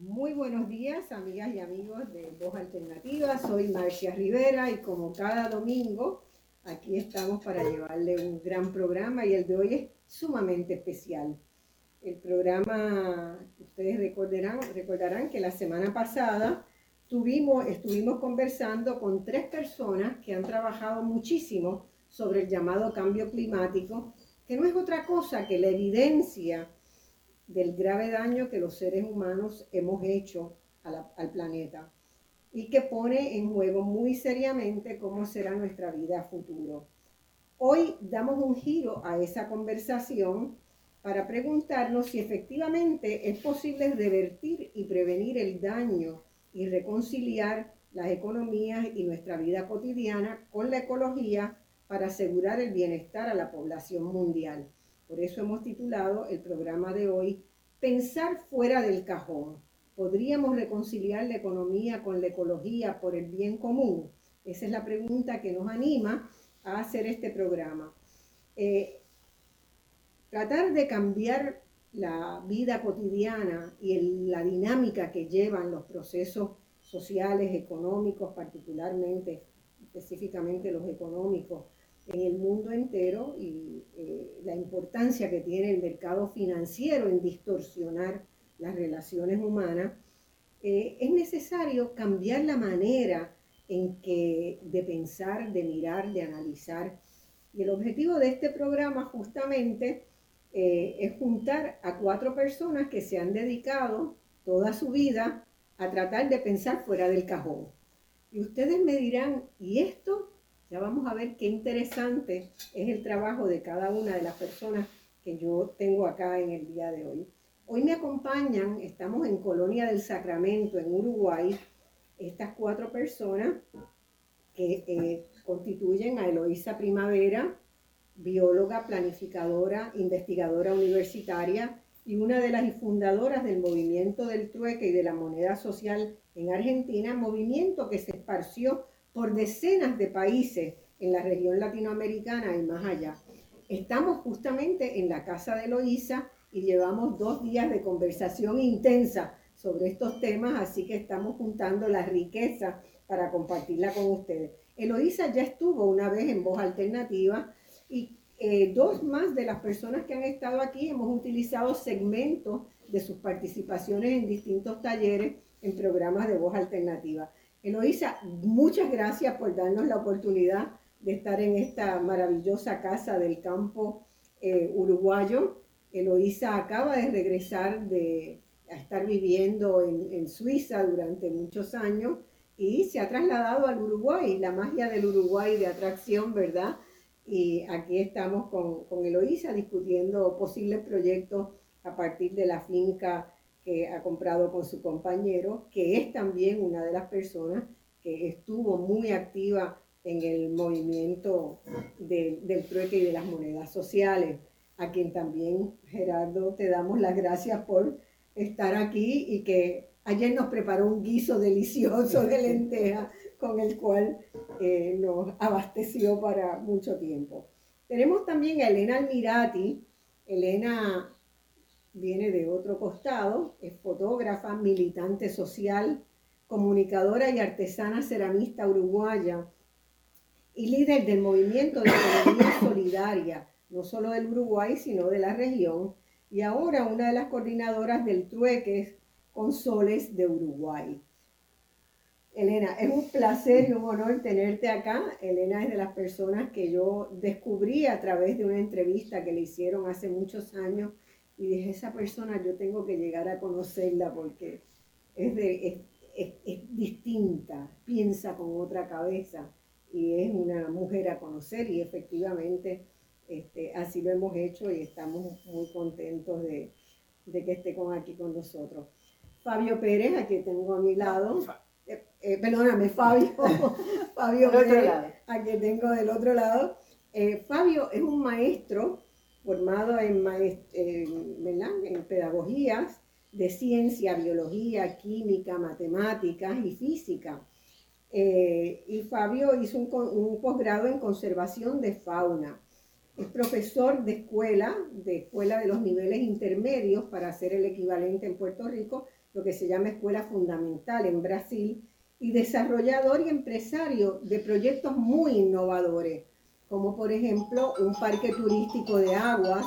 Muy buenos días, amigas y amigos de Voz Alternativa. Soy Marcia Rivera y como cada domingo, aquí estamos para llevarle un gran programa y el de hoy es sumamente especial. El programa, ustedes recordarán, recordarán que la semana pasada tuvimos, estuvimos conversando con tres personas que han trabajado muchísimo sobre el llamado cambio climático, que no es otra cosa que la evidencia del grave daño que los seres humanos hemos hecho al planeta y que pone en juego muy seriamente cómo será nuestra vida a futuro. Hoy damos un giro a esa conversación para preguntarnos si efectivamente es posible revertir y prevenir el daño y reconciliar las economías y nuestra vida cotidiana con la ecología para asegurar el bienestar a la población mundial. Por eso hemos titulado el programa de hoy Pensar fuera del cajón. ¿Podríamos reconciliar la economía con la ecología por el bien común? Esa es la pregunta que nos anima a hacer este programa. Eh, tratar de cambiar la vida cotidiana y la dinámica que llevan los procesos sociales, económicos, particularmente, específicamente los económicos, en el mundo entero y eh, la importancia que tiene el mercado financiero en distorsionar las relaciones humanas, eh, es necesario cambiar la manera en que de pensar, de mirar, de analizar. Y el objetivo de este programa justamente eh, es juntar a cuatro personas que se han dedicado toda su vida a tratar de pensar fuera del cajón. Y ustedes me dirán, ¿y esto ya vamos a ver qué interesante es el trabajo de cada una de las personas que yo tengo acá en el día de hoy. Hoy me acompañan, estamos en Colonia del Sacramento, en Uruguay, estas cuatro personas que eh, constituyen a Eloísa Primavera, bióloga, planificadora, investigadora universitaria y una de las fundadoras del movimiento del trueque y de la moneda social en Argentina, movimiento que se esparció por decenas de países en la región latinoamericana y más allá. Estamos justamente en la casa de Eloísa y llevamos dos días de conversación intensa sobre estos temas, así que estamos juntando la riqueza para compartirla con ustedes. Eloísa ya estuvo una vez en Voz Alternativa y eh, dos más de las personas que han estado aquí hemos utilizado segmentos de sus participaciones en distintos talleres en programas de Voz Alternativa. Eloísa, muchas gracias por darnos la oportunidad de estar en esta maravillosa casa del campo eh, uruguayo. Eloísa acaba de regresar de estar viviendo en, en, Suiza durante muchos años y se ha trasladado al Uruguay, la magia del Uruguay de atracción, ¿verdad? Y aquí estamos con, con Eloísa discutiendo posibles proyectos a partir de la finca que ha comprado con su compañero, que es también una de las personas que estuvo muy activa en el movimiento del trueque y de las monedas sociales, a quien también, Gerardo, te damos las gracias por estar aquí y que ayer nos preparó un guiso delicioso de lenteja con el cual eh, nos abasteció para mucho tiempo. Tenemos también a Elena Almirati. Elena viene de otro costado, es fotógrafa, militante social, comunicadora y artesana ceramista uruguaya y líder del movimiento de economía solidaria, no solo del Uruguay, sino de la región, y ahora una de las coordinadoras del Trueques con Soles de Uruguay. Elena, es un placer y un honor tenerte acá. Elena es de las personas que yo descubrí a través de una entrevista que le hicieron hace muchos años y dije, esa persona yo tengo que llegar a conocerla porque es, de, es, distinta, piensa con otra cabeza y es una mujer a conocer y efectivamente este, así lo hemos hecho y estamos muy contentos de, que esté con aquí con nosotros. Fabio Pérez, aquí tengo a mi lado. Eh, eh, perdóname, Fabio. Fabio Pérez, aquí tengo del otro lado. Eh, Fabio es un maestro formado en, en pedagogías de ciencia, biología, química, matemáticas y física. Eh, y Fabio hizo un, un posgrado en conservación de fauna. Es profesor de escuela, de escuela de los niveles intermedios para hacer el equivalente en Puerto Rico, lo que se llama Escuela Fundamental en Brasil, y desarrollador y empresario de proyectos muy innovadores, como por ejemplo un parque turístico de aguas,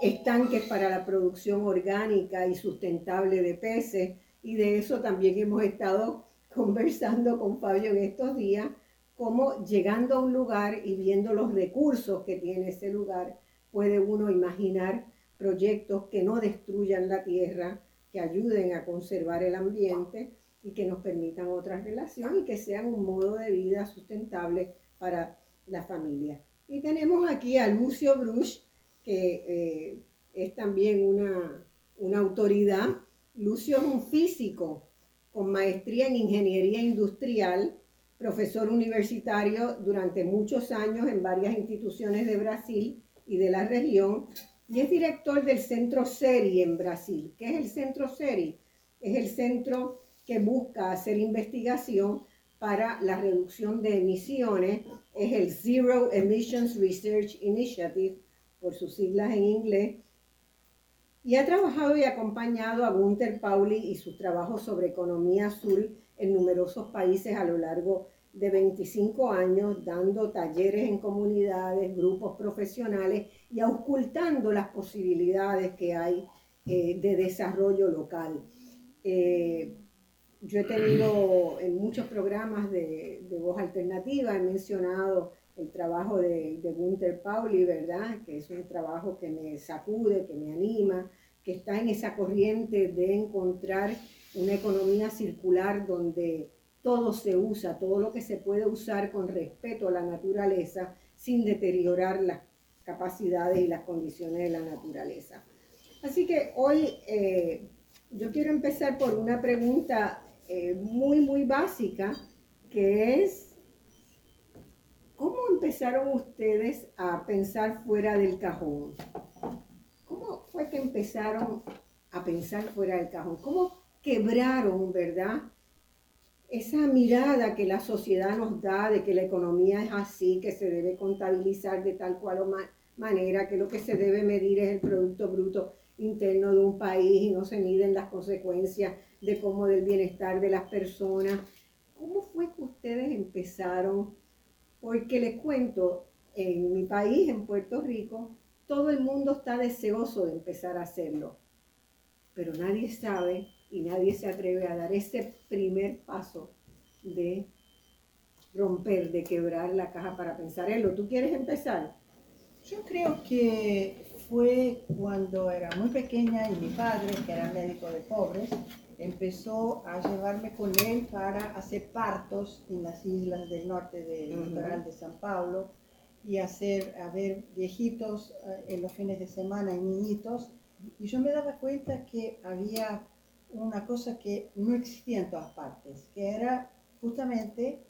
estanques para la producción orgánica y sustentable de peces, y de eso también hemos estado conversando con Fabio en estos días, como llegando a un lugar y viendo los recursos que tiene ese lugar, puede uno imaginar proyectos que no destruyan la tierra, que ayuden a conservar el ambiente y que nos permitan otra relación y que sean un modo de vida sustentable para la familia. Y tenemos aquí a Lucio Bruch, que eh, es también una, una autoridad. Lucio es un físico con maestría en ingeniería industrial, profesor universitario durante muchos años en varias instituciones de Brasil y de la región, y es director del Centro SERI en Brasil. ¿Qué es el Centro SERI? Es el centro que busca hacer investigación para la reducción de emisiones, es el Zero Emissions Research Initiative, por sus siglas en inglés, y ha trabajado y acompañado a Gunther Pauli y sus trabajos sobre economía azul en numerosos países a lo largo de 25 años, dando talleres en comunidades, grupos profesionales y ocultando las posibilidades que hay eh, de desarrollo local. Eh, yo he tenido en muchos programas de, voz alternativa, he mencionado el trabajo de, de Gunther Pauli, ¿verdad? Que es un trabajo que me sacude, que me anima, que está en esa corriente de encontrar una economía circular donde todo se usa, todo lo que se puede usar con respeto a la naturaleza sin deteriorar las capacidades y las condiciones de la naturaleza. Así que hoy eh, yo quiero empezar por una pregunta eh, muy, muy básica, que es, ¿cómo empezaron ustedes a pensar fuera del cajón? ¿Cómo fue que empezaron a pensar fuera del cajón? ¿Cómo quebraron, verdad? Esa mirada que la sociedad nos da de que la economía es así, que se debe contabilizar de tal cual o manera, que lo que se debe medir es el Producto Bruto interno de un país y no se miden las consecuencias de cómo del bienestar de las personas. ¿Cómo fue que ustedes empezaron? Porque les cuento, en mi país, en Puerto Rico, todo el mundo está deseoso de empezar a hacerlo, pero nadie sabe y nadie se atreve a dar ese primer paso de romper, de quebrar la caja para pensar en lo. ¿Tú quieres empezar? Yo creo que fue cuando era muy pequeña y mi padre, que era médico de pobres, empezó a llevarme con él para hacer partos en las islas del norte del litoral de San Paulo y hacer, a ver viejitos eh, en los fines de semana y niñitos. Y yo me daba cuenta que había una cosa que no existía en todas partes, que era justamente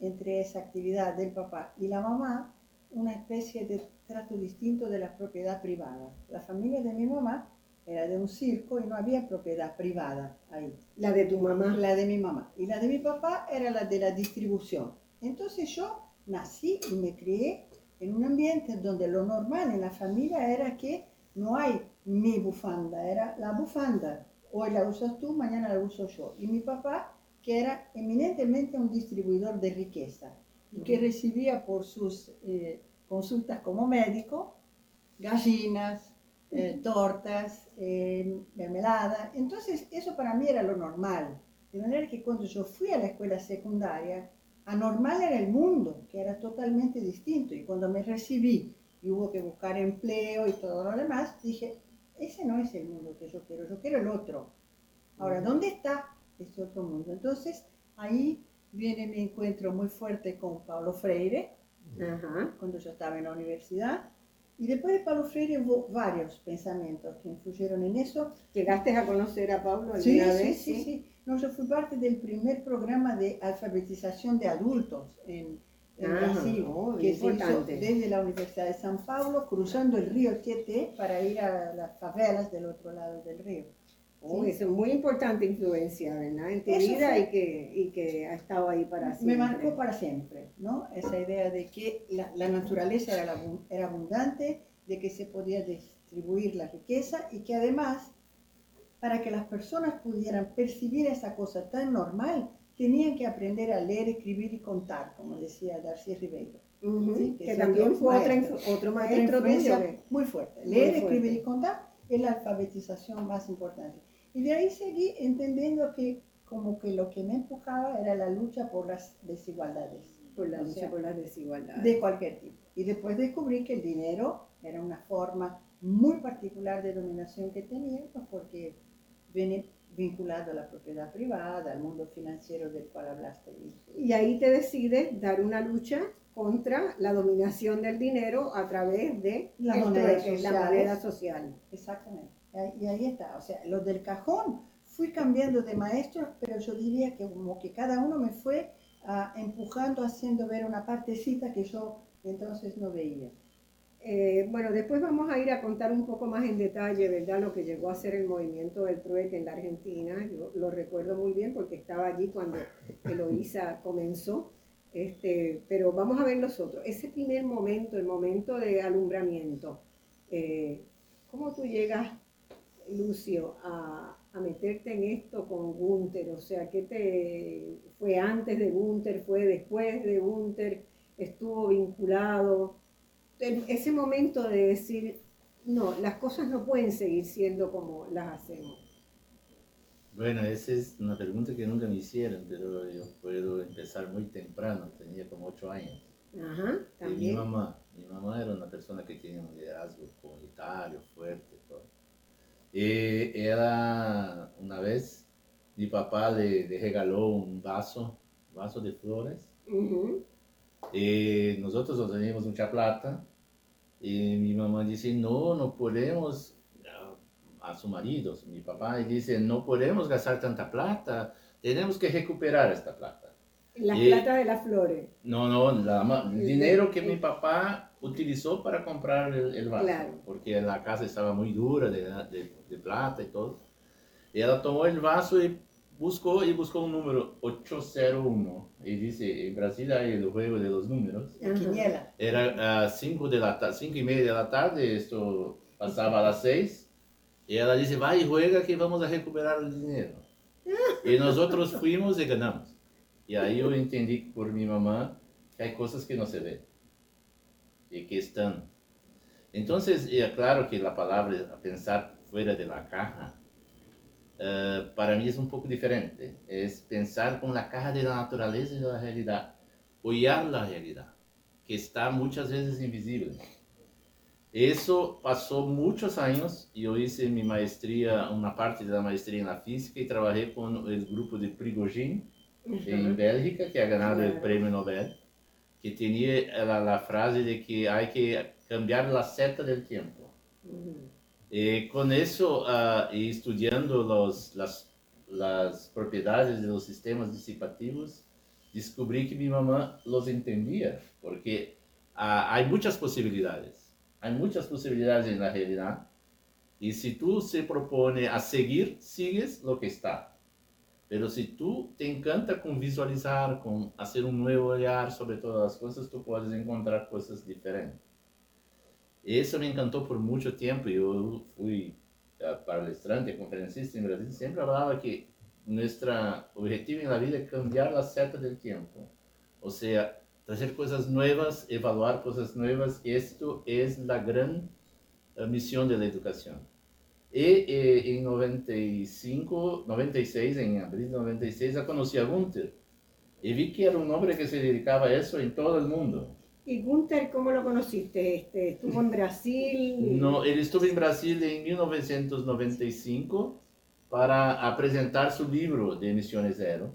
entre esa actividad del papá y la mamá una especie de trato distinto de la propiedad privada. La familia de mi mamá era de un circo y no había propiedad privada ahí. La de tu mamá. La de mi mamá. Y la de mi papá era la de la distribución. Entonces yo nací y me crié en un ambiente donde lo normal en la familia era que no hay mi bufanda, era la bufanda. Hoy la usas tú, mañana la uso yo. Y mi papá, que era eminentemente un distribuidor de riqueza y que recibía por sus eh, consultas como médico gallinas, eh, tortas, eh, mermelada. Entonces, eso para mí era lo normal. De manera que cuando yo fui a la escuela secundaria, anormal era el mundo, que era totalmente distinto. Y cuando me recibí y hubo que buscar empleo y todo lo demás, dije, ese no es el mundo que yo quiero, yo quiero el otro. Ahora, ¿dónde está ese otro mundo? Entonces, ahí viene mi encuentro muy fuerte con Paulo Freire, cuando yo estaba en la universidad. Y después de Pablo Freire hubo varios pensamientos que influyeron en eso. ¿Llegaste a conocer a Pablo alguna sí, vez? Sí, sí, sí. No, yo fui parte del primer programa de alfabetización de adultos en, en Ah, Brasil, oh, que se hizo desde la Universidad de San Paulo, cruzando el río Tieté para ir a las favelas del otro lado del río. Oh, Sí. Eso es muy importante influencia, ¿verdad? En tu Eso vida fue- y que, y que ha estado ahí para Me siempre. marcó para siempre, ¿no? Esa idea de que la, la naturaleza era, la era abundante, de que se podía distribuir la riqueza y que además para que las personas pudieran percibir esa cosa tan normal, tenían que aprender a leer, escribir y contar, como decía Darcy Ribeiro. Ujú, Sí, que, que también fue otra maestro. inf- otro Otra maestro que- muy fuerte. Muy Leer, fuerte. escribir y contar es la alfabetización más importante. Y de ahí seguí entendiendo que como que lo que me empujaba era la lucha por las desigualdades por la O lucha sea, por las desigualdades. de cualquier tipo. Y después descubrí que el dinero era una forma muy particular de dominación que tenía, pues porque viene vinculado a la propiedad privada, al mundo financiero del cual hablaste. Y ahí te decides dar una lucha contra la dominación del dinero a través de la sociales. moneda social. Exactamente. Y ahí está. O sea, los del cajón fui cambiando de maestros, pero yo diría que como que cada uno me fue ah, empujando, haciendo ver una partecita que yo entonces no veía. Eh, bueno, después vamos a ir a contar un poco más en detalle, ¿verdad? Lo que llegó a ser el movimiento del trueque en la Argentina. Yo lo recuerdo muy bien porque estaba allí cuando Eloísa comenzó. Este, pero vamos a ver los otros. Ese primer momento, el momento de alumbramiento, eh, ¿cómo tú llegas, Lucio, a, meterte en esto con Gunther? O sea, ¿qué te fue antes de Gunther, fue después de Gunther, estuvo vinculado? ese momento de decir, no, las cosas no pueden seguir siendo como las hacemos. Bueno, esa es una pregunta que nunca me hicieron, pero yo puedo empezar muy temprano, tenía como ocho años. Ajá, Y mi también. mamá, mi mamá era una persona que tenía un liderazgo comunitario fuerte. Todo. Y era una vez, mi papá le, le regaló un vaso, vaso de flores, Ujú, y nosotros no teníamos mucha plata, y mi mamá dice, no, no podemos, a su marido, mi papá, y dice, no podemos gastar tanta plata, tenemos que recuperar esta plata. La Y- plata de las flores. No, no, la el dinero que mi papá utilizó para comprar el, el vaso, Claro. porque la casa estaba muy dura de, de- de plata y todo. Y ella tomó el vaso y buscó y buscó un número 801. Y dice, en Brasil hay el juego de los números. Era a 5 de la ta- cinco y media de la tarde, esto pasaba a las 6. Y ella dice, va y juega que vamos a recuperar el dinero. Y nosotros fuimos y ganamos. Y ahí yo entendí por mi mamá que hay cosas que no se ven y que están. Entonces, es claro que la palabra pensar fuera de la caja, eh, para mí es un poco diferente. Es pensar con la caja de la naturaleza y de la realidad, olhar la realidad, que está muchas veces invisible. Eso pasó muchos años y yo hice mi maestría, una parte de la maestría en la física y trabajé con el grupo de Prigogine en Ajá. Bélgica, que ha ganado el Claro. premio Nobel, que tenía la, la frase de que hay que cambiar la seta del tiempo. Ujú. Y con eso, ah, y estudiando los, las, las propiedades de los sistemas disipativos, descubrí que mi mamá los entendía, porque ah, hay muchas posibilidades, hay muchas posibilidades en la realidad, y si tú se propone a seguir, sigues lo que está. Pero si tú te encanta con visualizar, con hacer un nuevo olhar sobre todas las cosas, tú puedes encontrar cosas diferentes. Eso me encantó por mucho tiempo. Yo fui uh, palestrante, conferencista en Brasil, siempre hablaba que nuestro objetivo en la vida es cambiar la seta del tiempo. O sea, traer cosas nuevas, evaluar cosas nuevas. Esto es la gran uh, misión de la educación. Y eh, en 95, 96, en abril de 96, ya conocí a Gunther. Y vi que era un hombre que se dedicaba a eso en todo el mundo. ¿Y Gunther cómo lo conociste? Este, ¿Estuvo en Brasil? No, él estuvo en Brasil en 1995 para a presentar su libro de Emisiones Zero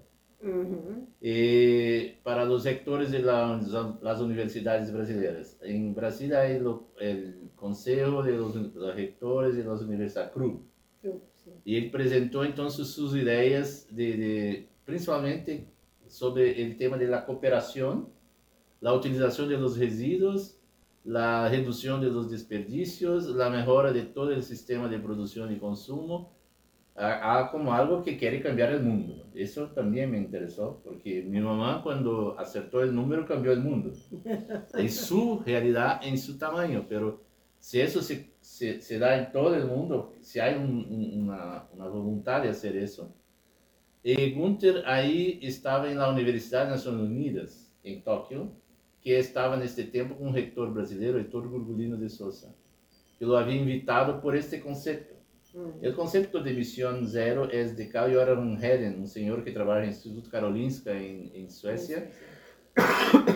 Eh, para los rectores de la- las universidades brasileñas. En Brasil hay lo- el Consejo de los, los Rectores de las Universidades, CRU. Sí. Y él presentó entonces sus ideas, de, de- principalmente sobre el tema de la cooperación, la utilización de los residuos, la reducción de los desperdicios, la mejora de todo el sistema de producción y consumo, a como algo que quiere cambiar el mundo. Eso también me interesó, porque mi mamá cuando acertó el número cambió el mundo, en su realidad, en su tamaño, pero si eso se, se, se da en todo el mundo, un- una, una voluntad de hacer eso. Y Gunther ahí estaba en la Universidad de Unidas, en Tokio, que estaba en este tiempo con un rector brasileiro, Heitor Gurgulino de Souza, que lo había invitado por este concepto. Mm. El concepto de misión cero es de Carl Göran Heden, un señor que trabaja en el Instituto Karolinska en, en Suecia,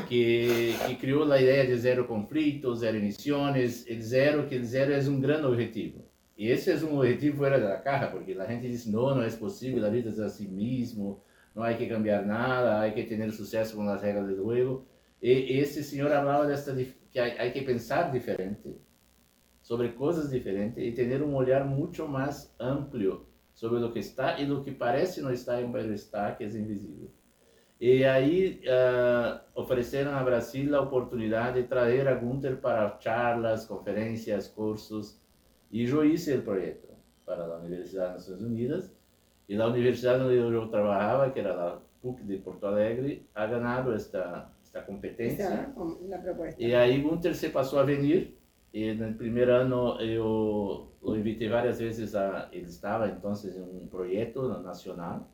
que, que criou a ideia de zero conflito, zero emissões, el zero, que el zero é um grande objetivo. E esse é um objetivo fora da caja, porque a gente diz, não, não é possível, a vida é assim mesmo, não há que cambiar nada, há que ter sucesso com as regras do jogo. E esse senhor falava dessa, dif- que há, há que pensar diferente, sobre coisas diferentes e ter um olhar muito mais amplo sobre o que está e o que parece não estar, mas está, que é invisível. E aí ah, ofereceram a Brasil a oportunidade de trazer a Gunther para charlas, conferências, cursos. E eu hice o projeto para a Universidade das Nações Unidas. E a universidade onde eu trabalhava, que era a PUC de Porto Alegre, ha ganado esta, esta competência. La propuesta. E aí Gunther se passou a vir. E no primeiro ano eu o invitei várias vezes a. Ele estava então em um projeto nacional.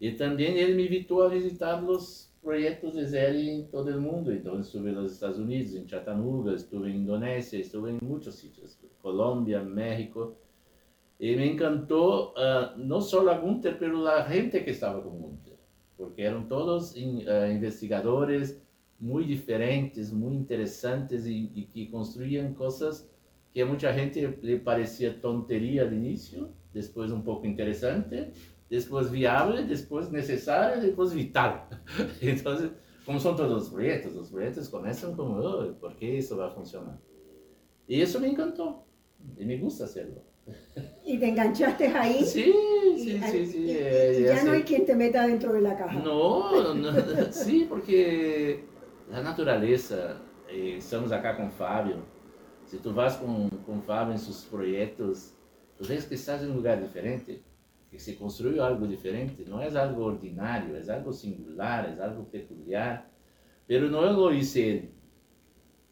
E também ele me invitou a visitar os projetos de Zé em todo o mundo. Então estive nos Estados Unidos, em Chattanooga, estive em Indonésia, estive em muitos sítios, Colômbia, México. E me encantou ah, não só a Gunther, mas a gente que estava com Gunther, porque eram todos in- ah, investigadores muito diferentes, muito interessantes e, e que construíam coisas que a muita gente lhe parecia tonteria al início, depois um pouco interessante, depois viável, depois necessário, depois vital. Então, como são todos os projetos, os projetos começam como, oh, por que isso vai funcionar? E isso me encantou, e me gusta hacerlo. Y te enganchaste ahí. Sí, sí, y- sí, y- sí. y- eh, y ya ya no hay quien te meta dentro de la caja. No, no, sí, porque a natureza, eh, estamos acá com o Fábio, se tu vas com, com o Fábio em seus projetos, tu vês que estás em um lugar diferente, que se construiu algo diferente, não é algo ordinário, é algo singular, é algo peculiar, pero não lo hice ele.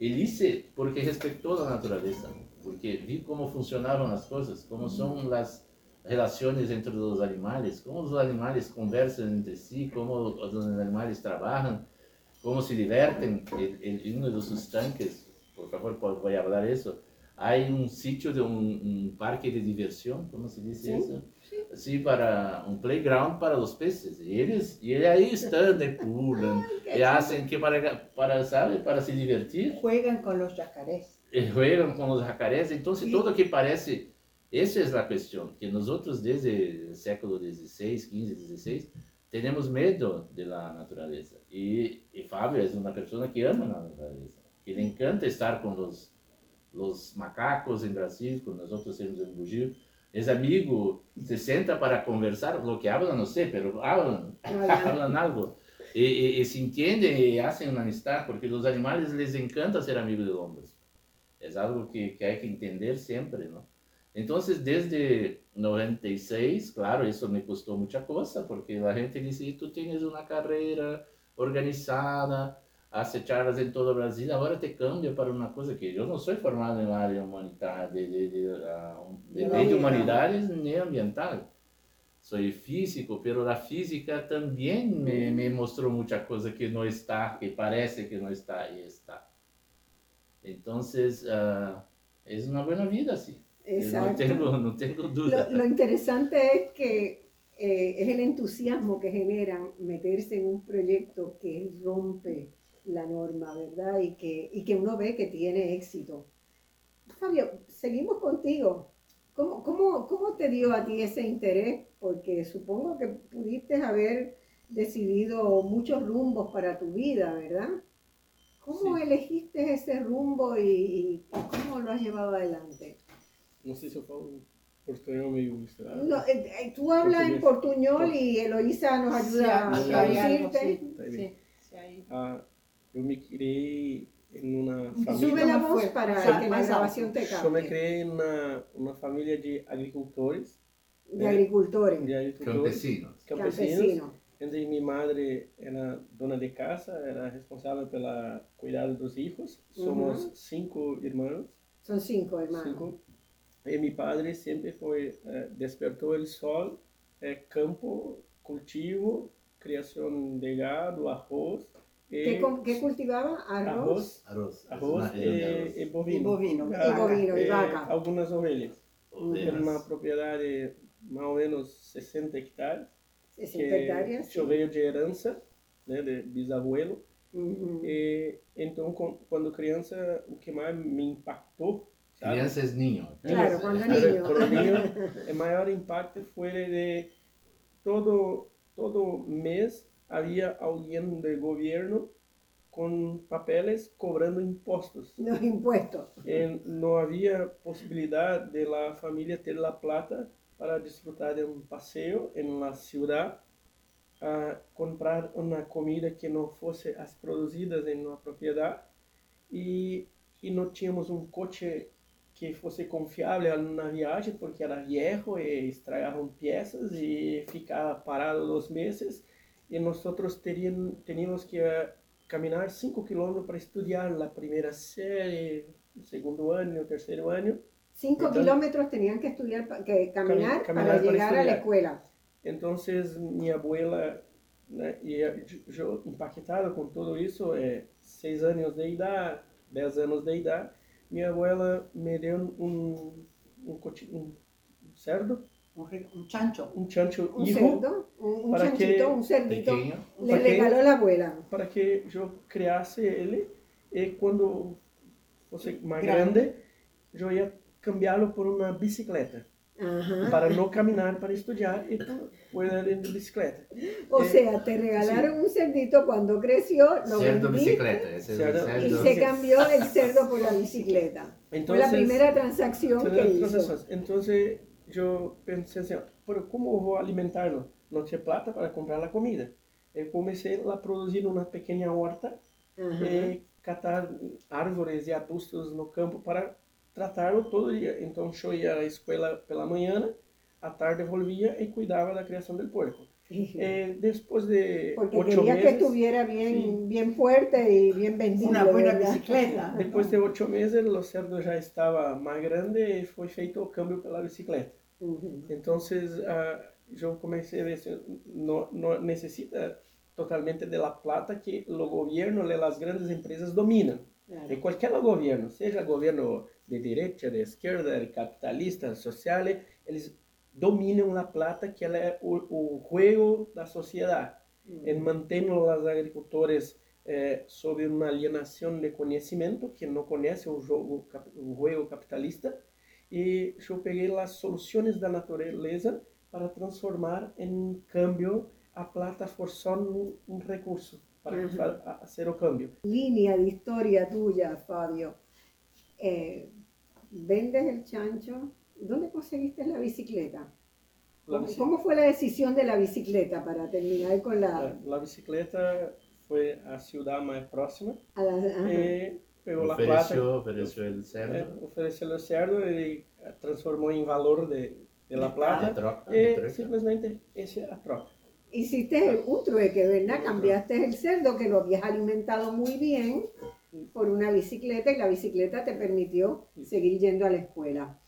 Ele hice porque respeitou a natureza, porque vi como funcionavam as coisas, como são as relações entre os animais, como os animais conversam entre si, como os animais trabalham, como se divertem. En, en uno de sus tanques, por favor, voy a hablar eso, hay un sitio de un, un parque de diversión, ¿cómo se dice Sí, eso? Sí, para un playground para los peces. Y ellos, y ellos ahí están, y pulan, y hacen que para, para, ¿sabe? Para se divertir. Juegan con los yacarés. e juegan com os jacarés. Então, Sim. tudo que parece. Essa é a questão, que nós outros, desde o século XVI, XV, XVI, temos medo da natureza. E, e Fábio é uma pessoa que ama a natureza, que lhe encanta estar com os, os macacos em Brasil, com nós outros temos em Bugio. É amigo, se senta para conversar, lo que hablan, não sei, pero hablan, hablan algo. E, e, e se entendem e fazem uma amistade, porque os animais les encanta ser amigos de homens. É algo que, que hay que entender sempre, ¿no? Entonces, desde 96, claro, eso me costó mucha cosa, porque la gente dice, tú tienes una carrera organizada, hace charlas en todo Brasil, ahora te cambia para una cosa que yo no soy formado en la área humanitaria, de, de, de, ah, de No, medio no. humanidades ni ambiental. Soy físico, pero la física también me, me mostró mucha cosa que no está, que parece que no está y está. Entonces, ah, es una buena vida, sí. No Exacto. tengo, no tengo duda. Lo, lo interesante es que eh, es el entusiasmo que generan meterse en un proyecto que rompe la norma, ¿verdad? Y que, y que uno ve que tiene éxito. Fabio, seguimos contigo. ¿Cómo, cómo, ¿Cómo te dio a ti ese interés? Porque supongo que pudiste haber decidido muchos rumbos para tu vida, ¿verdad? ¿Cómo Sí. elegiste ese rumbo y, y cómo lo has llevado adelante? Não sei se eu falo portunhol meio misturado. No, eh, eh, tú hablas en portuñol y Eloísa nos ayuda a Sí, algo, traducirte. sí. Sí, Ah, eu me criei em uma Sube família. la ¿Cómo voz para O sea, que la más grabación te Eu me capte. criei em uma, uma família de agricultores, De agricultores, de agricultores Campesinos. campesinos, campesinos. onde minha madre era dona de casa, era responsável pela cuidado dos filhos. Somos Uhum. cinco irmãos Son cinco hermanos. cinco. E mi padre sempre foi, eh, despertou el sol, eh, campo, cultivo, criação de gado, arroz, e, ¿Qué, com- qué cultivaban? Arroz. arroz, Arroz. arroz de e, arroz. e bovino. E bovino. E bovino, e vaca. Algumas ovelhas. Era uma propriedade mais ou menos 60 hectares, 60 hectáreas. que eu veio de herança, né, de bisabuelo. Ujú. E então, com- quando criança, o que mais me impactou, Crianza es niño. Claro, cuando niño. o maior impacto foi de todo todo mês havia alguém do governo com papeles cobrando impostos. Los impuestos. Não havia possibilidade de la família ter la plata para disfrutar de um passeio em la ciudad, a comprar uma comida que não fosse as produzidas em uma propriedade e, e não tínhamos um coche que fosse confiável na viagem porque era viejo e estragavam peças e ficava parado dois meses e nós teríamos, teníamos que eh, caminhar 5 quilômetros para estudar a primeira série, segundo ano, terceiro ano. Cinco Entonces- kilómetros tenían que estudiar, pa- que caminar, caminar para para llegar a la estudiar. escuela. Então, minha abuela, né, e eu, eu impactado com tudo isso, é, seis anos de idade, dez anos de idade, minha abuela me deu um, um, cochi- um cerdo, Un, re- un chancho. um chancho Un hijo, cerdo, un, un para que- chanchito, un cerdito, Pequeño. le para que- regaló la abuela. para que eu criasse ele e quando fosse mais Grande. grande, eu ia cambiá-lo por uma bicicleta, Ajá. para não caminhar para estudar e poder ir de bicicleta. O Eh, sea, te regalaron un cerdito cuando creció, lo Cerdo vendiste bicicleta. El Cerdo. y cerdo. se cambió el cerdo por la bicicleta. Fue la Entonces- primera transacción que hizo. eu pensei assim, ó, "Pero como eu vou alimentá-lo? Não tinha plata para comprar a comida. Eu comecei a produzir uma pequena horta Ajá. e catar árvores e arbustos no campo para tratá-lo todo dia. Então eu ia à escola pela manhã, à tarde volvia e cuidava da criação do porco. E depois de Porque oito querías que meses, estuviera bien, Sí. bien fuerte y bien vendido. Una buena ¿verdad? bicicleta. depois de oito meses, o cerdo já estava mais grande e foi feito o câmbio pela bicicleta. Ujú. Então, ah, eu comecei a ver assim, não, não necessita totalmente de la plata que o governo e as grandes empresas dominam. Claro. E qualquer governo, seja governo de direita, de esquerda, de capitalista, social, eles dominam a plata que ela é o, o juego da sociedade. Em mantendo os agricultores eh, sob uma alienação de conhecimento que não conhece o jogo, o juego capitalista. E eu peguei as soluções da natureza para transformar em câmbio a plata for só um, recurso para Uhum. hacer o câmbio. Línea de historia tuya, Fabio. Eh, ¿Vendes el chancho? ¿Dónde conseguiste la bicicleta? La ¿Cómo, fue la decisión de la bicicleta para terminar con la... A, a bicicleta foi a cidade mais próxima a la- ajá. e pegou a plata, ofereció el eh, cerdo. ofereceu o cerdo e transformou em valor de, de la de plata troca, de e troca. simplesmente essa é a troca. Hiciste un trueque, ¿verdad? Cambiaste el cerdo que lo habías alimentado muy bien por una bicicleta y la bicicleta te permitió seguir yendo a la escuela.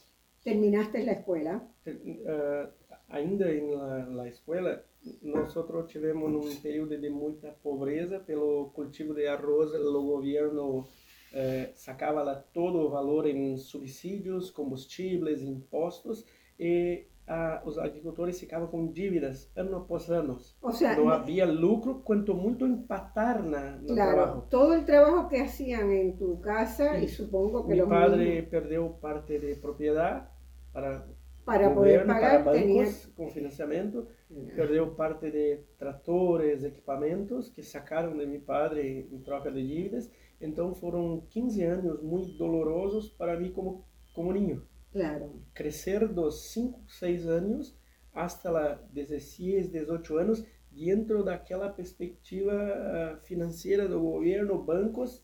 Terminaste la escuela. Eh, ainda na, na escola, nós tivemos um período de muita pobreza pelo cultivo de arroz. O governo eh, sacava lá todo o valor em subsídios, combustíveis, impostos e ah, os agricultores ficavam com dívidas ano após ano. O sea, Não havia lucro, quanto muito empatar na, no claro, trabalho. todo el trabajo que hacían en tu casa Sí. supongo que los padre perdeu parte de propriedade para para poder governo, pagar para bancos com financiamento. perdeu parte de tratores, equipamentos que sacaram de meu padre em troca de dívidas. Então foram 15 anos muito dolorosos para mim como como niño. Claro. Crescer dos 5, 6 anos hasta la 16, 18 anos dentro daquela perspectiva ah, financeira do governo, bancos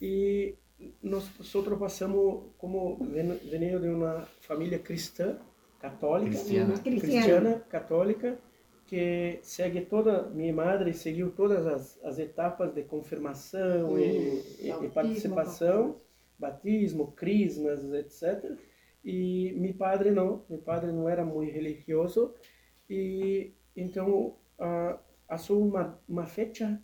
e nós nosotros passamos como ven- venho de uma família cristã, católica, Cristiana. Cristiana. católica, que segue toda, minha madre seguiu todas as, as etapas de confirmação e, e- e participação batismo, crismas, etc. E meu padre não, meu padre não era muito religioso e então uh, uma, uma fecha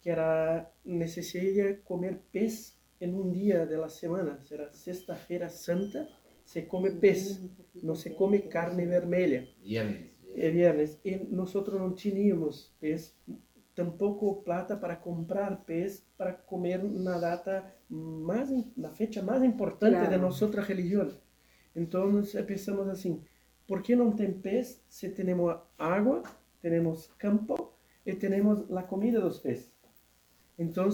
que era necessária comer peixe em um dia da semana, será sexta-feira santa, se come peixe, não se come carne vermelha. Viernes. É viernes. E nós não tínhamos peixe, tampouco plata para comprar peixe para comer na data mais, na fecha mais importante claro. de nossa religião. Então pensamos assim, por que não tem peixe se temos água, temos campo e temos a comida dos peixes? Então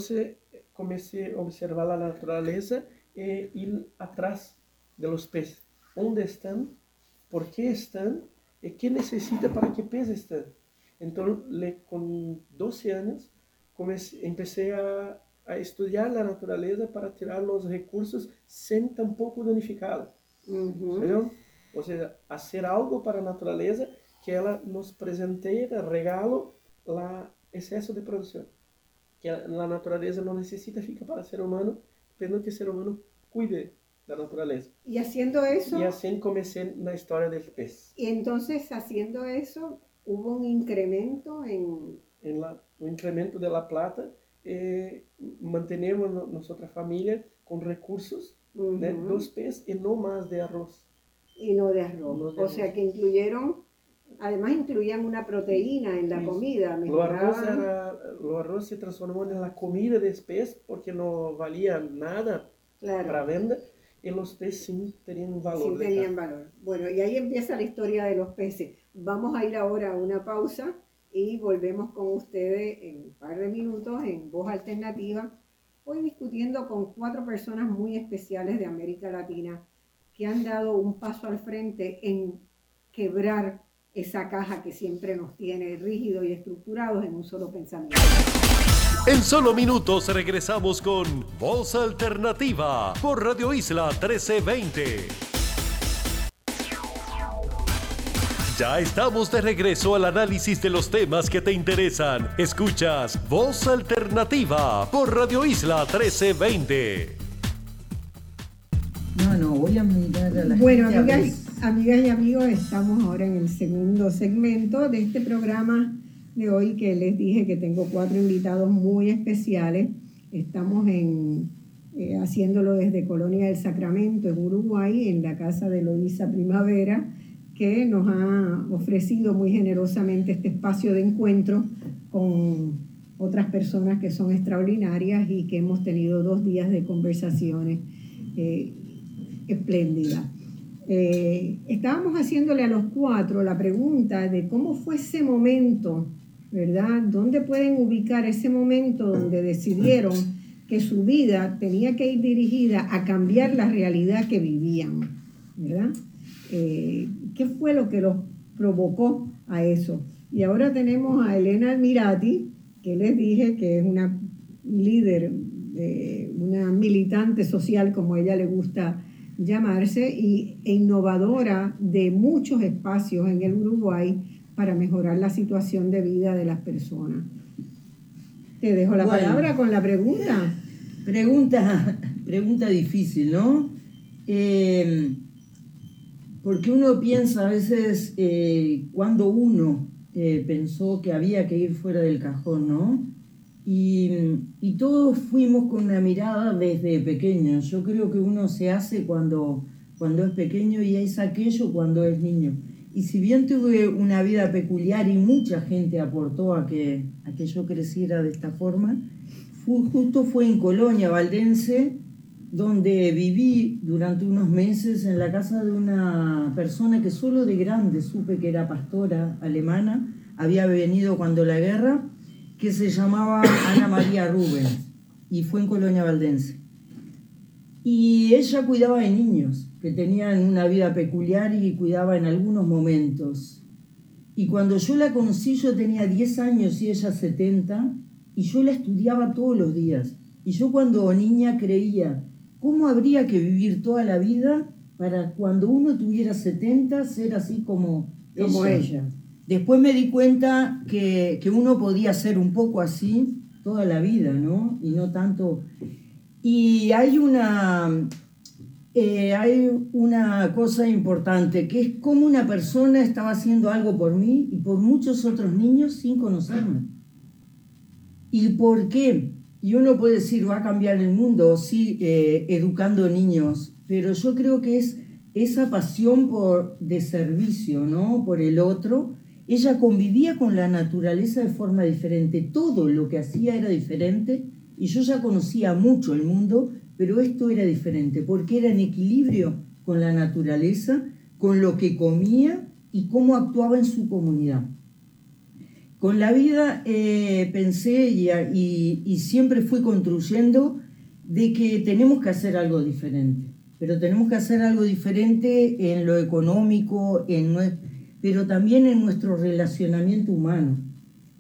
comecei a observar a natureza e ir atrás de los peces. Onde estão? Por que estão? E que necessita para que peces estão? Então, com 12 anos, comecei, empecé a, a estudar a natureza para tirar os recursos sem tampouco danificá-la. Uhum. Ou seja, fazer algo para a natureza que ela nos presenteie de regalo o excesso de produção. Que a, a natureza não necessita ficar para o ser humano, pedindo que o ser humano cuide da natureza. E haciendo isso. E assim comecei na história dos peixes. E então, haciendo isso, hubo un incremento en... en la, un incremento de la plata. Eh, mantenemos nuestra familia con recursos uh -huh. de dos peces y no más de arroz. Y no de arroz. No de o arroz. sea que incluyeron, además incluían una proteína en la sí. comida. Lo arroz, era, lo arroz se transformó en la comida de pez porque no valía nada claro. para vender y los peces sí tenían valor. Sí tenían valor. Bueno, y ahí empieza la historia de los peces. Vamos a ir ahora a una pausa y volvemos con ustedes en un par de minutos en Voz Alternativa, hoy discutiendo con cuatro personas muy especiales de América Latina que han dado un paso al frente en quebrar esa caja que siempre nos tiene rígidos y estructurados en un solo pensamiento. En solo minutos regresamos con Voz Alternativa por Radio Isla 1320. Ya estamos de regreso al análisis de los temas que te interesan. Escuchas Voz Alternativa por Radio Isla 1320. No, no, voy a mirar a la Bueno, amigas, amigas y amigos, estamos ahora en el segundo segmento de este programa de hoy que les dije que tengo cuatro invitados muy especiales. Estamos en, eh, haciéndolo desde Colonia del Sacramento, en Uruguay, en la casa de Loisa Primavera, que nos ha ofrecido muy generosamente este espacio de encuentro con otras personas que son extraordinarias y que hemos tenido dos días de conversaciones eh, espléndidas. Eh, estábamos haciéndole a los cuatro la pregunta de cómo fue ese momento ¿verdad? ¿Dónde pueden ubicar ese momento donde decidieron que su vida tenía que ir dirigida a cambiar la realidad que vivían, ¿verdad? Eh, ¿Qué fue lo que los provocó a eso? Y ahora tenemos a Elena Almirati, que les dije que es una líder, eh, una militante social, como ella le gusta llamarse, y, e innovadora de muchos espacios en el Uruguay para mejorar la situación de vida de las personas. Te dejo la palabra con la pregunta. Pregunta, pregunta difícil, ¿no? Eh, porque uno piensa a veces eh, cuando uno eh, pensó que había que ir fuera del cajón, ¿no? Y, todos fuimos con una mirada desde pequeños. Yo creo que uno se hace cuando, cuando es pequeño y es aquello cuando es niño. Y si bien tuve una vida peculiar y mucha gente aportó a que, a que yo creciera de esta forma, justo fue en Colonia Valdense, donde viví durante unos meses en la casa de una persona que solo de grande supe que era pastora alemana, había venido cuando la guerra, que se llamaba Ana María Rubens, y fue en Colonia Valdense. Y ella cuidaba de niños que tenían una vida peculiar y cuidaba en algunos momentos. Y cuando yo la conocí yo tenía 10 años y ella 70 y yo la estudiaba todos los días. Y yo cuando niña creía, ¿cómo habría que vivir toda la vida para cuando uno tuviera 70 ser así como, como ella. Después me di cuenta que, que uno podía ser un poco así toda la vida, ¿no? Y no tanto Y hay una, eh, hay una cosa importante, que es cómo una persona estaba haciendo algo por mí y por muchos otros niños sin conocerme. ¿Y por qué? Y uno puede decir, va a cambiar el mundo, sí, eh, educando niños, pero yo creo que es esa pasión por, de servicio, ¿no? Por el otro. Ella convivía con la naturaleza de forma diferente, todo lo que hacía era diferente y yo ya conocía mucho el mundo, pero esto era diferente, porque era en equilibrio con la naturaleza, con lo que comía y cómo actuaba en su comunidad. Con la vida eh, pensé y, y, siempre fui construyendo de que tenemos que hacer algo diferente, pero tenemos que hacer algo diferente en lo económico, en, pero también en nuestro relacionamiento humano.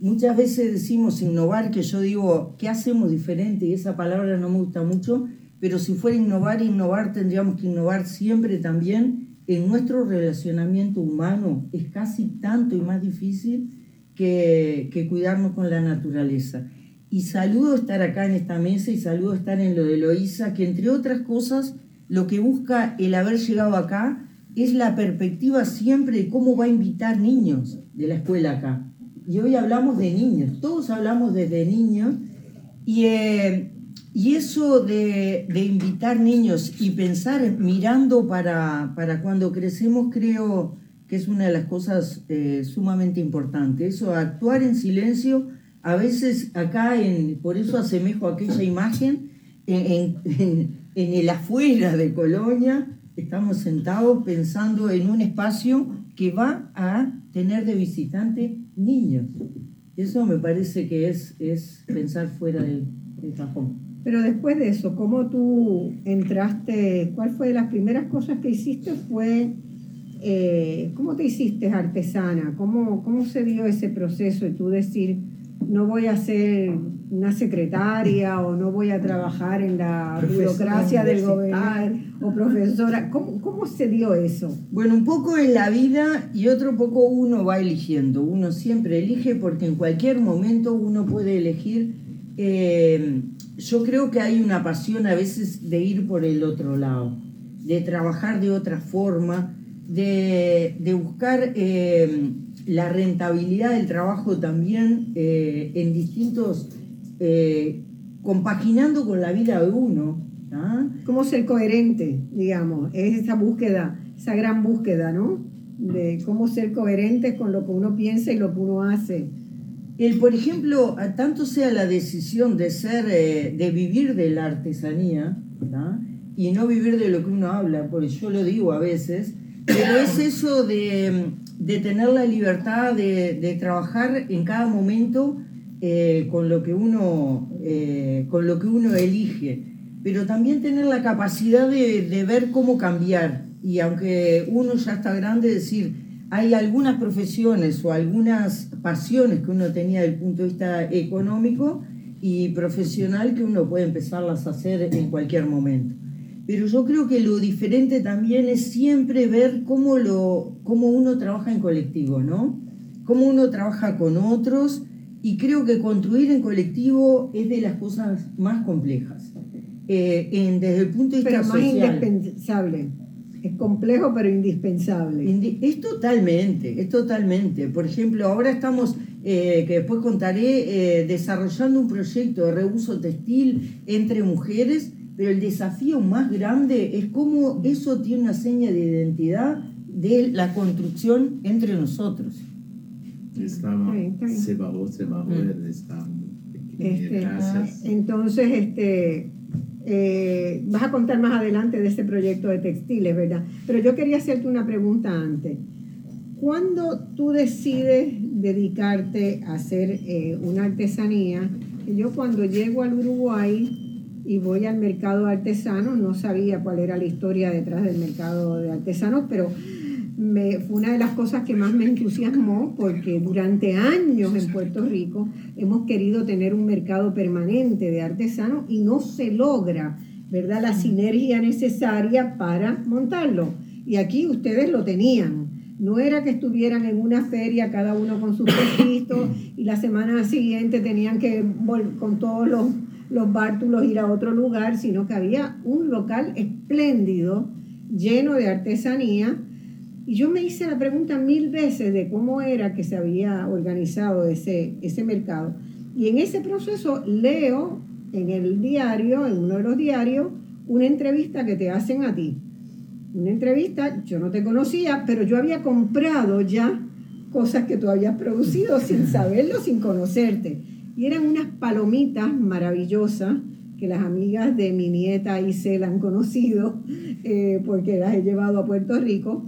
Muchas veces decimos innovar, que yo digo, ¿qué hacemos diferente? Y esa palabra no me gusta mucho, pero si fuera innovar, innovar, tendríamos que innovar siempre también en nuestro relacionamiento humano. Es casi tanto y más difícil que, que cuidarnos con la naturaleza. Y saludo estar acá en esta mesa y saludo estar en lo de Loisa, que entre otras cosas, lo que busca el haber llegado acá es la perspectiva siempre de cómo va a invitar niños de la escuela acá. Y hoy hablamos de niños, todos hablamos desde niños, y eh, y eso de, invitar niños y pensar mirando para, para, cuando crecemos, creo que es una de las cosas eh, sumamente importantes. Eso, actuar en silencio, a veces acá, en, por eso asemejo aquella imagen, en, el afuera de Colonia, estamos sentados pensando en un espacio que va a tener de visitante niños. Eso me parece que es, es pensar fuera del, del cajón. Pero después de eso, ¿cómo tú entraste? ¿Cuál fue de las primeras cosas que hiciste? Fue, eh, ¿cómo te hiciste artesana? ¿Cómo, ¿Cómo se dio ese proceso de tú decir, no voy a ser una secretaria o no voy a trabajar en la burocracia del gobierno o profesora? ¿Cómo, ¿Cómo se dio eso? Bueno, un poco en la vida y otro poco uno va eligiendo. Uno siempre elige porque en cualquier momento uno puede elegir. Eh, yo creo que hay una pasión a veces de ir por el otro lado, de trabajar de otra forma, de, buscar eh, la rentabilidad del trabajo también eh, en distintos, eh, compaginando con la vida de uno. ¿ah? ¿Cómo ser coherente, digamos? Es esa búsqueda, esa gran búsqueda, ¿no? De cómo ser coherente con lo que uno piensa y lo que uno hace el, por ejemplo, tanto sea la decisión de ser, eh, de vivir de la artesanía, y no vivir de lo que uno habla, porque yo lo digo a veces, pero es eso de, tener la libertad de, trabajar en cada momento eh, con, lo que uno, eh, con lo que uno elige, pero también tener la capacidad de, de ver cómo cambiar. Y aunque uno ya está grande, decir, hay algunas profesiones o algunas pasiones que uno tenía desde el punto de vista económico y profesional que uno puede empezarlas a hacer en cualquier momento. Pero yo creo que lo diferente también es siempre ver cómo, lo, cómo uno trabaja en colectivo, ¿no? Cómo uno trabaja con otros y creo que construir en colectivo es de las cosas más complejas. Eh, en, desde el punto de vista Pero más indispensable. Es complejo pero indispensable. Es totalmente, es totalmente. Por ejemplo, ahora estamos, eh, que después contaré, eh, desarrollando un proyecto de reuso textil entre mujeres, pero el desafío más grande es cómo eso tiene una seña de identidad de la construcción entre nosotros. Estaba, se bajó, se bajó, mm. este, entonces, este, eh, vas a contar más adelante de ese proyecto de textiles, ¿verdad? Pero yo quería hacerte una pregunta antes. ¿Cuándo tú decides dedicarte a hacer eh, una artesanía? Yo cuando llego al Uruguay y voy al mercado artesano, no sabía cuál era la historia detrás del mercado de artesanos, pero me, fue una de las cosas que más me entusiasmó porque durante años en Puerto Rico hemos querido tener un mercado permanente de artesanos y no se logra, ¿verdad? La sinergia necesaria para montarlo. Y aquí ustedes lo tenían. No era que estuvieran en una feria cada uno con sus puestitos y la semana siguiente tenían que con todos los los bártulos, ir a otro lugar, sino que había un local espléndido, lleno de artesanía. Y yo me hice la pregunta mil veces de cómo era que se había organizado ese, ese mercado. Y en ese proceso leo en el diario, en uno de los diarios, una entrevista que te hacen a ti. Una entrevista, yo no te conocía, pero yo había comprado ya cosas que tú habías producido sin saberlo, sin conocerte. Y eran unas palomitas maravillosas que las amigas de mi nieta la han conocido eh, porque las he llevado a Puerto Rico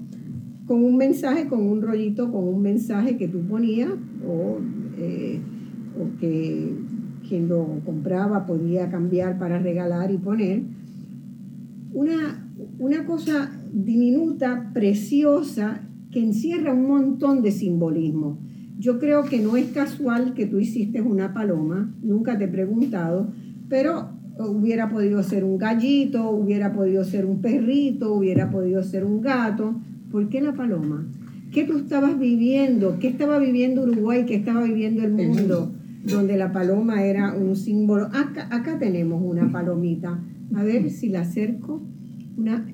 con un mensaje, con un rollito, con un mensaje que tú ponías o, eh, o que quien lo compraba podía cambiar para regalar y poner. Una, una cosa diminuta, preciosa, que encierra un montón de simbolismo. Yo creo que no es casual que tú hiciste una paloma, nunca te he preguntado, pero hubiera podido ser un gallito, hubiera podido ser un perrito, hubiera podido ser un gato. ¿Por qué la paloma? ¿Qué tú estabas viviendo? ¿Qué estaba viviendo Uruguay? ¿Qué estaba viviendo el mundo? Donde la paloma era un símbolo. Acá, acá tenemos una palomita. A ver si la acerco. Una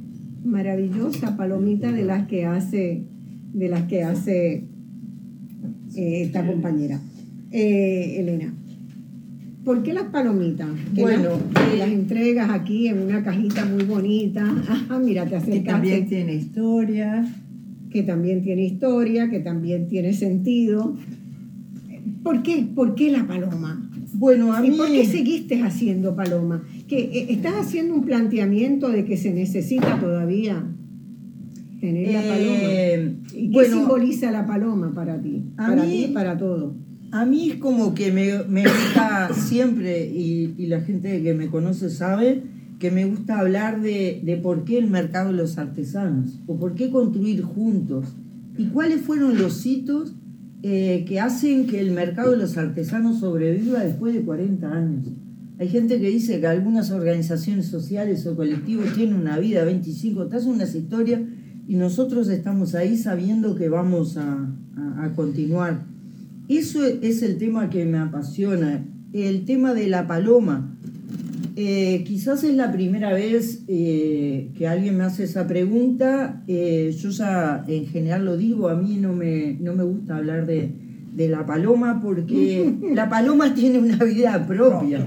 maravillosa palomita de las que hace, de las que hace eh, esta compañera. Eh, Elena, ¿por qué las palomitas? bueno, las, las, entregas aquí en una cajita muy bonita. Ajá, mira, te acercaste. Que también tiene historia. Que también tiene historia, que también tiene sentido. ¿Por qué? ¿Por qué la paloma? Bueno, a mí... ¿Y por qué seguiste haciendo paloma? Que eh, estás haciendo un planteamiento de que se necesita todavía tener la paloma. ¿Y qué simboliza la paloma para ti? para mí, para todo. A mí es como que me, me gusta siempre, y, y, la gente que me conoce sabe, que me gusta hablar de, de por qué el mercado de los artesanos, o por qué construir juntos, y cuáles fueron los hitos eh, que hacen que el mercado de los artesanos sobreviva después de 40 años. Hay gente que dice que algunas organizaciones sociales o colectivos tienen una vida 25, te hacen unas historias y nosotros estamos ahí sabiendo que vamos a, continuar. Eso es el tema que me apasiona, el tema de la paloma. Eh, quizás es la primera vez eh, que alguien me hace esa pregunta. Eh, yo ya en general lo digo, a mí no me, no me gusta hablar de, de la paloma porque la paloma tiene una vida propia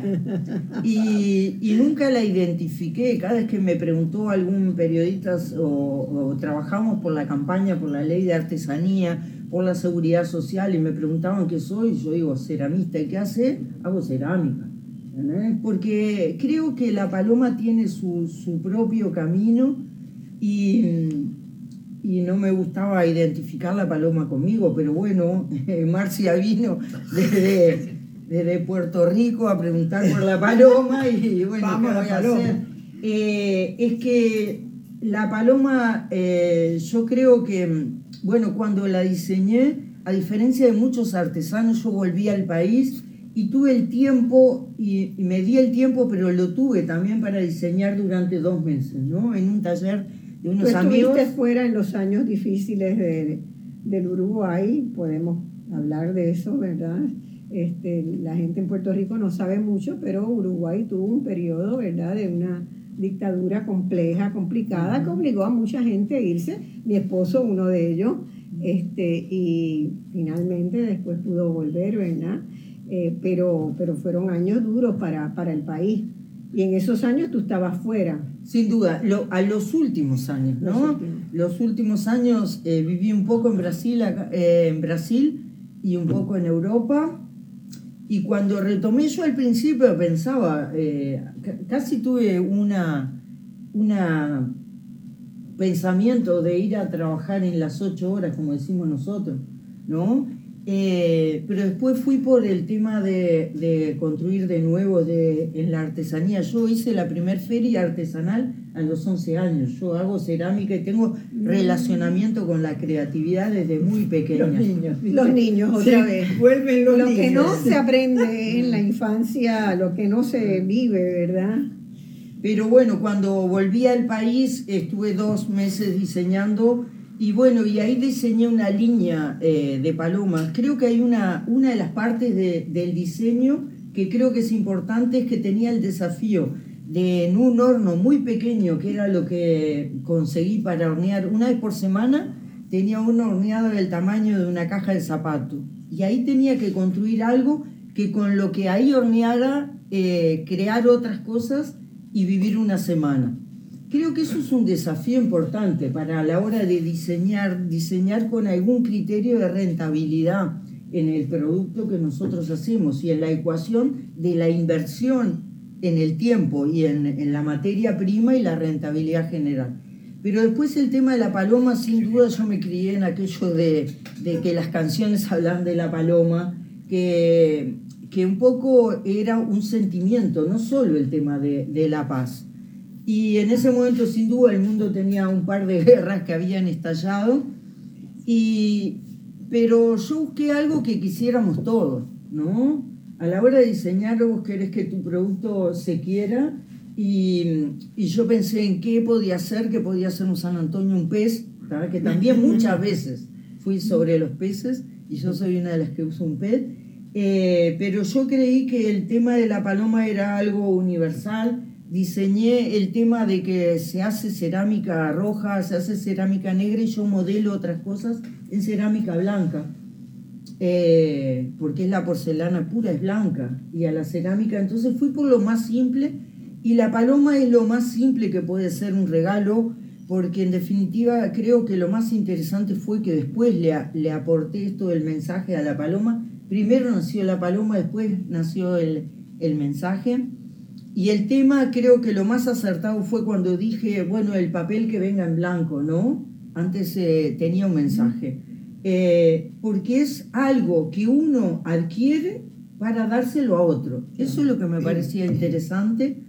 y, y, nunca la identifiqué. Cada vez que me preguntó algún periodista o, trabajamos por la campaña, por la ley de artesanía, por la seguridad social y me preguntaban qué soy, yo digo ceramista. ¿Y qué hace? Hago cerámica. Porque creo que la paloma tiene su, su propio camino y y no me gustaba identificar la paloma conmigo, pero bueno, Marcia vino desde, desde Puerto Rico a preguntar por la paloma y bueno, Vamos ¿qué voy a hacer? Eh, es que la paloma, eh, yo creo que, bueno, cuando la diseñé, a diferencia de muchos artesanos, yo volví al país y tuve el tiempo, y, y me di el tiempo, pero lo tuve también para diseñar durante dos meses, ¿no? En un taller de unos Tú fuera en los años difíciles de, del Uruguay, podemos hablar de eso, ¿verdad? Este, la gente en Puerto Rico no sabe mucho, pero Uruguay tuvo un periodo, ¿verdad?, de una dictadura compleja, complicada, que obligó a mucha gente a irse, mi esposo uno de ellos, este, y finalmente después pudo volver, ¿verdad? Eh, pero, pero fueron años duros para, para el país. Y en esos años tú estabas fuera. Sin duda, a los últimos años, ¿no? Los últimos, años eh, viví un poco en Brasil, eh, en Brasil y un poco en Europa. Y cuando retomé yo al principio pensaba, eh, casi tuve una, una pensamiento de ir a trabajar en las ocho horas, como decimos nosotros, ¿no? Eh, pero después fui por el tema de, de construir de nuevo de, en la artesanía. Yo hice la primer feria artesanal a los 11 años. Yo hago cerámica y tengo relacionamiento con la creatividad desde muy pequeña. Los niños, los niños otra vez. Vuelven los lo que no se aprende en la infancia, lo que no se vive, ¿verdad? Pero bueno, cuando volví al país estuve dos meses diseñando y bueno, y ahí diseñé una línea eh, de palomas. Creo que hay una, una de las partes del diseño que creo que es importante es que tenía el desafío de en un horno muy pequeño, que era lo que conseguí para hornear una vez por semana, tenía un horneado del tamaño de una caja de zapato. Y ahí tenía que construir algo que con lo que ahí horneara, eh, crear otras cosas y vivir una semana. Creo que eso es un desafío importante para la hora de diseñar, diseñar con algún criterio de rentabilidad en el producto que nosotros hacemos y en la ecuación de la inversión en el tiempo y en, la materia prima y la rentabilidad general. Pero después el tema de la paloma, sin duda yo me crié en aquello de, que las canciones hablan de la paloma, que, que, un poco era un sentimiento, no solo el tema de, de la paz. Y en ese momento, sin duda, el mundo tenía un par de guerras que habían estallado, y, pero yo busqué algo que quisiéramos todos, ¿no? A la hora de diseñar vos querés que tu producto se quiera. Y, y yo pensé en qué podía ser, que podía ser un San Antonio, un pez, que también muchas veces fui sobre los peces y yo soy una de las que uso un pez, eh, pero yo creí que el tema de la paloma era algo universal, diseñé el tema de que se hace cerámica roja, se hace cerámica negra y yo modelo otras cosas en cerámica blanca. Eh, porque es la porcelana pura, es blanca, y a la cerámica, entonces fui por lo más simple, y la paloma es lo más simple que puede ser un regalo, porque en definitiva creo que lo más interesante fue que después le, le aporté esto del mensaje a la paloma, primero nació la paloma, después nació el, el mensaje, y el tema creo que lo más acertado fue cuando dije, bueno, el papel que venga en blanco, ¿no? Antes eh, tenía un mensaje. Eh, porque es algo que uno adquiere para dárselo a otro. Eso es lo que me parecía interesante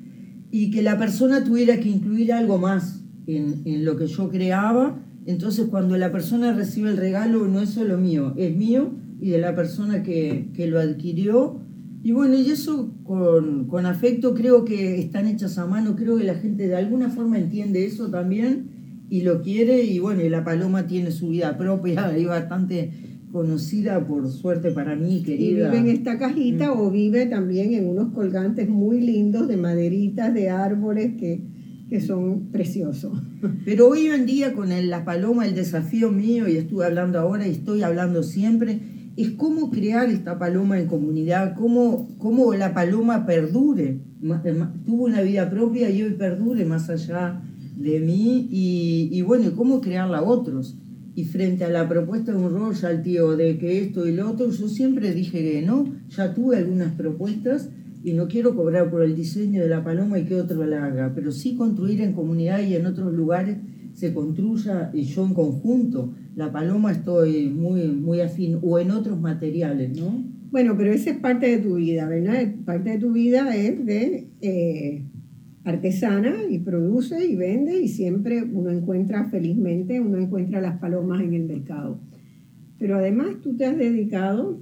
y que la persona tuviera que incluir algo más en, en lo que yo creaba. Entonces cuando la persona recibe el regalo no es solo mío, es mío y de la persona que, que lo adquirió. Y bueno, y eso con, con afecto creo que están hechas a mano, creo que la gente de alguna forma entiende eso también y lo quiere y bueno, y la paloma tiene su vida propia y bastante conocida por suerte para mí, querida. Y vive en esta cajita mm. o vive también en unos colgantes muy lindos de maderitas, de árboles que, que son preciosos. Pero hoy en día con la paloma, el desafío mío, y estuve hablando ahora y estoy hablando siempre, es cómo crear esta paloma en comunidad, cómo, cómo la paloma perdure, tuvo una vida propia y hoy perdure más allá de mí y, bueno, cómo crearla a otros. Y frente a la propuesta de un royalty o de que esto y lo otro, yo siempre dije que no, ya tuve algunas propuestas y no quiero cobrar por el diseño de la paloma y que otro la haga, pero sí construir en comunidad y en otros lugares se construya y yo en conjunto. La paloma estoy muy, muy afín, o en otros materiales, ¿no? Bueno, pero esa es parte de tu vida, ¿verdad? Parte de tu vida es de eh, artesana y produce y vende y siempre uno encuentra felizmente, uno encuentra las palomas en el mercado. Pero además tú te has dedicado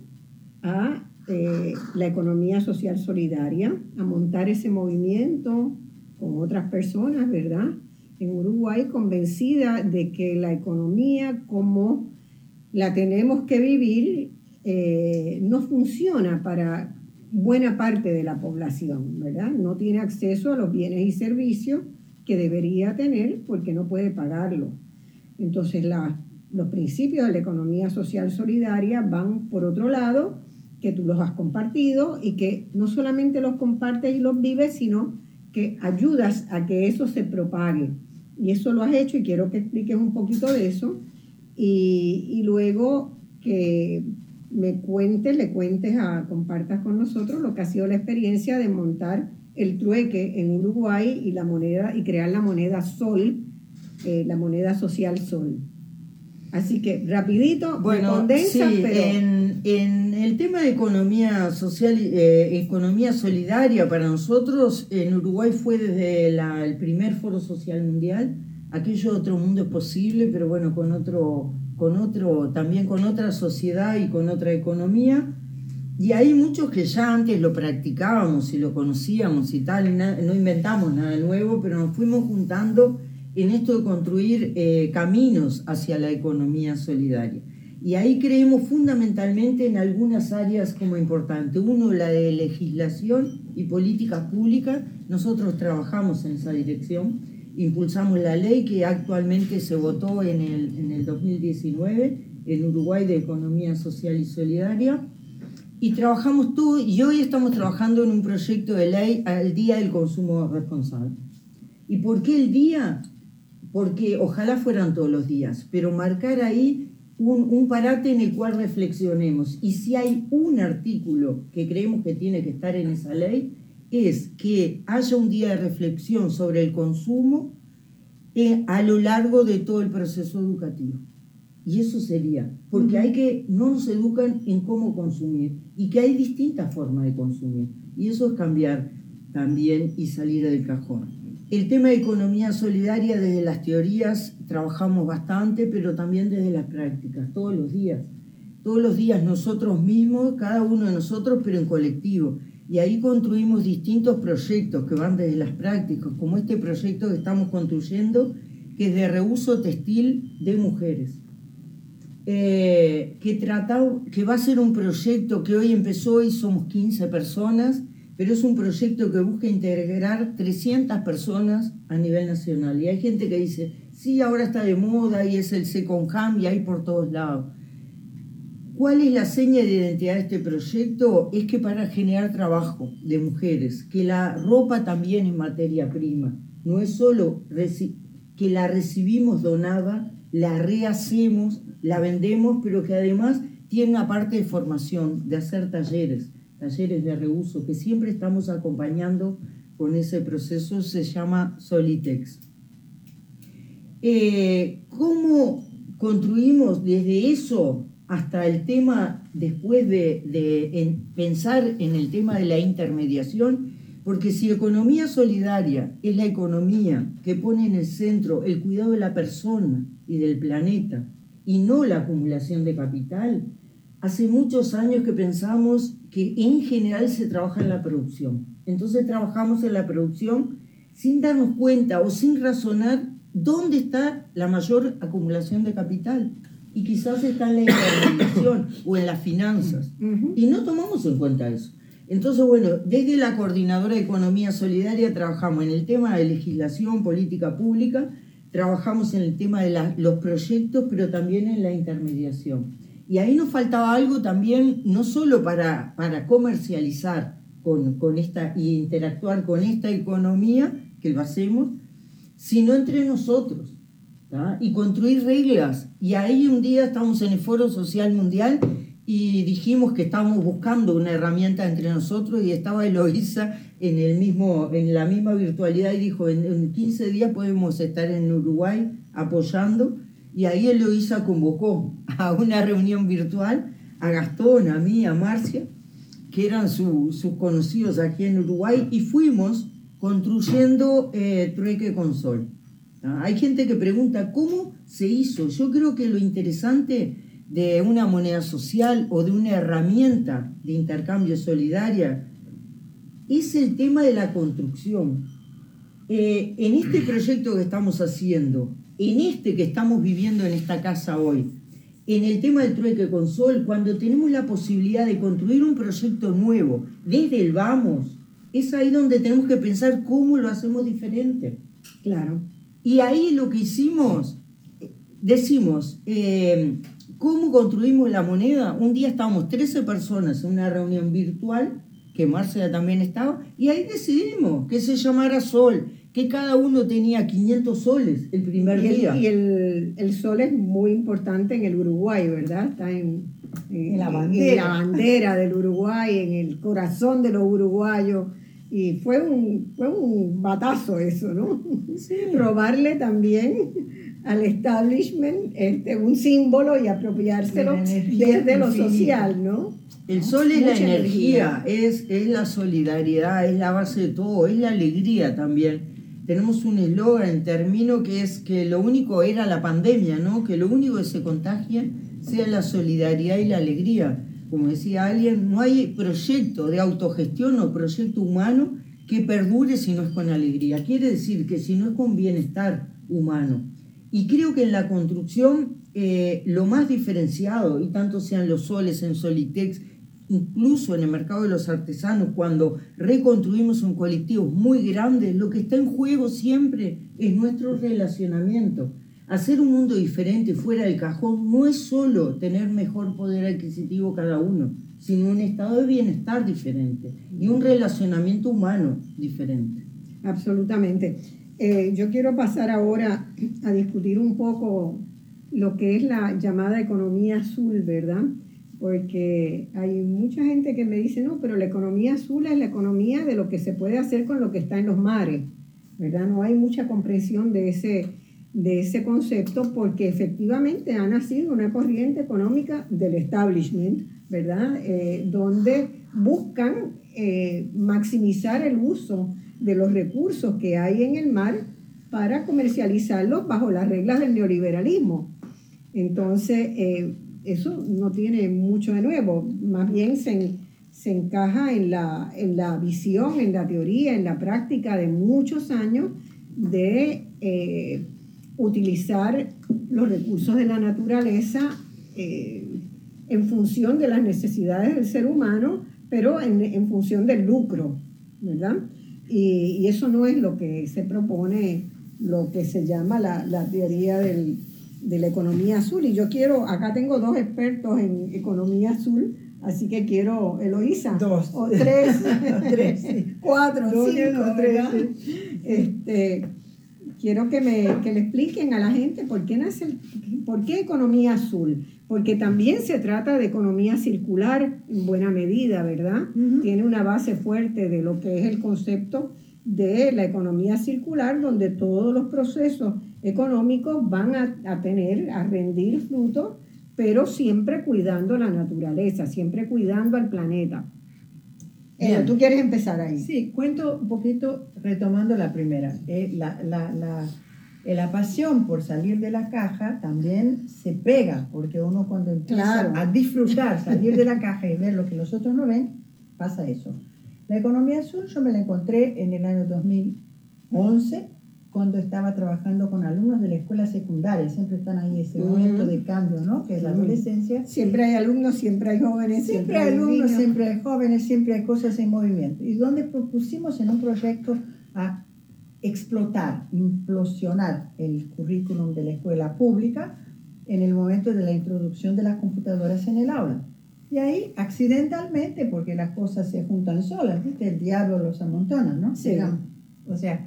a eh, la economía social solidaria, a montar ese movimiento con otras personas, ¿verdad? En Uruguay, convencida de que la economía como la tenemos que vivir eh, no funciona para buena parte de la población, ¿verdad? No tiene acceso a los bienes y servicios que debería tener porque no puede pagarlo. Entonces, los principios de la economía social solidaria van por otro lado, que tú los has compartido y que no solamente los compartes y los vives, sino que ayudas a que eso se propague. Y eso lo has hecho y quiero que expliques un poquito de eso. Y, y luego que me cuentes, le cuentes, a, compartas con nosotros lo que ha sido la experiencia de montar el trueque en Uruguay y la moneda y crear la moneda Sol, eh, la moneda social Sol. Así que rapidito, bueno, condensa, sí, en, en, el tema de economía social, eh, economía solidaria para nosotros en Uruguay fue desde la, el primer foro social mundial. Aquello otro mundo es posible, pero bueno, con otro con otro, también con otra sociedad y con otra economía. Y hay muchos que ya antes lo practicábamos y lo conocíamos y tal, no inventamos nada nuevo, pero nos fuimos juntando en esto de construir eh, caminos hacia la economía solidaria. Y ahí creemos fundamentalmente en algunas áreas como importante. Uno, la de legislación y políticas públicas. Nosotros trabajamos en esa dirección. Impulsamos la ley que actualmente se votó en el, en el 2019 en Uruguay de Economía Social y Solidaria. Y trabajamos todo, y hoy estamos trabajando en un proyecto de ley al Día del Consumo Responsable. ¿Y por qué el día? Porque ojalá fueran todos los días, pero marcar ahí un, un, parate en el cual reflexionemos. Y si hay un artículo que creemos que tiene que estar en esa ley, es que haya un día de reflexión sobre el consumo eh, a lo largo de todo el proceso educativo. Y eso sería, porque hay que, no nos educan en cómo consumir y que hay distintas formas de consumir. Y eso es cambiar también y salir del cajón. El tema de economía solidaria desde las teorías trabajamos bastante, pero también desde las prácticas, todos los días. Todos los días nosotros mismos, cada uno de nosotros, pero en colectivo. Y ahí construimos distintos proyectos que van desde las prácticas, como este proyecto que estamos construyendo, que es de reuso textil de mujeres. Eh, que, trata, que va a ser un proyecto que hoy empezó y somos 15 personas, pero es un proyecto que busca integrar 300 personas a nivel nacional. Y hay gente que dice, sí, ahora está de moda y es el second hand y hay por todos lados. ¿Cuál es la seña de identidad de este proyecto? Es que para generar trabajo de mujeres, que la ropa también es materia prima, no es solo que la recibimos donada, la rehacemos, la vendemos, pero que además tiene una parte de formación, de hacer talleres, talleres de reuso, que siempre estamos acompañando con ese proceso, se llama Solitex. Eh, ¿Cómo construimos desde eso hasta el tema, después de, pensar en el tema de la intermediación? Porque si economía solidaria es la economía que pone en el centro el cuidado de la persona y del planeta y no la acumulación de capital, hace muchos años que pensamos que en general se trabaja en la producción. Entonces trabajamos en la producción sin darnos cuenta o sin razonar dónde está la mayor acumulación de capital. Y quizás está en la intermediación o en las finanzas. Y no tomamos en cuenta eso. Entonces, bueno, desde la Coordinadora de Economía Solidaria trabajamos en el tema de legislación, política pública, trabajamos en el tema de los proyectos, pero también en la intermediación. Y ahí nos faltaba algo también, no solo para, para comercializar con, con esta y interactuar con esta economía, que lo hacemos, sino entre nosotros. Y construir reglas. Y ahí un día estamos en el Foro Social Mundial y dijimos que estábamos buscando una herramienta entre nosotros y estaba Eloisa en, el mismo, en la misma virtualidad y dijo, en, 15 días podemos estar en Uruguay apoyando y ahí Eloisa convocó a una reunión virtual a Gastón, a mí, a Marcia, que eran sus conocidos aquí en Uruguay y fuimos construyendo eh, Trueque con Sol. Hay gente que pregunta, ¿cómo se hizo? Yo creo que lo interesante de una moneda social o de una herramienta de intercambio solidaria es el tema de la construcción. Eh, en este proyecto que estamos haciendo, en este que estamos viviendo en esta casa hoy, en el tema del trueque con sol, cuando tenemos la posibilidad de construir un proyecto nuevo desde el vamos, es ahí donde tenemos que pensar cómo lo hacemos diferente. Claro. Y ahí lo que hicimos, decimos, eh, ¿Cómo construimos la moneda? Un día estábamos 13 personas en una reunión virtual, que Marcela también estaba, y ahí decidimos que se llamara Sol, que cada uno tenía 500 soles el primer día. Y el, el, sol es muy importante en el Uruguay, ¿verdad? Está en, la bandera. la bandera del Uruguay, en el corazón de los uruguayos. Y fue un, fue un batazo eso, ¿no? Sí. Robarle también al establishment este, un símbolo y apropiárselo desde lo social, ¿no? El sol es la energía, Es, es la solidaridad, es la base de todo, es la alegría también. Tenemos un eslogan en término que es que lo único era la pandemia, ¿no? Que lo único que se contagia sea la solidaridad y la alegría. Como decía alguien, no hay proyecto de autogestión o proyecto humano que perdure si no es con alegría. Quiere decir que si no es con bienestar humano, y creo que en la construcción eh, lo más diferenciado, y tanto sean los soles en Solitex, incluso en el mercado de los artesanos, cuando reconstruimos un colectivo muy grande, lo que está en juego siempre es nuestro relacionamiento. Hacer un mundo diferente fuera del cajón no es solo tener mejor poder adquisitivo cada uno, sino un estado de bienestar diferente y un relacionamiento humano diferente. Absolutamente. Eh, yo quiero pasar ahora a discutir un poco lo que es la llamada economía azul, ¿verdad? Porque hay mucha gente que me dice, no, pero la economía azul es la economía de lo que se puede hacer con lo que está en los mares, ¿verdad? No hay mucha comprensión de ese, de ese concepto porque efectivamente ha nacido una corriente económica del establishment, ¿verdad? Eh, donde buscan eh, maximizar el uso de los recursos que hay en el mar para comercializarlos bajo las reglas del neoliberalismo. Entonces, eh, eso no tiene mucho de nuevo, más bien se, se encaja en la, en la, visión, en la teoría, en la práctica de muchos años de eh, utilizar los recursos de la naturaleza eh, en función de las necesidades del ser humano, pero en, en función del lucro, ¿verdad? Y, y, eso no es lo que se propone, lo que se llama la, la teoría del, de la economía azul. Y yo quiero, acá tengo dos expertos en economía azul, así que quiero, Eloísa, dos. o tres, tres cuatro, cinco, tres. Este, quiero que, me, que le expliquen a la gente por qué nace, por qué economía azul. Porque también se trata de economía circular en buena medida, ¿verdad? Uh -huh. Tiene una base fuerte de lo que es el concepto de la economía circular, donde todos los procesos económicos van a, a tener, a rendir frutos, pero siempre cuidando la naturaleza, siempre cuidando al planeta. Eh, ¿Tú quieres empezar ahí? Sí, cuento un poquito retomando la primera. Eh, la, la, la, eh, la, pasión por salir de la caja también se pega, porque uno cuando empieza claro. a disfrutar, salir de la caja y ver lo que los otros no ven, pasa eso. La economía azul yo me la encontré en el año 2011 cuando estaba trabajando con alumnos de la escuela secundaria. Siempre están ahí ese momento de cambio, ¿no? Que es la adolescencia. Siempre hay alumnos, siempre hay jóvenes. Siempre, siempre hay alumnos, niños. siempre hay jóvenes, siempre hay cosas en movimiento. Y donde propusimos en un proyecto a explotar, implosionar el currículum de la escuela pública en el momento de la introducción de las computadoras en el aula. Y ahí, accidentalmente, porque las cosas se juntan solas, ¿viste? El diablo los amontona, ¿no? Sí. O sea,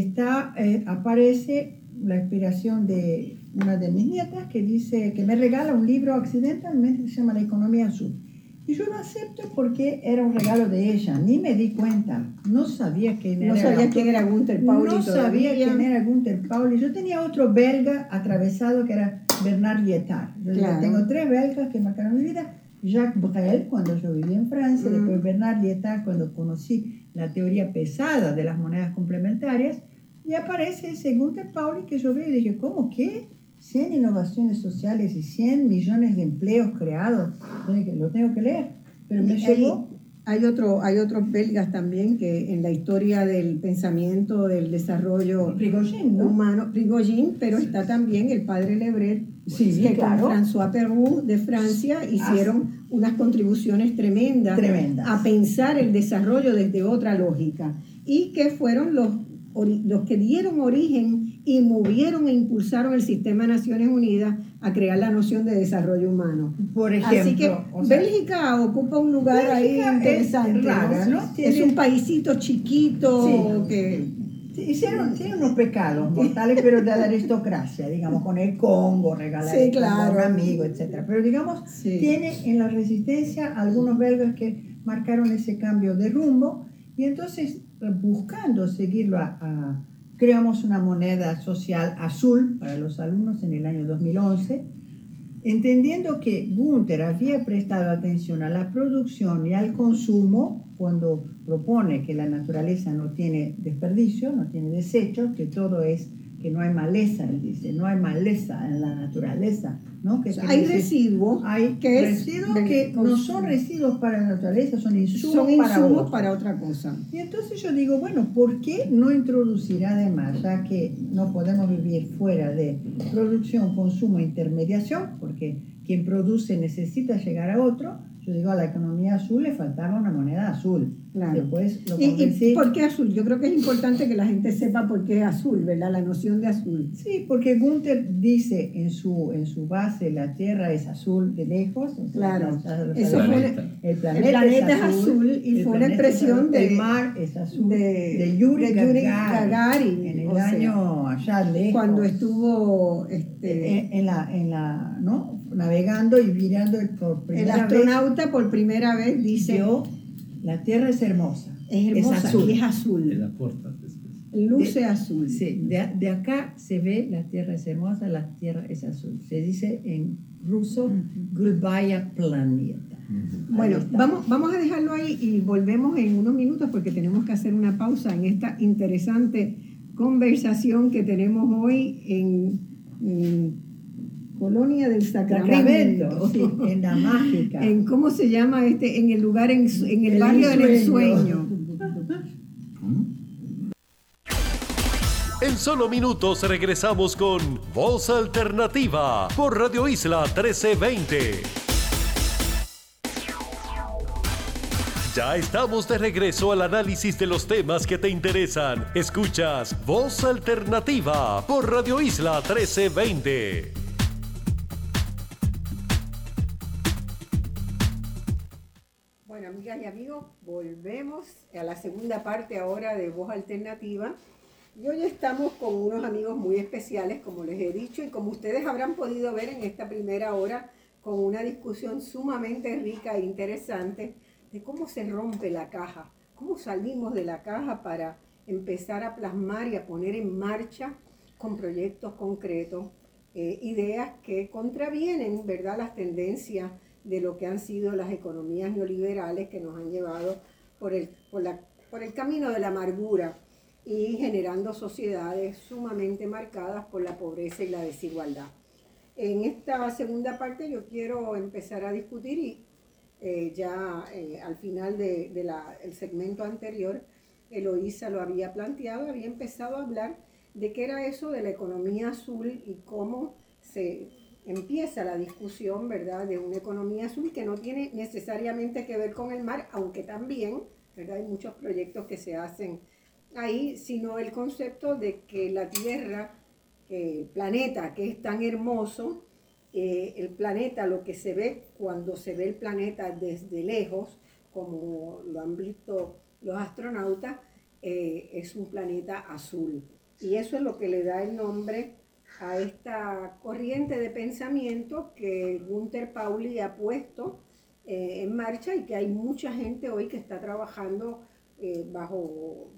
está, eh, aparece la inspiración de una de mis nietas que dice que me regala un libro accidentalmente que se llama La economía azul. Y yo lo acepto porque era un regalo de ella, ni me di cuenta, no sabía quién no era. sabía quién era Gunther Pauli. No todavía. sabía quién era Gunther Pauli. Yo tenía otro belga atravesado que era Bernard Lietard. Yo Claro. tengo tres belgas que marcaron mi vida. Jacques Brel, cuando yo vivía en Francia, Mm. después Bernard Lietard, cuando conocí la teoría pesada de las monedas complementarias, y aparece ese Gunther Pauli que yo veo y dije, ¿cómo qué? 100 innovaciones sociales y 100 millones de empleos creados. Lo tengo que leer. Pero me llegó. Hay, otro, hay otros belgas también que en la historia del pensamiento, del desarrollo Prigogine, ¿no? humano, Prigogine, pero está también el padre Lebret, Sí, que claro. con François Perroux de Francia hicieron unas contribuciones tremendas, Tremendas. a pensar el desarrollo desde otra lógica y que fueron los, los que dieron origen y movieron e impulsaron el sistema de Naciones Unidas a crear la noción de desarrollo humano. Por ejemplo. Así que o sea, Bélgica ocupa un lugar Bélgica ahí es interesante. rara, ¿no? Es Tiene- un paísito chiquito Sí. que Hicieron, tienen unos pecados mortales, pero de la aristocracia, digamos, con el Congo, regalar Sí, Congo a claro. un amigo, etc. Pero digamos, Sí. tiene en la resistencia algunos belgas que marcaron ese cambio de rumbo y entonces buscando seguirlo a, a- creamos una moneda social azul para los alumnos en el año 2011 entendiendo que Gunther había prestado atención a la producción y al consumo cuando propone que la naturaleza no tiene desperdicio, no tiene desechos, que todo es que no hay maleza, él dice, no hay maleza en la naturaleza, ¿no? Que Hay residuos hay que es residuos que no son residuos para la naturaleza, son insumos, son para, otro. para otra cosa. Y entonces yo digo, bueno, ¿por qué no introducir además, ya que no podemos vivir fuera de producción, consumo intermediación, porque quien produce necesita llegar a otro, yo digo, a la economía azul le faltaba una moneda azul. Claro. Después lo ¿Y, y convencí. por qué azul? Yo creo que es importante que la gente sepa por qué es azul, ¿verdad? La noción de azul. Sí, porque Gunther dice en su, en su base, la Tierra es azul de lejos. Claro. Eso Planeta. el El planeta, planeta es azul y el fue una expresión de, El mar es azul. de, de Yuri, de Gagarin, Gagarin, En el o sea, año allá lejos. cuando estuvo este, en, en la, en la, ¿no? Navegando y mirando por el astronauta por primera vez dice, la Tierra es hermosa. es hermosa azul. y es azul, la puerta después. luce azul. Sí, de, de acá se ve la Tierra es hermosa, la Tierra es azul. Se dice en ruso, Grubaya planeta. Bueno, Ahí está. vamos, vamos a dejarlo ahí y volvemos en unos minutos porque tenemos que hacer una pausa en esta interesante conversación que tenemos hoy en, en Colonia del Sacramento. En la mágica. En cómo se llama este, en el lugar, en, el, El barrio del ensueño. ensueño. En solo minutos regresamos con Voz Alternativa por Radio Isla 1320. Ya estamos de regreso al análisis de los temas que te interesan. Escuchas Voz Alternativa por Radio Isla 1320. Amigas y amigos, volvemos a la segunda parte ahora de Voz Alternativa. Y hoy estamos con unos amigos muy especiales, como les he dicho, y como ustedes habrán podido ver en esta primera hora, con una discusión sumamente rica e interesante de cómo se rompe la caja, cómo salimos de la caja para empezar a plasmar y a poner en marcha con proyectos concretos, eh, ideas que contravienen, ¿verdad?, las tendencias de lo que han sido las economías neoliberales que nos han llevado por el, por la- por el camino de la amargura y generando sociedades sumamente marcadas por la pobreza y la desigualdad. En esta segunda parte yo quiero empezar a discutir y eh, ya eh, al final del de, el segmento anterior, Eloísa lo había planteado, había empezado a hablar de qué era eso de la economía azul y cómo se empieza la discusión, ¿verdad?, de una economía azul que no tiene necesariamente que ver con el mar, aunque también, ¿verdad?, hay muchos proyectos que se hacen ahí, sino el concepto de que la Tierra, el planeta que es tan hermoso, eh, el planeta, lo que se ve cuando se ve el planeta desde lejos, como lo han visto los astronautas, eh, es un planeta azul. Y eso es lo que le da el nombre a esta corriente de pensamiento que Gunther Pauli ha puesto eh, en marcha y que hay mucha gente hoy que está trabajando eh, bajo,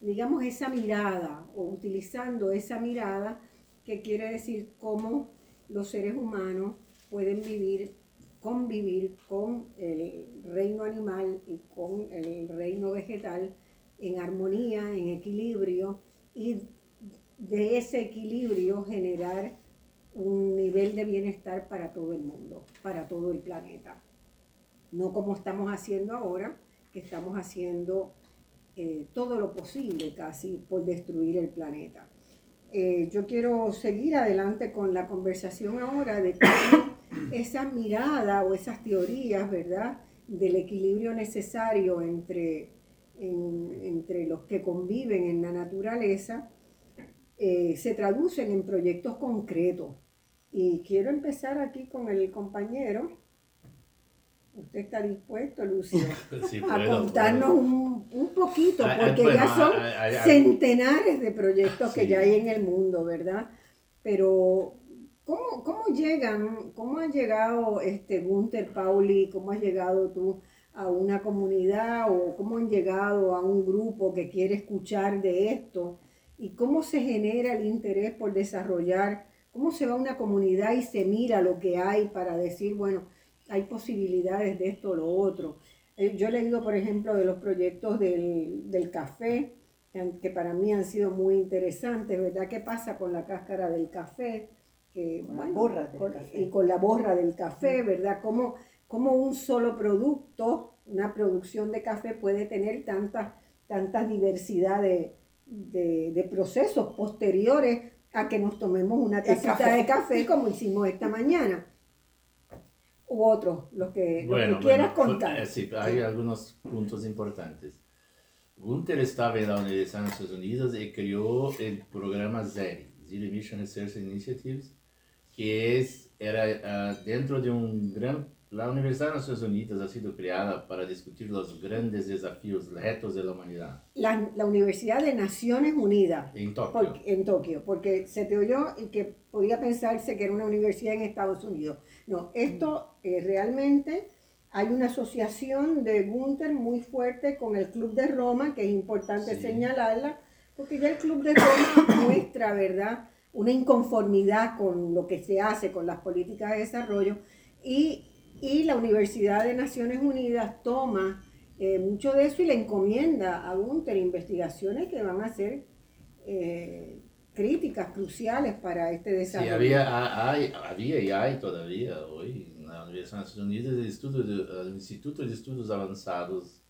digamos, esa mirada o utilizando esa mirada que quiere decir cómo los seres humanos pueden vivir, convivir con el reino animal y con el reino vegetal en armonía, en equilibrio y de ese equilibrio generar un nivel de bienestar para todo el mundo, para todo el planeta. No como estamos haciendo ahora, que estamos haciendo eh, todo lo posible casi por destruir el planeta. Eh, yo quiero seguir adelante con la conversación ahora de cómo esa mirada o esas teorías, ¿verdad?, del equilibrio necesario entre, en- entre los que conviven en la naturaleza, eh, se traducen en proyectos concretos. Y quiero empezar aquí con el compañero. ¿Usted está dispuesto, Lucio, Sí, a contarnos un, un poquito? Ah, ah, Porque bueno, ya son ah, centenares de proyectos que ya hay en el mundo, ¿verdad? Pero, ¿cómo, cómo llegan, cómo ha llegado este Gunther Pauli, cómo has llegado tú a una comunidad o cómo han llegado a un grupo que quiere escuchar de esto? ¿Y cómo se genera el interés por desarrollar? ¿Cómo se va a una comunidad y se mira lo que hay para decir, bueno, hay posibilidades de esto o lo otro? Eh, Yo he leído, por ejemplo, de los proyectos del, del café, que para mí han sido muy interesantes, ¿verdad? ¿Qué pasa con la cáscara del café? Que, Con la borra del con- café. Y con la borra del café, ¿verdad? ¿Cómo, cómo un solo producto, una producción de café puede tener tanta, tanta diversidad de, de- de procesos posteriores a que nos tomemos una tacita café. de café como hicimos esta mañana? U otros, los que, los Bueno, que quieras bueno, contar. eh, sí, hay algunos puntos importantes. Gunther estaba en la Universidad de Estados Unidos y creó el programa ZERI, Zero Emission Research Initiatives, que es, era ah, dentro de un gran... La Universidad de Estados Unidos ha sido creada para discutir los grandes desafíos, retos de la humanidad La, la Universidad de Naciones Unidas. en Tokio. En Tokio, porque se te oyó y que podía pensarse que era una universidad en Estados Unidos. No, esto eh, realmente hay una asociación de Gunther muy fuerte con el Club de Roma, que es importante Sí. señalarla, porque ya el Club de Roma muestra, ¿verdad?, una inconformidad con lo que se hace, con las políticas de desarrollo, y, y la Universidad de Naciones Unidas toma eh, mucho de eso y le encomienda a Gunther investigaciones que van a ser eh, críticas cruciales para este Sí, desarrollo. había, ha- hay, había y hay todavía hoy en la Universidad de Estados Unidos el, estudio de- el Instituto de Estudios Avanzados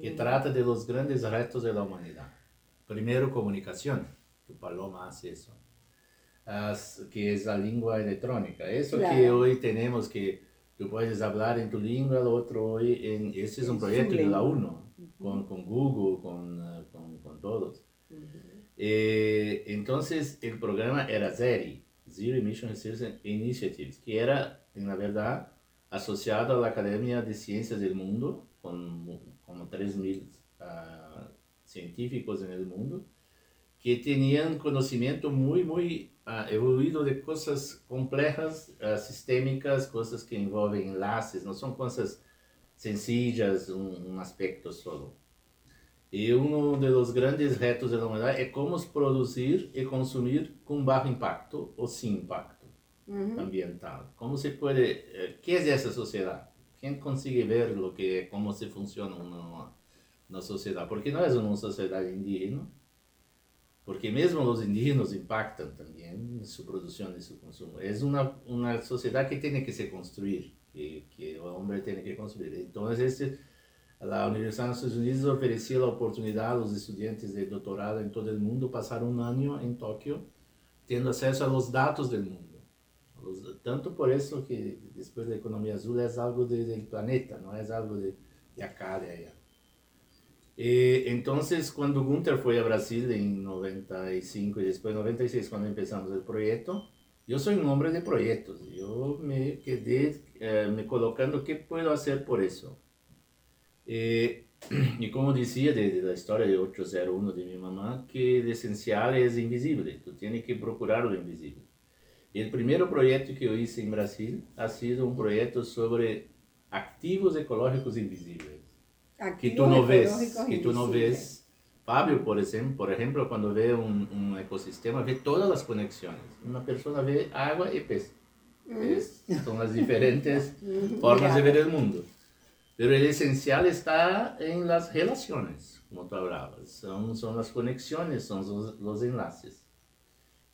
que trata de los grandes retos de la humanidad. Primero, comunicación, que Paloma hace eso, As- que es la lengua electrónica. Eso que Claro. hoy tenemos que tú puedes hablar en tu lengua, lo otro hoy en... Este es un proyecto de la. UNO, con, con Google, con, eh, con, con todos. Eh, entonces, el programa era ZERI, Zero Emission Research Initiatives, que era, en la verdad, asociado a la Academia de Ciencias del Mundo, con como 3.000 ah, científicos en el mundo, que tenían conocimiento muy, muy ah, evoluido de cosas complejas, ah, sistémicas, cosas que envolven enlaces, no son cosas sencillas, un, un aspecto solo. Y uno de los grandes retos de la humanidad es cómo producir y consumir con bajo impacto o sin impacto Ujú. ambiental. ¿Cómo se puede, eh, qué es esa sociedad? ¿Quién consigue ver lo que, cómo se funciona una, una sociedad? Porque no es una sociedad indígena, porque mesmo los indígenas impactan también en su producción y su consumo. Es una, una sociedad que tiene que se construir, que, que el hombre tiene que construir. Entonces, este, la Universidad de Estados Unidos ofrecía la oportunidad a los estudiantes de doctorado en todo el mundo pasar un año en Tokio teniendo acceso a los datos del mundo. Los- tanto por eso que después la economía azul es algo de- del planeta, no es algo de, de acá, de allá. Eh, entonces, cuando Gunther fue a Brasil en 95 y después 96, cuando empezamos el proyecto, yo soy un hombre de proyectos. Yo me quedé eh, me colocando qué puedo hacer por eso. Eh, y como decía de, de la historia de 801 de mi mamá, que el esencial es invisible, tú tienes que procurar lo invisible. El primer proyecto que yo hice en Brasil ha sido un proyecto sobre activos ecológicos invisibles, que tú no ves, que tú no ves. Fabio, por ejemplo, por ejemplo cuando ve un, un ecosistema, ve todas las conexiones. Una persona ve agua y pez. Es- son las diferentes Ujú. formas de ver el mundo. Pero el esencial está en las relaciones, como tú hablabas. Son, son las conexiones, son los, los enlaces.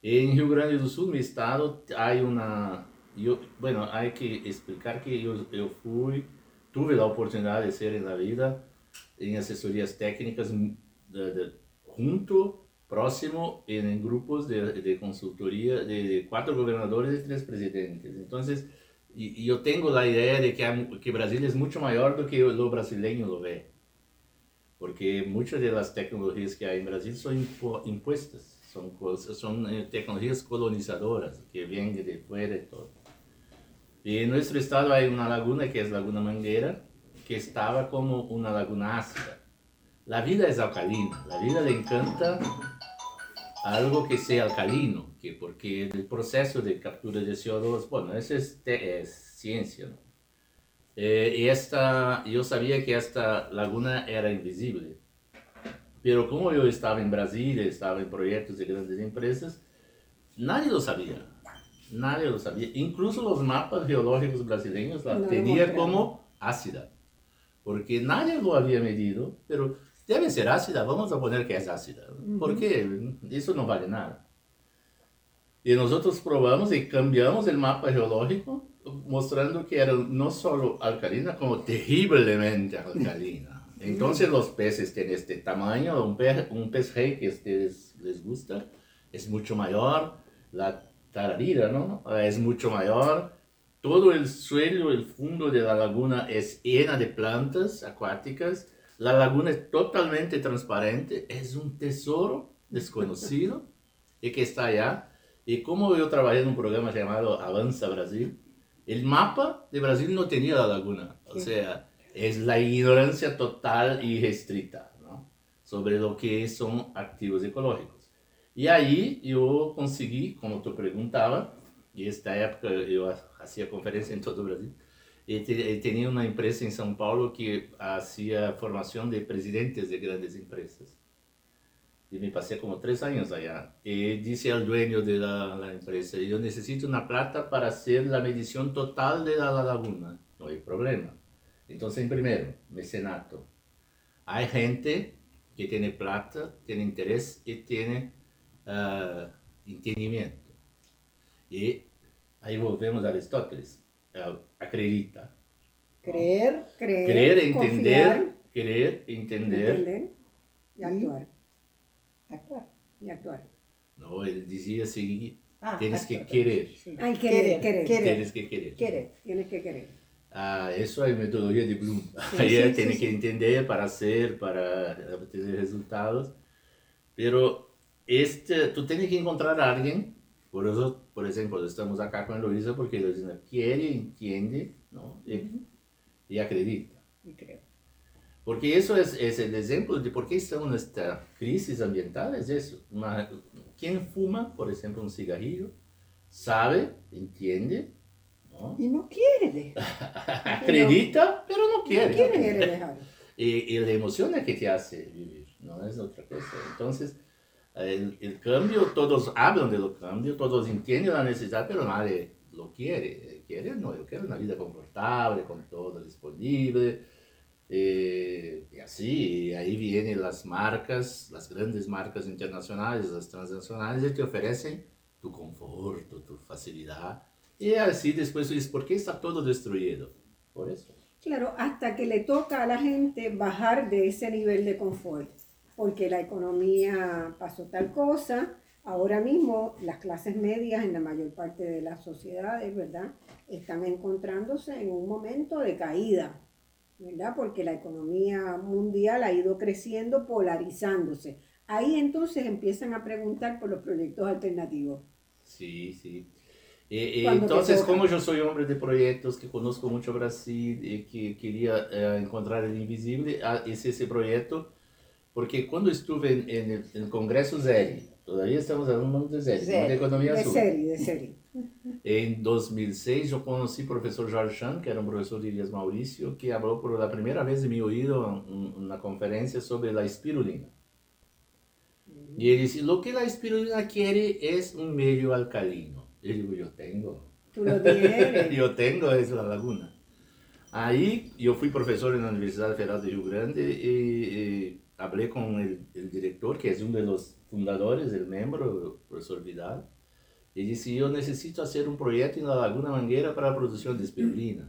En Rio Grande do Sul, mi estado, hay una... Yo, bueno, hay que explicar que yo, yo fui, tuve la oportunidad de ser en la vida en asesorías técnicas mm, de- de- junto, próximo, en, en grupos de, de consultoría de, de cuatro gobernadores y tres presidentes. Entonces, y, y yo tengo la idea de que, hay- que Brasil es mucho mayor do que lo brasileño lo ve. Porque muchas de las tecnologías que hay en Brasil son impo- impuestas, son, cosas, son eh, tecnologías colonizadoras que vienen de fuera y todo. Y en nuestro estado hay una laguna que es Laguna Mangueira, que estaba como una laguna ácida. La vida es alcalina, la vida le encanta algo que sea alcalino, que porque el proceso de captura de CO2, bueno, eso es, es ciencia, ¿no? Eh, y esta, yo sabía que esta laguna era invisible, pero como yo estaba en Brasil, estaba en proyectos de grandes empresas, nadie lo sabía, nadie lo sabía, incluso los mapas geológicos brasileños la No mostraban. como ácida, porque nadie lo había medido, pero debe ser ácida, vamos a poner que es ácida, porque eso no vale nada. Y nosotros probamos y cambiamos el mapa geológico, mostrando que era no solo alcalina, como terriblemente alcalina. Entonces los peces tienen este tamaño, un pez, un pez rey que a ustedes les gusta, es mucho mayor, la tararira, ¿no? Es mucho mayor, todo el suelo, el fondo de la laguna es llena de plantas acuáticas, la laguna es totalmente transparente, es un tesoro desconocido y que está allá. Y como yo trabajé en un programa llamado Avanza Brasil, el mapa de Brasil no tenía la laguna. O sea, es la ignorancia total y restrita ¿no? sobre lo que son activos ecológicos. Y ahí yo conseguí, como tú preguntabas, y esta época yo hacía conferencia en todo Brasil, y tenía una empresa en São Paulo que hacía formación de presidentes de grandes empresas. Y me pasé como tres años allá. Y dice al dueño la empresa, yo necesito una plata para hacer la medición total de la, laguna. No hay problema. Entonces, primero, mecenato. Hay gente que tiene plata, tiene interés y tiene uh, entendimiento. Y ahí volvemos a Aristóteles. Uh, acredita. Creer, Creer, Creer, entender, confiar, creer, entender. entender y actuar. Actuar. Y actuar. No, él decía así, Ah, tienes que querer. Sí. Hay querer, querer. Tienes que querer. Querer. Tienes que querer. Ah, eso es metodología de Bloom. Sí, Ahí sí, tiene que entender para hacer, para obtener resultados. Pero este, tú tienes que encontrar a alguien, por eso, por ejemplo, estamos acá con Luisa porque Luisa quiere, entiende ¿no? y, y acredita. Y creo. Porque eso es, es el ejemplo de por qué estamos en esta crisis ambiental, es eso. Una- quien fuma, por ejemplo, un cigarrillo, sabe, entiende, ¿no? Y no quiere acredita, pero no quiere. ¿Quién quiere dejar? Y, y la emoción es que te hace vivir, no es otra cosa. Entonces, el, el cambio, todos hablan de lo cambio, todos entienden la necesidad, pero nadie lo quiere. Quiere, no, yo quiero una vida confortable, con todo disponible. eh, y así, y ahí vienen las marcas, las grandes marcas internacionales, las transnacionales, y te ofrecen tu conforto, tu facilidad. Y así después dices, ¿por qué está todo destruido? Por eso. Claro, hasta que le toca a la gente bajar de ese nivel de confort, porque la economía pasó tal cosa, ahora mismo las clases medias en la mayor parte de las sociedades, ¿verdad? Están encontrándose en un momento de caída, ¿verdad? Porque la economía mundial ha ido creciendo, polarizándose. Ahí entonces empiezan a preguntar por los proyectos alternativos. Sí, sí. Eh, eh, entonces, como yo soy hombre de proyectos, que conozco mucho Brasil y que quería eh, encontrar el invisible, ah, hice ese proyecto, porque cuando estuve en, en el, en el Congreso ZERI, todavía estamos hablando de ZERI, no ZERI, de Economía De Azul. serie, de serie. En 2006 yo conocí al profesor Jorge Chan, que era un profesor de Ilhas Mauricio, que habló por la primera vez en mi oído en una conferencia sobre la espirulina. Y él dice, lo que la espirulina quiere es un medio alcalino. Y digo, yo tengo. Tú lo tienes. yo tengo es la laguna. Ahí yo fui profesor en la Universidad Federal de Rio Grande y, y hablé con el, el director, que es uno de los fundadores, el miembro, el profesor Vidal, y disse, yo necesito hacer un proyecto en la Laguna Manguera para la producción de espirulina.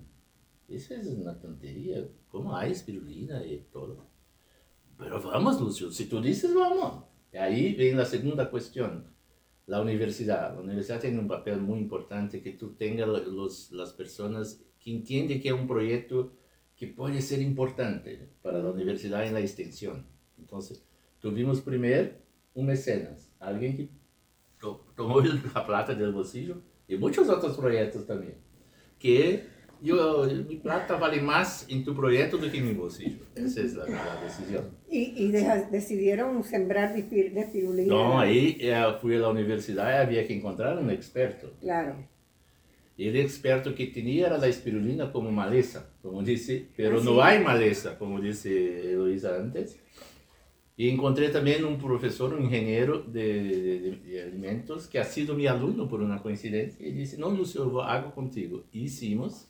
Eso es una tontería. ¿Cómo hay espirulina y todo? Pero vamos, Lucio, si tú dices, vamos. Y ahí viene la segunda cuestión. La universidad. La universidad tiene un papel muy importante que tú tengas los, las personas que entienden que es un proyecto que puede ser importante para la universidad en la extensión. Entonces, tuvimos primero un mecenas, alguien que to- tomó el- la plata del bolsillo y muchos otros proyectos también. Que yo, mi plata vale más en tu proyecto do que en mi bolsillo. Esa es la, la decisión. Y, decidieron sembrar de, de. No, ahí eh, fui a la universidad y había que encontrar un experto. Claro. Y el experto que tenía era la espirulina como maleza, como dice, pero Ah, sí. hay maleza, como dice Eloisa antes. Y encontré también un profesor, un ingeniero de, de- de- de alimentos, que ha sido mi alumno por una coincidencia, y dice, no, Lucio, yo hago contigo. Y hicimos.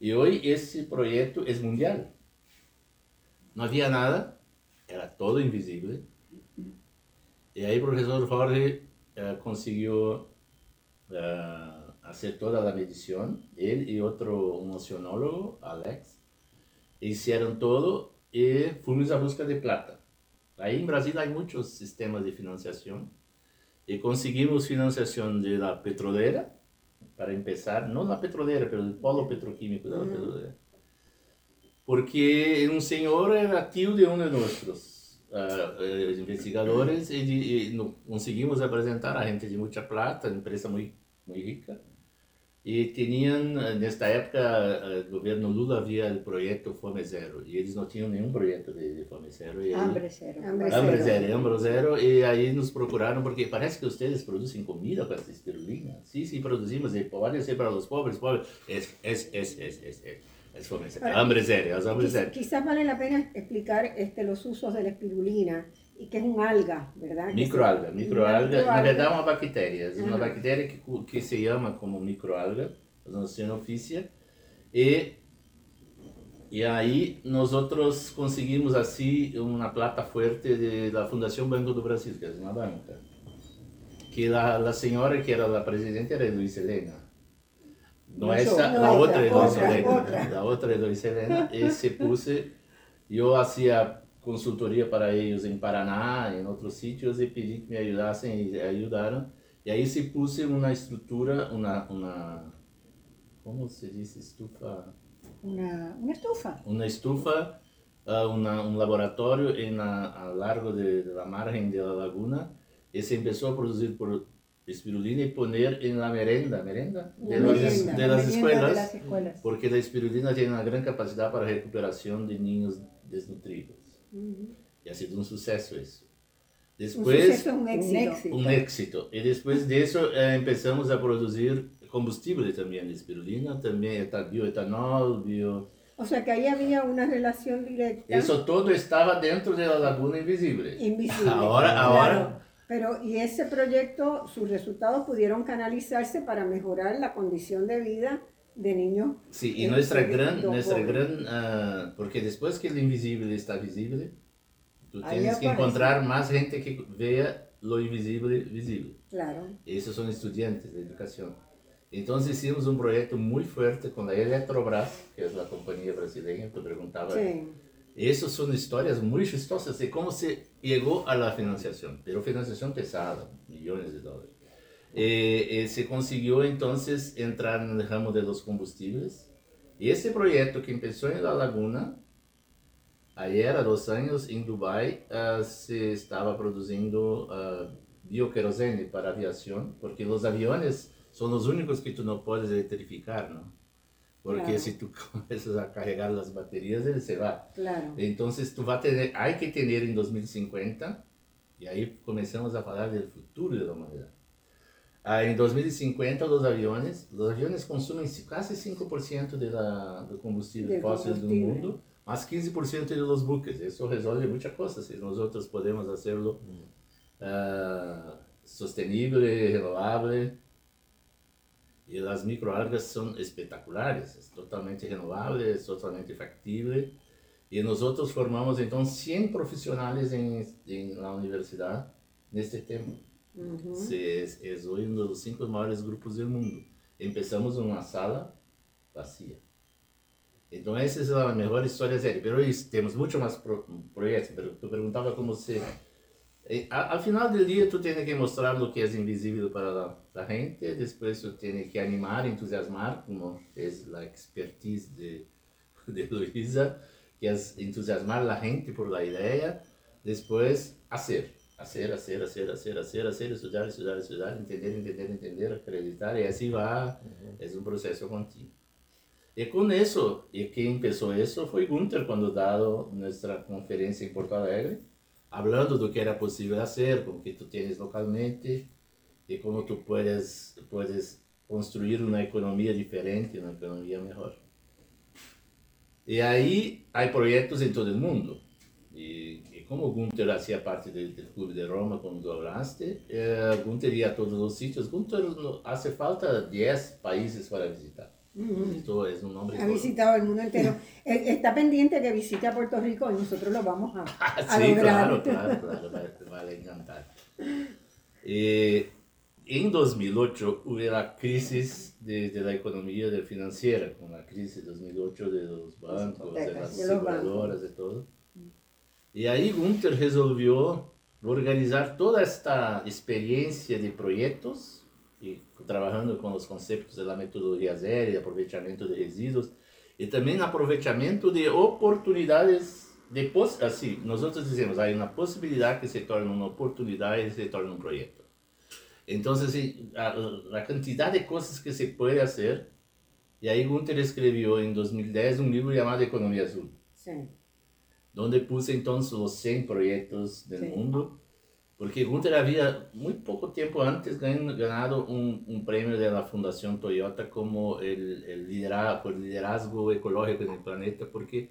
Y hoy ese proyecto es mundial. No había nada, era todo invisible. Y ahí el profesor Jorge eh, consiguió eh, hacer toda la medición, él y otro, un oceanólogo, Alex, hicieron todo y fuimos a busca de plata. Ahí en Brasil hay muchos sistemas de financiación y conseguimos financiación de la petrolera, para empezar, no la petrolera, pero el polo petroquímico de la petrolera. Porque un señor era tío de uno de nuestros uh, investigadores y, y, y, conseguimos representar a gente de mucha plata, empresa muy, muy rica. E tinham, nesta época, o governo Lula havia o projeto Fome Zero, e eles não tinham nenhum projeto de, de Fome Zero. E Hambre Zero. Hambre Hambre Zero. Zero, Hambre Zero, e aí nos procuraram, porque parece que vocês produzem comida com essa espirulina. Sim, sim, produzimos, e pode ser para os pobres, pobres. É, é, é, é, é, é, é Fome Zero, Hambre Zero, es Hambre Quizá- Zero. Quizás vale la pena explicar este, los usos de la espirulina y que es un alga, ¿verdad? Que Microalga, microalga, na verdade é uma bactéria, é uma bactéria que, que se chama como microalga, oceanofícia, e e aí nós outros conseguimos assim uma plata forte de, da Fundação Banco do Brasil, que é uma banca, que a, a senhora que era a presidente era Luiz Helena. Não Não essa, a outra é Luiz Helena, outra. a outra é Luiz Helena, e se puse, eu fazia consultoria para eles em Paraná, em outros sítios, e pedi que me ajudassem, e ajudaram. E aí se puse uma estrutura, uma, uma como se diz, estufa, Una, una estufa. uma estufa, ah, uma, um laboratório em a, a largo de, de la margem da laguna, e se começou a produzir por espirulina e poner em la merenda, merenda, de, La las, de La las escuelas, De las escuelas. porque a espirulina tem uma grande capacidade para recuperação de ninhos desnutridos. Ujú. E ha sido um sucesso isso. Un Depois, suceso es un éxito. éxito. um éxito. E depois disso, eh, começamos a produzir combustível também de espirulina, também eta- bioetanol, bio... O sea que ahí había una relación directa. Isso todo estava dentro da laguna invisível. invisible. Ahora- ahora- Pero, y ese proyecto, sus resultados pudieron canalizarse para mejorar la condición de vida de nossa é grande, muito nossa bom. grande, ah, porque depois que o invisível está tu Aí tens que aparece. encontrar mais gente que veja lo invisível visível. Claro. Esses são estudantes de educação. Então hicimos um projeto muito forte com a Eletrobras, que é a companhia brasileira, que eu perguntava. Sí. Essas são histórias muito chistosas de como se chegou à la financiação. Pero financiação pesada, milhões de dólares. E, e se conseguiu então entrar no ramo de los combustíveis. E esse projeto que começou em La Laguna, aí era dos anos em Dubai, ah, se estava produzindo uh, bioquerosene para aviação, porque os aviões são os únicos que tu não podes eletrificar, não? Porque Claro. se tu começas a carregar as baterias, ele se vai. Claro. Entonces tú vas a tener, hay que tener en 2050, y ahí comenzamos a hablar del futuro de la humanidad. Ah, en 2050 los aviones, los aviones consumen ci- casi 5% de la, del combustible Del fósil del combustible. mundo, más 15% de los buques. Eso resuelve muchas cosas si nosotros podemos hacerlo ah, sostenible, renovable. Y las microalgas son espectaculares, es totalmente renovable, es totalmente factible. Y nosotros formamos entonces 100 profesionales en, en la universidad en este tema. Ujú. Se- es, es hoy uno de los cinco mayores grupos del mundo. Empezamos en una sala vacía. Entonces esa es la mejor historia seria. Pero hoy tenemos mucho más pro- proyectos. Pero tú preguntaba cómo se... Eh, a- al final del día tú tienes que mostrar lo que es invisible para la, la gente. Después tú tienes que animar, entusiasmar, como es la expertise de, de Luisa, que es entusiasmar a la gente por la idea. Después hacer. Hacer, hacer, hacer, hacer, hacer, hacer, estudiar, estudiar, estudiar, entender, entender, entender, acreditar, y así va, es un proceso continuo. Y con eso, y quien empezó eso fue Gunther cuando dado nuestra conferencia en Porto Alegre, hablando de lo que era posible hacer, con que tú tienes localmente, y cómo tú puedes, puedes construir una economía diferente, una economía mejor. Y ahí hay proyectos en todo el mundo. Y como Gunther hacía parte del, del Club de Roma, como tú hablaste, eh, Gunther iba a todos los sitios. Gunther no- hace falta 10 países para visitar. Esto es un nombre. Ha todo. visitado el mundo entero. Eh, Está pendiente que visite a Puerto Rico y nosotros lo vamos a, Ah, a sí, lograr. claro, claro, claro, va, va a encantar. Eh, en 2008 hubo la crisis de, de la economía de financiera, con la crisis de 2008 de los bancos, de las aseguradoras, de todo. Y ahí Gunther resolvió organizar toda esta experiencia de proyectos, y trabajando con los conceptos de la metodología zero, de aprovechamiento de residuos, y también aprovechamiento de oportunidades de pos así, nosotros decimos, hay una posibilidad que se torne una oportunidad y se torne un proyecto. Entonces, sí, a- la cantidad de cosas que se puede hacer, y ahí Gunther escribió en 2010 un libro llamado Economía Azul, Sí. Donde puse entonces los 100 proyectos del Sí. mundo, porque Gunther había muy poco tiempo antes gan- ganado un, un premio de la Fundación Toyota como el, el lidera- por liderazgo ecológico en el planeta, porque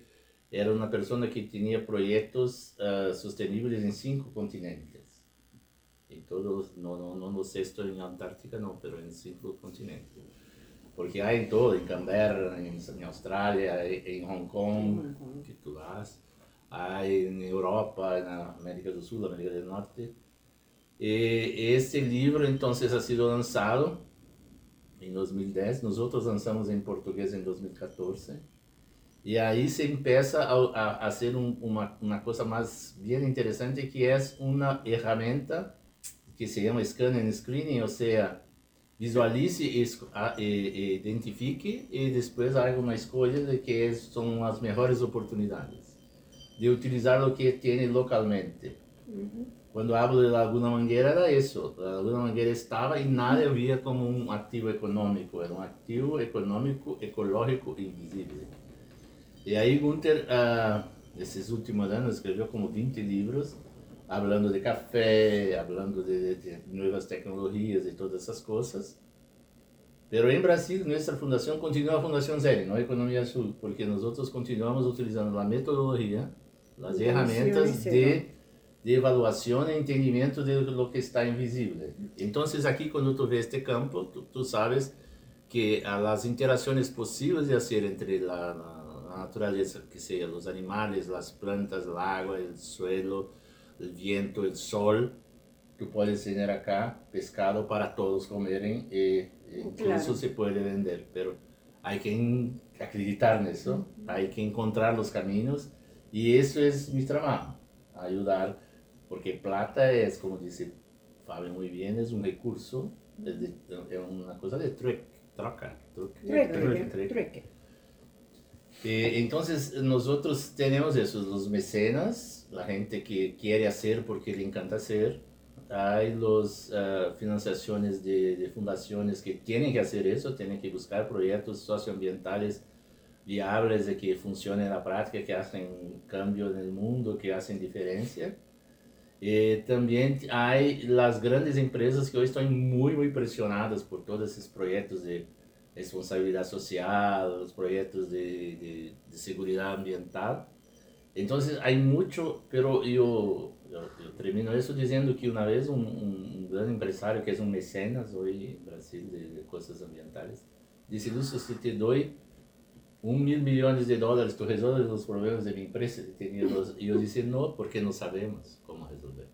era una persona que tenía proyectos ah, sostenibles en cinco continentes. En todos, no, no, no, no sé esto en Antártica, no, pero en cinco continentes. Porque hay en todo, en Canberra, en, en Australia, en, en Hong Kong, que tú vas, hay en Europa, en América del Sur, América del Norte. Eh, este libro entonces ha sido lanzado en 2010, nosotros lanzamos en portugués en 2014. Y ahí se empieza a, a hacer un- una, una cosa más bien interesante que es una herramienta que se llama Scan and Screening, o sea, visualice e, esco- a- e- e identifique y después haga una escolha de que es- son las mejores oportunidades de utilizar lo que tiene localmente. Cuando hablo de Laguna Mangueira era eso, la Laguna Mangueira estaba y nadie via como un activo económico, era un activo económico, ecológico invisible. Y ahí Gunther, ah, esses últimos años, escreveu como 20 livros, hablando de café, hablando de, de nuevas tecnologías y todas esas cosas. Pero en Brasil, nuestra fundación continúa Fundación Zero, no Economía Azul, porque nosotros continuamos utilizando la metodología, las herramientas de, de evaluación e entendimiento de lo que está invisible. Entonces aquí cuando tú ves este campo, tú, tú sabes que a las interacciones posibles de hacer entre la, la- la naturaleza, que sea los animales, las plantas, el agua, el suelo, el viento, el sol, tú puedes tener acá pescado para todos comerem e, e incluso Claro. se puede vender, pero hay que acreditar en eso, hay que encontrar los caminos y eso es mi trabajo, ayudar, porque plata es, como dice Fabio muy bien, es un recurso, es, de- es una cosa de trueque, troca, Trueque. Eh, entonces nosotros tenemos esos, los mecenas, la gente que quiere hacer porque le encanta hacer. Hay las financiaciones de, de fundaciones que tienen que hacer eso, tienen que buscar proyectos socioambientales viables de que funcionen en la práctica, que hacen cambio en el mundo, que hacen diferencia. Eh, también hay las grandes empresas que hoy están muy, muy presionadas por todos esos proyectos de responsabilidad social, los proyectos de, de, de seguridad ambiental. Entonces hay mucho, pero yo, yo, yo termino eso diciendo que una vez un, un, un gran empresario que es un mecenas hoy en Brasil de, de cosas ambientales, dice, Lúcio, si te doy un mil millones de dólares, tú resuelves los problemas de mi empresa. Y y yo dije, no, porque no sabemos cómo resolver.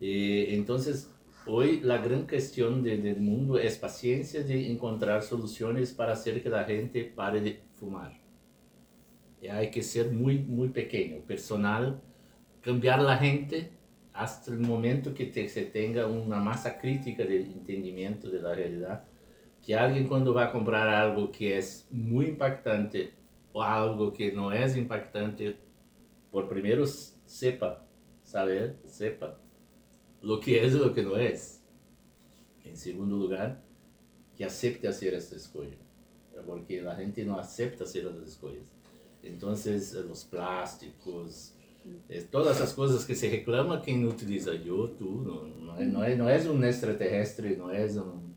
Eh, entonces, hoy la gran cuestión de- del mundo es paciencia de encontrar soluciones para hacer que la gente pare de fumar. Y hay que ser muy, muy pequeño, personal, cambiar la gente hasta el momento que te- se tenga una masa crítica de entendimiento de la realidad que alguien cuando va a comprar algo que es muy impactante o algo que no es impactante, por primero sepa, saber, sepa lo que es y lo que no es. En segundo lugar, que acepte hacer esta escolha, porque la gente no acepta hacer las escolhas. Entonces, eh, los plásticos, eh, todas esas cosas que se reclama, quien utiliza yo, tú, no, no, es, no, es, no es un extraterrestre, no es un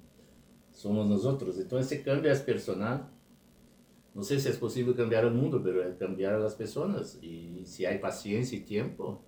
somos nosotros. Entonces ese cambio es personal. No sé si es posible cambiar el mundo, pero es cambiar a las personas. Y si hay paciencia y tiempo.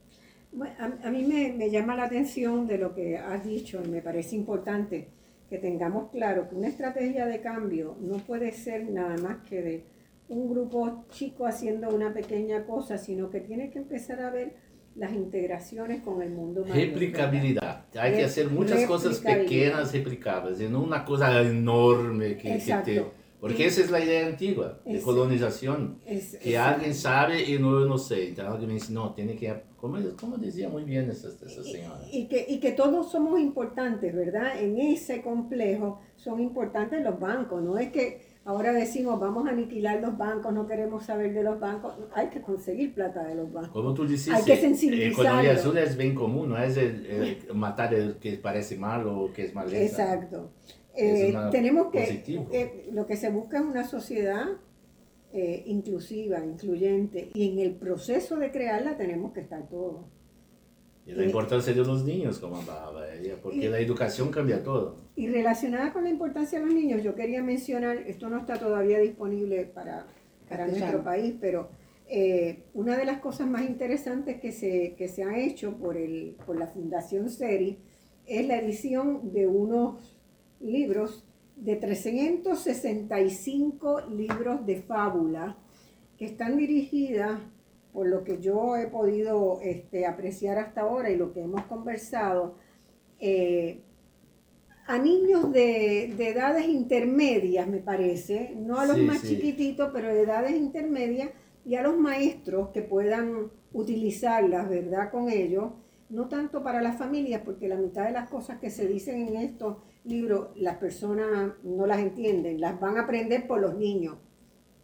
Bueno, a, a mí me, me llama la atención de lo que has dicho y me parece importante que tengamos claro que una estrategia de cambio no puede ser nada más que de un grupo chico haciendo una pequeña cosa, sino que tiene que empezar a ver las integraciones con el mundo mayor. Replicabilidad. Hay que hacer muchas cosas pequeñas replicables y no una cosa enorme que, que te... Porque esa es la idea antigua de Es- colonización. Es- Que alguien sabe y no no sé. Entonces alguien me dice, no, tiene que... Como, como decía muy bien esa, esa señora. Y que, y que todos somos importantes, ¿verdad? En ese complejo son importantes los bancos, no es que ahora decimos vamos a aniquilar los bancos, no queremos saber de los bancos, hay que conseguir plata de los bancos. Como tú dices, Hay que eh, sensibilizarlo. economía azul es bien común, no es el, el matar el que parece malo o que es maleza. Exacto. Eh, tenemos que, eh, lo que se busca es una sociedad eh, inclusiva, incluyente, y en el proceso de crearla tenemos que estar todos. Y la importancia de los niños, como hablaba ella, porque Y- la educación cambia todo. Y relacionada con la importancia de los niños, yo quería mencionar, esto no está todavía disponible para, para Castellano. nuestro país, pero eh, una de las cosas más interesantes que se, que se ha hecho por, el, por la Fundación SERI es la edición de unos libros de 365 libros de fábula que están dirigidas, por lo que yo he podido este, apreciar hasta ahora y lo que hemos conversado, eh, a niños de, de edades intermedias, me parece, no a los Sí, más sí. chiquititos, pero de edades intermedias, y a los maestros que puedan utilizarlas, ¿verdad?, con ellos, no tanto para las familias, porque la mitad de las cosas que se dicen en estos libros, las personas no las entienden, las van a aprender por los niños.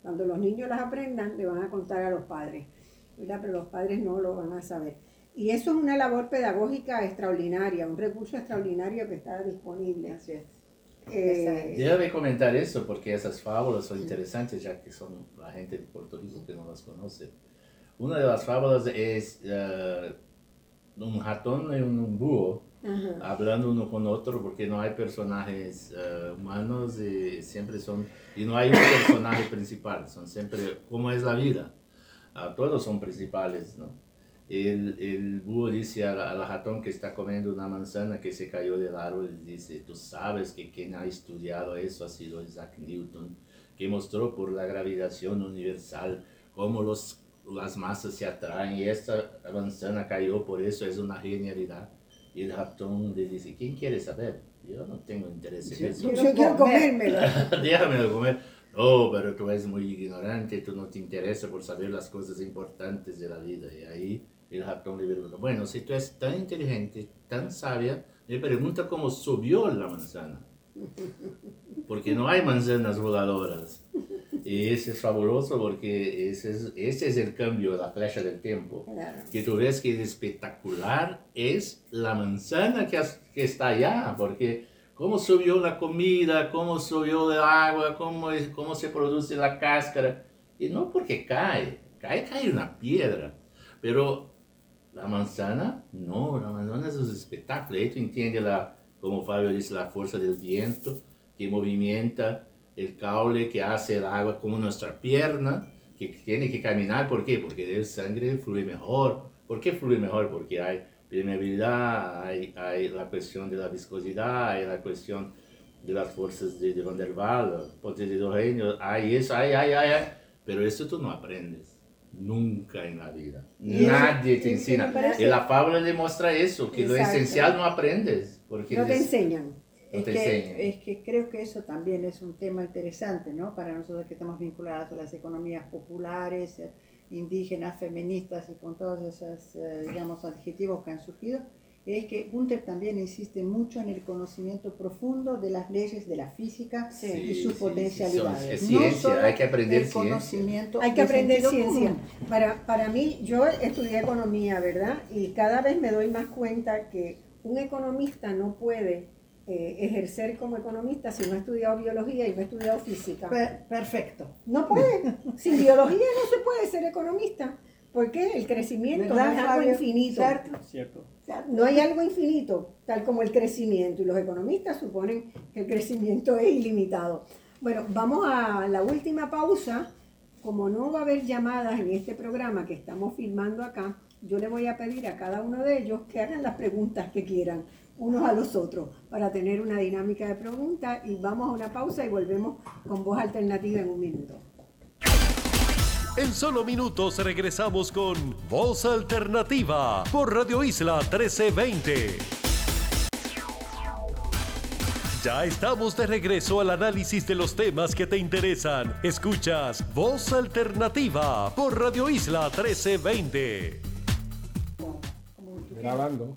Cuando los niños las aprendan, le van a contar a los padres, ¿verdad? Pero los padres no lo van a saber. Y eso es una labor pedagógica extraordinaria, un recurso extraordinario que está disponible. Así es. Eh, Debe comentar eso porque esas fábulas son interesantes ya que son la gente de Puerto Rico que no las conoce. Una de las fábulas es eh, un ratón y un búho ajá. hablando uno con otro porque no hay personajes eh, humanos y siempre son y no hay un personaje principal son siempre como es la vida Ah, todos son principales no el, el búho dice al, al ratón que está comiendo una manzana que se cayó del árbol y dice tú sabes que quien ha estudiado eso ha sido Isaac Newton que mostró por la gravitación universal cómo los las masas se atraen y esta manzana cayó por eso es una genialidad y el ratón le dice, ¿quién quiere saber? Yo no tengo interés en eso. Yo quiero comérmelo. Déjame comer. No, pero tú eres muy ignorante, tú no te interesa por saber las cosas importantes de la vida. Y ahí el ratón le pregunta, bueno, si tú eres tan inteligente, tan sabia, me pregunta cómo subió la manzana. Porque no hay manzanas voladoras. Y ese es fabuloso porque ese es, ese es el cambio, la flecha del tiempo Claro. que tú ves que es espectacular es la manzana que, has- que está allá, porque cómo subió la comida, cómo subió el agua, cómo, es, cómo se produce la cáscara, y no porque cae, cae, cae una piedra, pero la manzana, no, la manzana es un espectáculo, ahí tú entiendes, la, como Fabio dice, la fuerza del viento que movimenta el caule que hace el agua como nuestra pierna, que tiene que caminar, ¿por qué? Porque el sangre fluye mejor. ¿Por qué fluye mejor? Porque hay permeabilidad, hay, hay la cuestión de la viscosidad, hay la cuestión de las fuerzas de, de Van der Waals, potencia de hidrógeno, hay eso, hay, hay, hay, hay. Pero eso tú no aprendes. Nunca en la vida. Eso- Nadie te enseña. Y la fábula demuestra eso, que lo Exacto. esencial no aprendes. Porque No te enseñan. no Es te que, enseñan. es que creo que eso también es un tema interesante, ¿no? Para nosotros que estamos vinculados a las economías populares, eh, indígenas, feministas y con todos esos, eh, digamos, adjetivos que han surgido, es que Gunther también insiste mucho en el conocimiento profundo de las leyes de la física Sí. y Sí, sus sí, potencialidades. sí, No ciencia, solo hay que aprender el ciencia. conocimiento Hay que de aprender ciencia. Para, para mí, yo estudié economía, ¿verdad? Y cada vez me doy más cuenta que un economista no puede eh, ejercer como economista si no ha estudiado biología y no ha estudiado física. Per- perfecto. No puede. Sin biología no se puede ser economista. Porque el crecimiento no ¿Verdad, es algo Fabio? infinito. ¿Cierto? No hay algo infinito, tal como el crecimiento, y los economistas suponen que el crecimiento es ilimitado. Bueno, vamos a la última pausa. Como no va a haber llamadas en este programa que estamos filmando acá, yo le voy a pedir a cada uno de ellos que hagan las preguntas que quieran unos a los otros para tener una dinámica de preguntas y vamos a una pausa y volvemos con voz alternativa en un minuto. En solo minutos regresamos con Voz Alternativa por Radio Isla 1320. Ya estamos de regreso al análisis de los temas que te interesan. Escuchas Voz Alternativa por Radio Isla 1320. Grabando.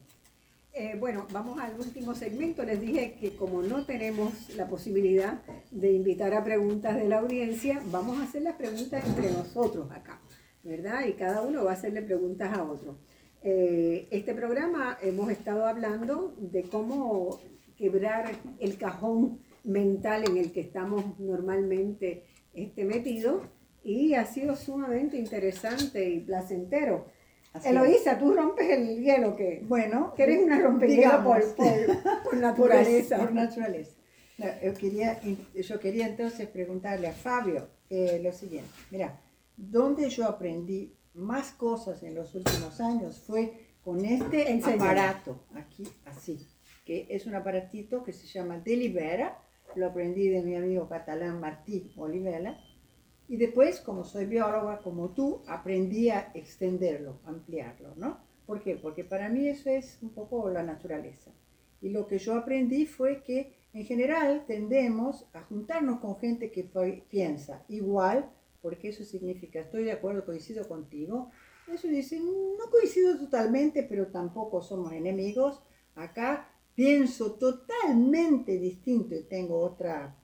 Eh, bueno, vamos al último segmento. Les dije que como no tenemos la posibilidad de invitar a preguntas de la audiencia, vamos a hacer las preguntas entre nosotros acá, ¿verdad? Y cada uno va a hacerle preguntas a otro. Eh, este programa hemos estado hablando de cómo quebrar el cajón mental en el que estamos normalmente este, metidos y ha sido sumamente interesante y placentero. Así Eloísa, tú rompes el hielo que, Bueno, que eres una rompehielo por, naturaleza. por naturaleza. No, yo, quería, yo quería entonces preguntarle a Fabio eh, lo siguiente. Mira, donde yo aprendí más cosas en los últimos años fue con este Enséñame. aparato, aquí, así, que es un aparatito que se llama Delibera, lo aprendí de mi amigo catalán Martí Olivela, y después, como soy bióloga, como tú, aprendí a extenderlo, ampliarlo, ¿no? ¿Por qué? Porque para mí eso es un poco la naturaleza. Y lo que yo aprendí fue que en general tendemos a juntarnos con gente que piensa igual, porque eso significa, estoy de acuerdo, coincido contigo. Eso dice, no coincido totalmente, pero tampoco somos enemigos. Acá pienso totalmente distinto y tengo otra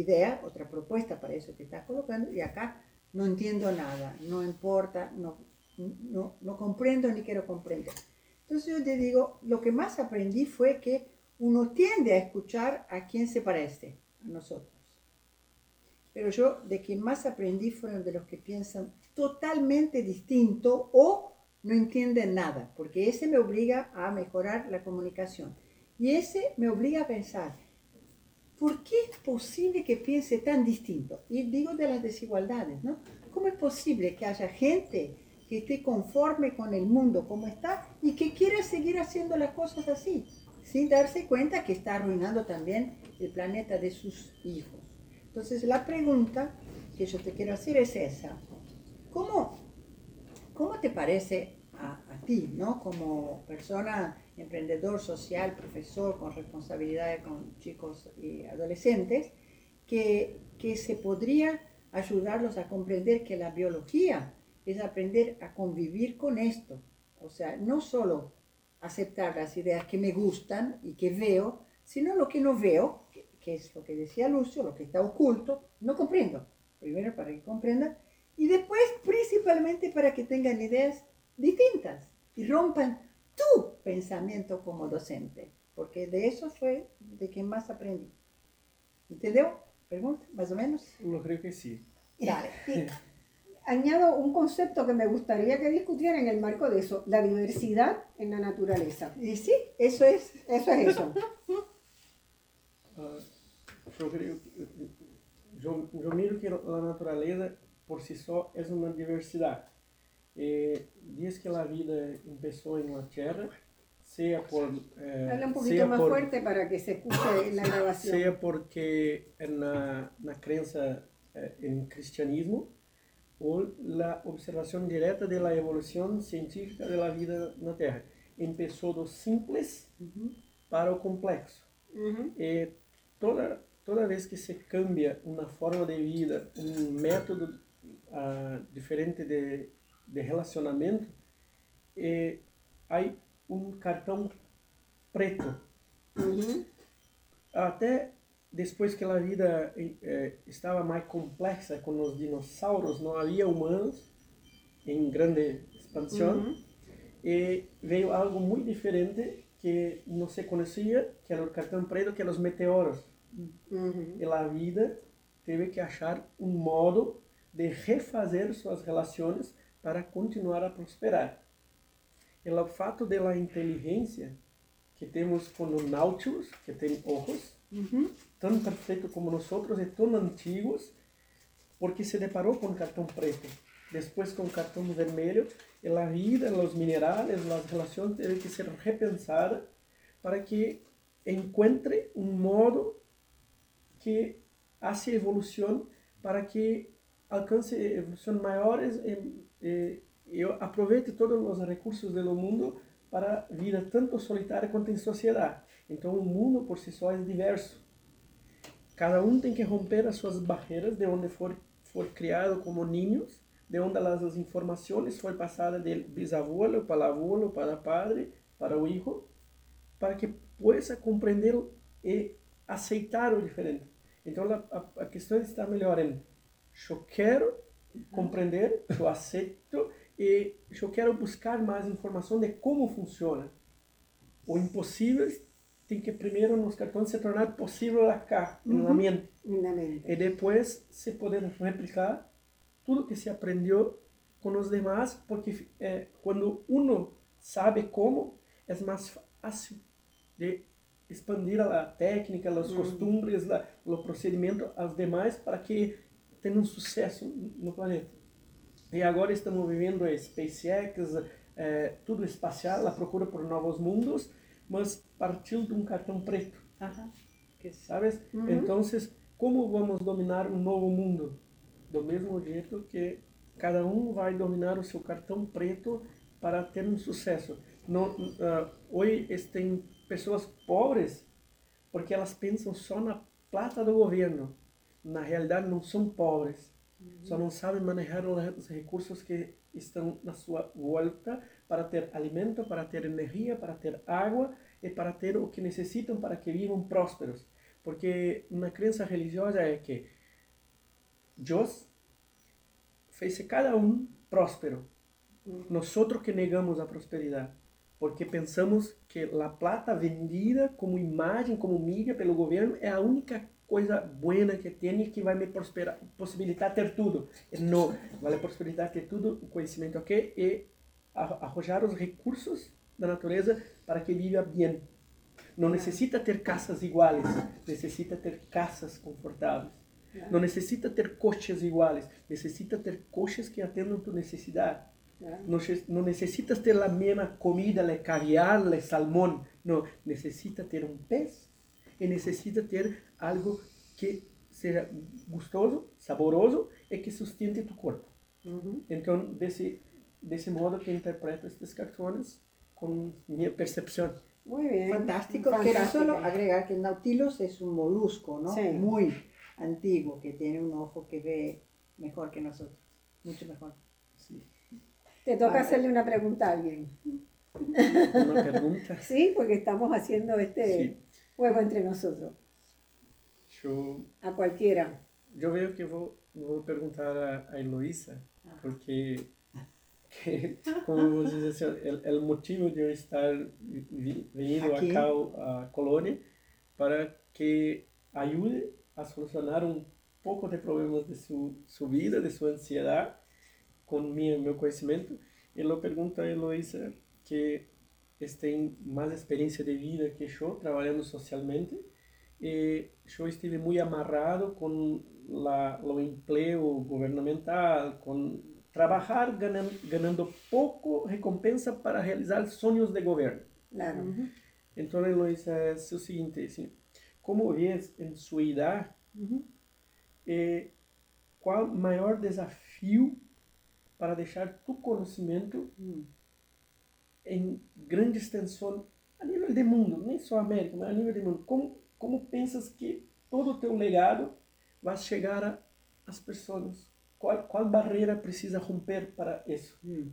idea, otra propuesta para eso que estás colocando, y acá no entiendo nada, no importa, no, no, no comprendo ni quiero comprender. Entonces yo te digo, lo que más aprendí fue que uno tiende a escuchar a quien se parece a nosotros. Pero yo de quien más aprendí fueron de los que piensan totalmente distinto o no entienden nada, porque ese me obliga a mejorar la comunicación. Y ese me obliga a pensar, ¿por qué es posible que piense tan distinto? Y digo de las desigualdades, ¿no? ¿Cómo es posible que haya gente que esté conforme con el mundo como está y que quiera seguir haciendo las cosas así, sin darse cuenta que está arruinando también el planeta de sus hijos? Entonces la pregunta que yo te quiero hacer es esa. ¿Cómo, cómo te parece a, a ti, ¿no? como persona, emprendedor social, profesor con responsabilidades con chicos y adolescentes, que, que se podría ayudarlos a comprender que la biología es aprender a convivir con esto. O sea, no solo aceptar las ideas que me gustan y que veo, sino lo que no veo, que, que es lo que decía Lucio, lo que está oculto, no comprendo. Primero para que comprendan y después principalmente para que tengan ideas distintas y rompan tu pensamiento como docente, porque de eso fue de quien más aprendí. ¿Entendió? Pregunta, más o menos. Eu creio que. Dale. Y añado un concepto que me gustaría que discutieran en el marco de eso, la diversidad en la naturaleza. Y sí, eso es. Eso es eso. Ah, eu, creio, eu, eu miro que a natureza por si só é uma diversidade. Eh, diz que a vida começou em uma terra, seja por eh, Habla un poquito seja más por fuerte para que se escuche en la grabación. seja porque na na crença eh, em cristianismo ou a observação direta da evolução científica da vida na Terra. Começou do simples para o complexo. Ujú. E toda, toda vez que se cambia uma forma de vida, um método ah, diferente de, de relacionamento, eh, há um cartão preto. Ujú. Até depois que a vida eh, estava mais complexa com os dinossauros, não havia humanos em grande expansão. Ujú. E veio algo muito diferente que não se conhecia, que era o cartão preto, que eram os meteoros. Ujú. E a vida teve que achar um modo de refazer suas relações para continuar a prosperar. E o fato da inteligência que temos com o Nautilus, que tem olhos, Ujú. tão perfeito como nós e tão antigos, porque se deparou com cartão preto, depois com cartão vermelho, en la vida, los minerales, las relaciones tienen que ser repensadas para que encuentre un modo que hace evolución para que alcance evolución mayores eh, y aproveite todos los recursos del mundo para vida tanto solitária quanto em sociedade. Então o mundo por si só é diverso. Cada um tem que romper as suas barreiras de onde for, for criado como niños, de onde as, informações foram passadas de bisavô para avô, para padre, para o hijo, para que possa compreender e aceitar o diferente. Então a, a, a questão está melhor em eu quero compreender, eu aceito e eu quero buscar mais informação de como funciona. O impossível tem que primeiro nos cartões se tornar possível acá, uhum. na mente. Na mente. E depois se poder replicar tudo que se aprendeu com os demais, porque é, quando uno sabe como, é mais fácil de expandir a técnica, os uhum. costumes, o procedimento aos demais para que tenham sucesso no planeta. E agora estamos vivendo a SpaceX, é, tudo espacial, a procura por novos mundos, mas partiu de um cartão preto. Sabes? Uhum. Então, como vamos dominar um novo mundo? Do mesmo jeito que cada um vai dominar o seu cartão preto para ter um sucesso. Não, uh, hoje tem pessoas pobres porque elas pensam só na plata do governo. Na realidade, não são pobres só não sabem manejar os recursos que estão na sua volta para ter alimento, para ter energia, para ter água e para ter o que necessitam para que vivam prósperos. Porque uma crença religiosa é que Deus fez cada um próspero. Nós que negamos a prosperidade. Porque pensamos que a plata vendida como imagem, como mídia pelo governo é a única coisa buena que tem que vai me prosperar, possibilitar ter tudo. Não, vai possibilitar ter tudo, o conhecimento aqui e arrojar os recursos da natureza para que viva bem. Não necessita ter casas iguais, necessita ter casas confortáveis. Não necessita ter coches iguais, necessita ter coches que atendam tua necessidade. Não, não necessitas ter a mesma comida, le caviar, le salmão. Não, necessita ter um pez e necessita ter algo que seja gostoso, saboroso e que sustente tu corpo. Uhum. Então, desse, desse modo que interpreto estes cartões com minha percepção. Muy bien. Fantástico. Fantástico. Quiero solo agregar que el Nautilus es un molusco, ¿no? Sí. Muy antiguo, que tiene un ojo que ve mejor que nosotros. Mucho mejor. Sí. Te toca hacerle una pregunta a alguien. ¿Una pregunta? sí, porque estamos haciendo este sí. juego entre nosotros. Yo, a cualquiera. Yo veo que voy, voy a preguntar a, a Eloísa, porque, que, como vos dices, el, el, motivo de yo estar venido Aquí. acá a Colonia para que ayude a solucionar un poco de problemas de su, su vida, de su ansiedad, con mi, mi conocimiento. Y lo pregunto a Eloísa, que tem mais experiência de vida que eu, trabalhando socialmente, e eu estive muito amarrado com la, o emprego governamental, com trabalhar ganando, ganando pouco recompensa para realizar sonhos de governo. Claro. Uhum. Então, Eloísa, é o seguinte, assim, como vês em sua idade, uhum. eh, qual o maior desafio para deixar tu conhecimento uhum. em grande extensão a nível de mundo, nem só América, mas a nível de mundo? Como como pensas que todo o teu legado vai chegar às pessoas? Qual, qual barreira precisa romper para isso? Mm.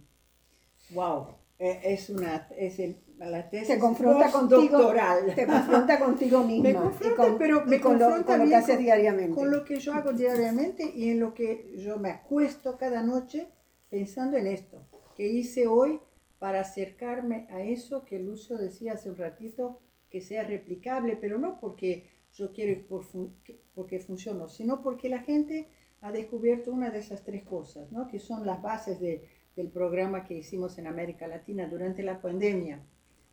Wow, é, é uma é la tesis te confronta contigo, doctoral. te confronta contigo misma me confronta, con, pero me con confronta lo, con lo que haces diariamente. Con lo que yo hago diariamente y en lo que yo me acuesto cada noche pensando en esto, que hice hoy para acercarme a eso que Lucio decía hace un ratito, que sea replicable, pero no porque yo quiero por fun porque funciona, sino porque la gente ha descubierto una de esas tres cosas, ¿no? que son las bases de, del programa que hicimos en América Latina durante la pandemia.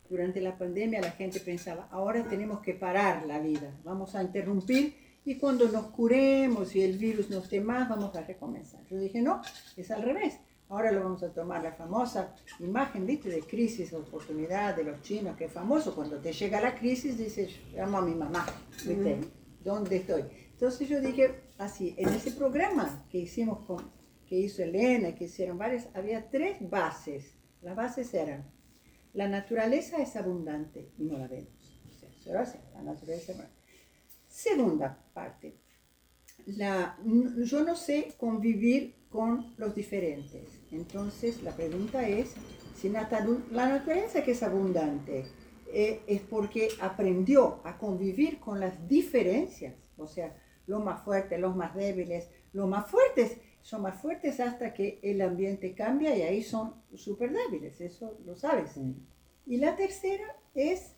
Durante la pandemia la gente pensaba, ahora tenemos que parar la vida, vamos a interrumpir y cuando nos curemos y el virus no esté más, vamos a recomenzar. Yo dije, no, es al revés. Ahora lo vamos a tomar la famosa imagen, ¿viste? De crisis, oportunidad de los chinos, que es famoso. Cuando te llega la crisis, dices, llamo a mi mamá, ¿viste? ¿Dónde estoy? Entonces yo dije, así, en ese programa que hicimos con, que hizo Elena, que hicieron varias, había tres bases. Las bases eran, la naturaleza es abundante y no la vemos. O sea, así, la naturaleza es abundante. Segunda parte, la, yo no sé convivir con los diferentes. Entonces la pregunta es, si nataru- la naturaleza que es abundante eh, es porque aprendió a convivir con las diferencias, o sea, los más fuertes, los más débiles, los más fuertes son más fuertes hasta que el ambiente cambia y ahí son súper débiles, eso lo sabes. Y la tercera es,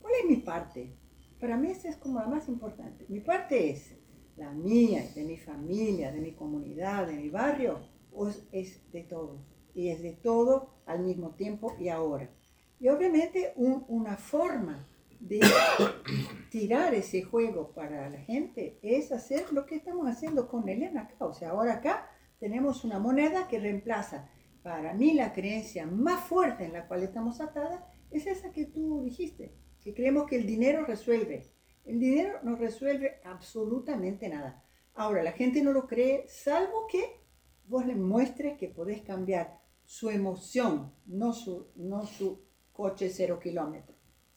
¿cuál es mi parte? Para mí esa es como la más importante. Mi parte es la mía, de mi familia, de mi comunidad, de mi barrio, o es- de todos. Y es de todo al mismo tiempo y ahora. Y obviamente un- una forma de tirar ese juego para la gente es hacer lo que estamos haciendo con Elena acá. O sea, ahora acá tenemos una moneda que reemplaza para mí la creencia más fuerte en la cual estamos atadas es esa que tú dijiste, que creemos que el dinero resuelve. El dinero no resuelve absolutamente nada. Ahora, la gente no lo cree, salvo que vos le muestres que podés cambiar su emoción, no su, no su coche cero kilómetros.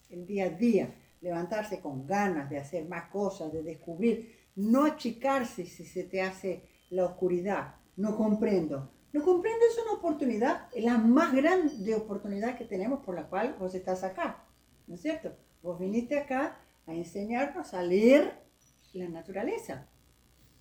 El día a día, levantarse con ganas de hacer más cosas, de descubrir, no achicarse si se te hace la oscuridad. No comprendo. No comprendo es una oportunidad, la más grande oportunidad que tenemos por la cual vos estás acá. ¿No es cierto? Vos viniste acá a enseñarnos a leer la naturaleza.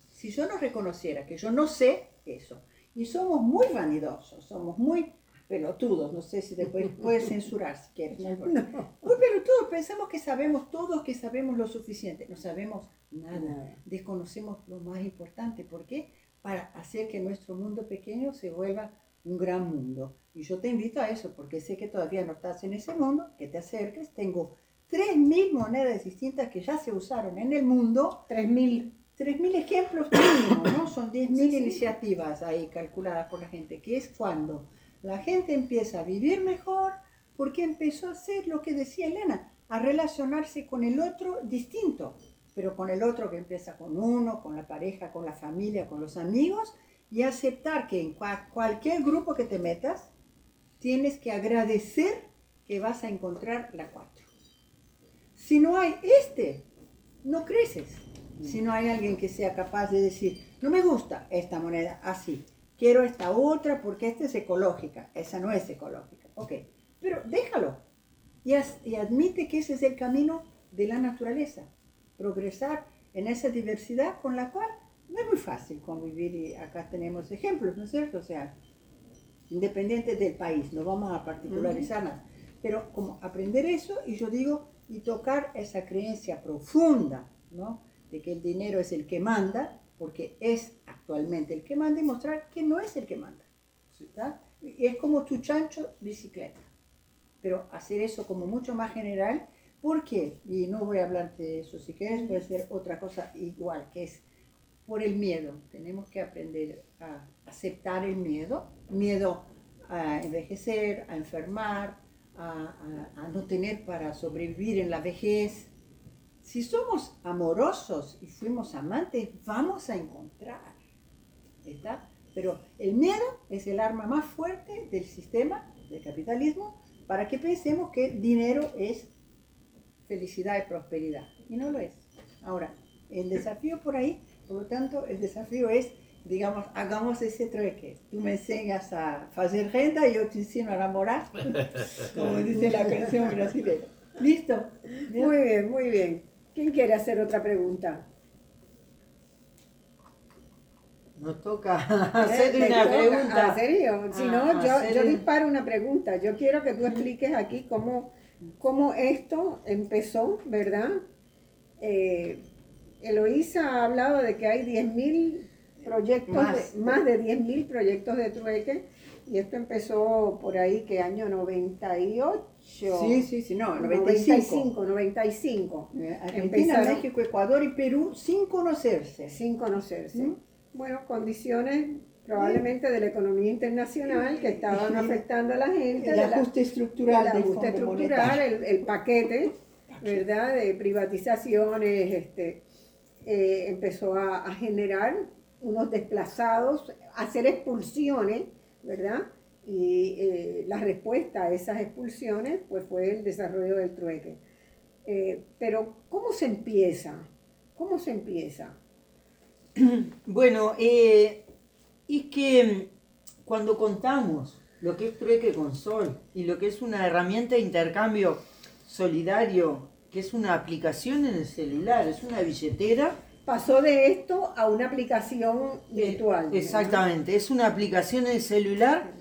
Si yo no reconociera que yo no sé eso, y somos muy vanidosos, somos muy pelotudos, no sé si después puedes censurar si quieres. no. Muy pelotudos, pensamos que sabemos todo, que sabemos lo suficiente. No sabemos nada, desconocemos lo más importante. ¿Por qué? Para hacer que nuestro mundo pequeño se vuelva un gran mundo. Y yo te invito a eso, porque sé que todavía no estás en ese mundo, que te acerques. Tengo 3.000 monedas distintas que ya se usaron en el mundo 3.000. 3.000 ejemplos mínimo, ¿no? Son 10.000 iniciativas ahí calculadas por la gente, que es cuando la gente empieza a vivir mejor porque empezó a hacer lo que decía Elena, a relacionarse con el otro distinto, pero con el otro que empieza con uno, con la pareja, con la familia, con los amigos, y aceptar que en cua- cualquier grupo que te metas, tienes que agradecer que vas a encontrar la cuatro. Si no hay este, no creces. Si no hay alguien que sea capaz de decir, no me gusta esta moneda así, quiero esta otra porque esta es ecológica, esa no es ecológica. Ok, pero déjalo y, as- y admite que ese es el camino de la naturaleza, progresar en esa diversidad con la cual no es muy fácil convivir y acá tenemos ejemplos, ¿no es cierto? O sea, independiente del país, no vamos a particularizar nada, pero como aprender eso y yo digo, y tocar esa creencia profunda, ¿no? De que el dinero es el que manda, porque es actualmente el que manda y mostrar que no es el que manda. Y es como tu chancho bicicleta, pero hacer eso como mucho más general, ¿por qué? Y no voy a hablar de eso, si quieres puede ser otra cosa igual, que es por el miedo. Tenemos que aprender a aceptar el miedo, miedo a envejecer, a enfermar, a, a- a no tener para sobrevivir en la vejez. Si somos amorosos y fuimos amantes, vamos a encontrar. ¿está? Pero el miedo es el arma más fuerte del sistema del capitalismo para que pensemos que el dinero es felicidad y prosperidad. Y no lo es. Ahora, el desafío por ahí, por lo tanto, el desafío es, digamos, hagamos ese trueque. Tú me enseñas a hacer renta y yo te enseño a enamorar, como dice la canción brasileña. ¿Listo? Muy bien, muy bien. ¿Quién quiere hacer otra pregunta? Nos toca ¿Te hacer una toca? pregunta. ¿En serio? Si Ah, no, yo, hacer yo disparo una pregunta. Yo quiero que tú expliques aquí cómo, cómo esto empezó, ¿verdad? Eh, Eloísa ha hablado de que hay 10.000 proyectos, Más. de, más de 10.000 proyectos de trueque y esto empezó por ahí, que año 98. Sí, sí, sí, no, 95. 95, 95, Eh, Argentina, Empezaron- México, Ecuador y Perú sin conocerse. sin conocerse. ¿Mm? Bueno, condiciones probablemente de la economía internacional que estaban afectando a la gente, El de la- ajuste estructural el ajuste estructural, el, el paquete, ¿verdad? De privatizaciones, este, eh, empezó a, a generar unos desplazados, hacer expulsiones, ¿verdad? Y eh, la respuesta a esas expulsiones pues fue el desarrollo del trueque. Eh, pero, ¿cómo se empieza? ¿Cómo se empieza? Bueno, eh, es que mm, cuando contamos lo que es trueque con sol y lo que es una herramienta de intercambio solidario, que es una aplicación en el celular, es una billetera, Pasó de esto a una aplicación virtual. ¿verdad? exactamente, es una aplicación en el celular,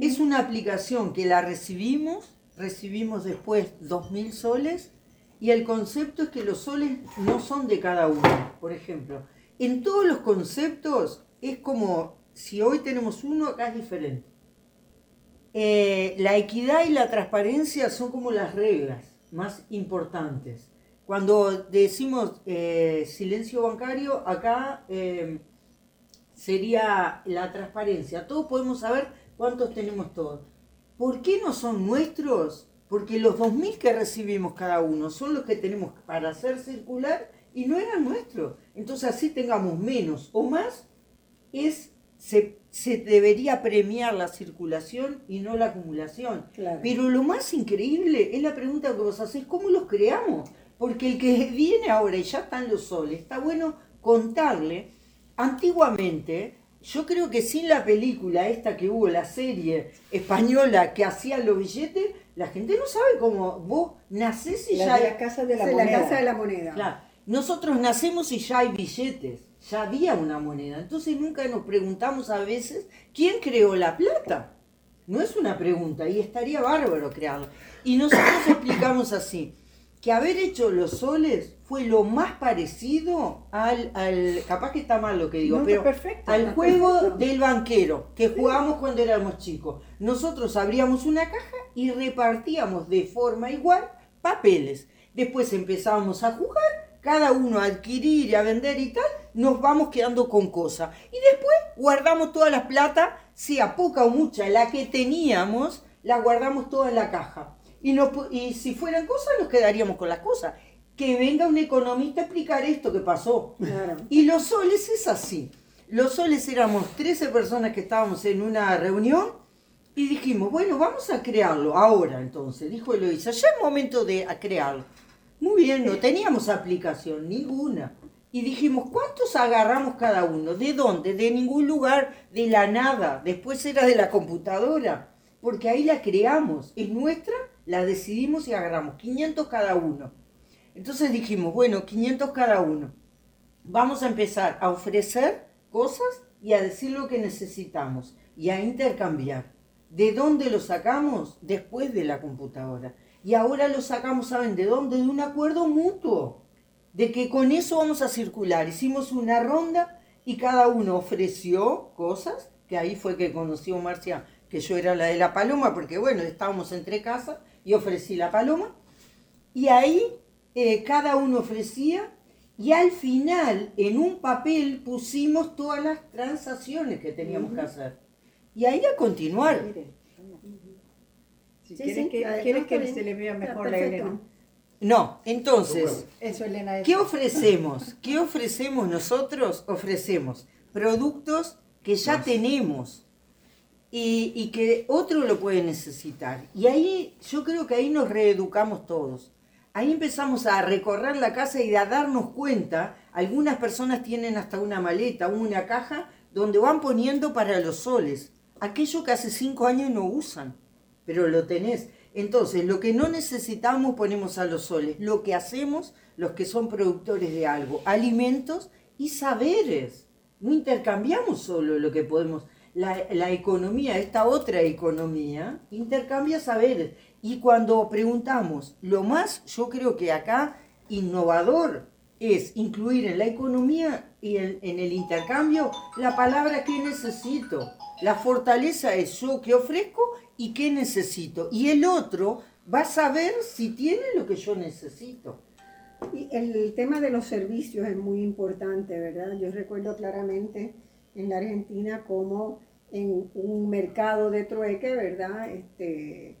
es una aplicación que la recibimos, recibimos después 2.000 soles y el concepto es que los soles no son de cada uno, por ejemplo. En todos los conceptos es como si hoy tenemos uno, acá es diferente. Eh, la equidad y la transparencia son como las reglas más importantes. Cuando decimos eh, silencio bancario, acá eh, sería la transparencia. Todos podemos saber cuántos tenemos todos. ¿Por qué no son nuestros? Porque los 2.000 que recibimos cada uno son los que tenemos para hacer circular y no eran nuestros. Entonces así tengamos menos o más, es, se, se debería premiar la circulación y no la acumulación. Claro. Pero lo más increíble es la pregunta que vos hacés, ¿cómo los creamos? Porque el que viene ahora y ya están los soles, está bueno contarle, antiguamente, yo creo que sin la película esta que hubo, la serie española que hacía los billetes, la gente no sabe cómo vos nacés y La ya hay- la casa de la Es la moneda. casa de la moneda. Claro, nosotros nacemos y ya hay billetes, ya había una moneda. Entonces nunca nos preguntamos a veces quién creó la plata. No es una pregunta y estaría bárbaro crearlo. Y nosotros explicamos así, que haber hecho los soles fue lo más parecido al, al capaz que está mal lo que digo, No, pero perfecto, al juego perfecto. del banquero que jugábamos cuando éramos chicos. Nosotros abríamos una caja y repartíamos de forma igual papeles. Después empezábamos a jugar, cada uno a adquirir y a vender y tal, nos vamos quedando con cosas. Y después guardamos toda la plata, sea poca o mucha, la que teníamos, la guardamos toda en la caja. Y, no, y si fueran cosas, nos quedaríamos con las cosas. Que venga un economista a explicar esto que pasó. Claro. Y los soles es así. Los soles éramos 13 personas que estábamos en una reunión y dijimos, bueno, vamos a crearlo ahora entonces, dijo Eloisa, ya es momento de crearlo. Muy bien, no teníamos aplicación, ninguna. Y dijimos, ¿cuántos agarramos cada uno? ¿De dónde? De ningún lugar, de la nada. Después era de la computadora, porque ahí la creamos. Es nuestra, la decidimos y agarramos 500 cada uno. Entonces dijimos, bueno, 500 cada uno. Vamos a empezar a ofrecer cosas y a decir lo que necesitamos y a intercambiar. ¿De dónde lo sacamos? Después de la computadora. Y ahora lo sacamos, ¿saben de dónde? De un acuerdo mutuo. De que con eso vamos a circular. Hicimos una ronda y cada uno ofreció cosas, que ahí fue que conoció Marcia que yo era la de la paloma, porque bueno, estábamos entre casas y ofrecí la paloma. Y ahí eh, cada uno ofrecía y al final en un papel pusimos todas las transacciones que teníamos que hacer. Y ahí a continuar. Mire, Si Sí, quiere sí, que, no, que se le vea mejor la perfecto. Elena. No, entonces, Eso, Elena. es- ¿qué ofrecemos? ¿Qué ofrecemos nosotros? Ofrecemos productos que ya tenemos y, y que otro lo puede necesitar. Y ahí yo creo que ahí nos reeducamos todos. Ahí empezamos a recorrer la casa y a darnos cuenta, algunas personas tienen hasta una maleta, una caja, donde van poniendo para los soles, aquello que hace cinco años no usan, pero lo tenés. Entonces, lo que no necesitamos ponemos a los soles, lo que hacemos los que son productores de algo, alimentos y saberes. No intercambiamos solo lo que podemos. La, la economía, esta otra economía, intercambia saberes. Y cuando preguntamos, lo más, yo creo que acá, innovador es incluir en la economía y en, en el intercambio la palabra que necesito. La fortaleza es yo que ofrezco y qué necesito. Y el otro va a saber si tiene lo que yo necesito. Y el tema de los servicios es muy importante, ¿verdad? Yo recuerdo claramente en la Argentina como en un mercado de trueque, ¿verdad? Este,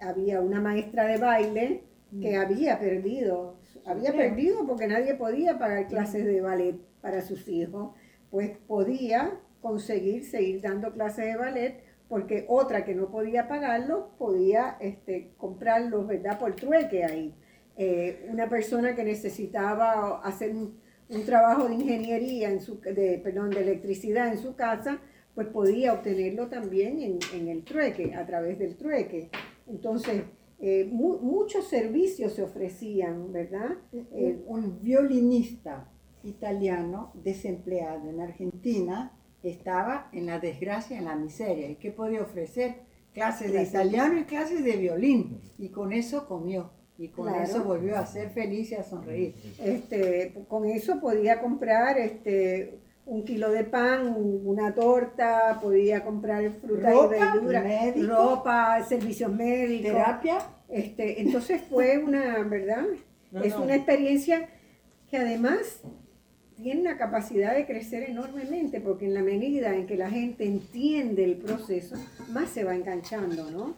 había una maestra de baile que había perdido, había perdido porque nadie podía pagar clases de ballet para sus hijos, pues podía conseguir seguir dando clases de ballet porque otra que no podía pagarlo podía este, comprarlos, ¿verdad? Por trueque ahí. Eh, una persona que necesitaba hacer un, trabajo de ingeniería, en su, de, perdón, de electricidad en su casa, pues podía obtenerlo también en, en el trueque, a través del trueque. Entonces, eh, muchos servicios se ofrecían, ¿verdad? Eh, un violinista italiano desempleado en Argentina estaba en la desgracia, en la miseria. ¿Y qué podía ofrecer? Clases de italiano y clases de violín. Y con eso comió. Y con eso volvió a ser feliz y a sonreír. Este, con eso podía comprar este, un kilo de pan, una torta, podía comprar fruta y verdura, ropa, servicios médicos. Terapia. Este, entonces fue una, ¿verdad? es una experiencia que además tiene una capacidad de crecer enormemente, porque en la medida en que la gente entiende el proceso, más se va enganchando, ¿no?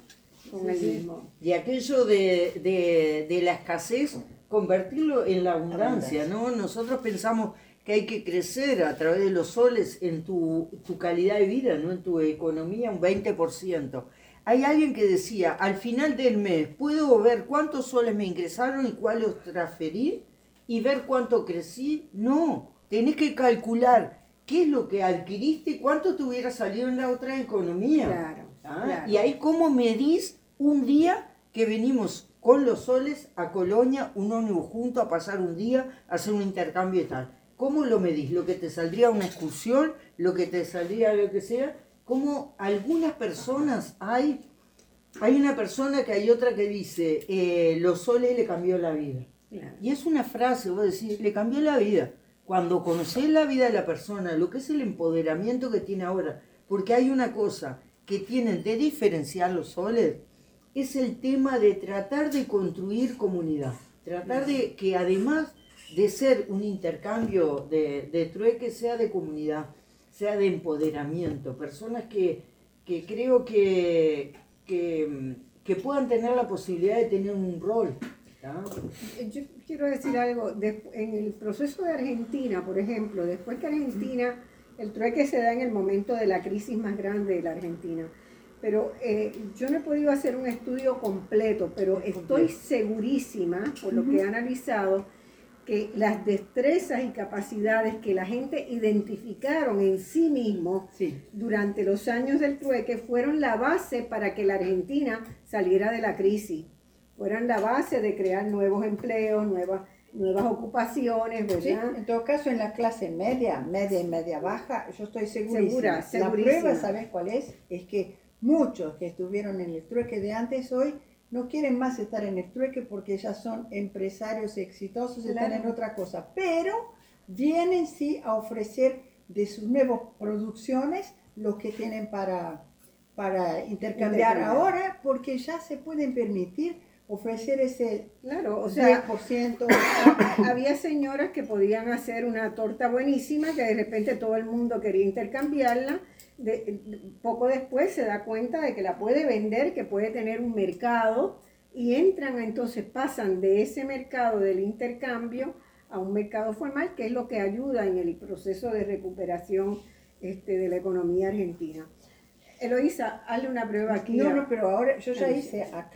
Con el mismo. Y aquello de, de la escasez, convertirlo en la abundancia, ¿no? Nosotros pensamos que hay que crecer a través de los soles en tu, calidad de vida, no en tu economía, un 20%. Hay alguien que decía, al final del mes, ¿puedo ver cuántos soles me ingresaron y cuáles transferí? ¿Y ver cuánto crecí? No, tenés que calcular qué es lo que adquiriste y cuánto te hubiera salido en la otra economía. Claro, ¿Ah? Y ahí cómo medís un día que venimos con los soles a Colonia, un ónibus junto a pasar un día, a hacer un intercambio y tal. ¿Cómo lo medís? ¿Lo que te saldría una excursión? ¿Lo que te saldría lo que sea? Como algunas personas hay, hay una persona que hay otra que dice, eh, los soles le cambió la vida. Y es una frase, vos decís, le cambió la vida. Cuando conocés la vida de la persona, lo que es el empoderamiento que tiene ahora, porque hay una cosa que tienen de diferenciar los soles, es el tema de tratar de construir comunidad. Tratar de que además de ser un intercambio de, de trueque, sea de comunidad, sea de empoderamiento, personas que, que creo que, que, que, puedan tener la posibilidad de tener un rol. Yo quiero decir algo, en el proceso de Argentina, por ejemplo, después que Argentina, el trueque se da en el momento de la crisis más grande de la Argentina, pero eh, yo no he podido hacer un estudio completo, pero estoy segurísima, por lo que he analizado, que las destrezas y capacidades que la gente identificaron en sí mismo durante los años del trueque fueron la base para que la Argentina saliera de la crisis, fueron la base de crear nuevos empleos, nuevas, nuevas ocupaciones, ¿verdad? en todo caso, en la clase media, media y media baja, yo estoy segurísima. Segura, la prueba, ¿sabes cuál es? Es que muchos que estuvieron en el trueque de antes hoy no quieren más estar en el trueque porque ya son empresarios exitosos, están en otra cosa, pero vienen sí a ofrecer de sus nuevas producciones lo que tienen para, para intercambiar ahora, porque ya se pueden permitir ofrecer ese claro, o sea, había señoras que podían hacer una torta buenísima que de repente todo el mundo quería intercambiarla poco después se da cuenta de que la puede vender, que puede tener un mercado y entran, entonces pasan de ese mercado del intercambio a un mercado formal, que es lo que ayuda en el proceso de recuperación este, de la economía argentina. Eloisa, hazle una prueba aquí. No, no, pero ahora yo ya hice a,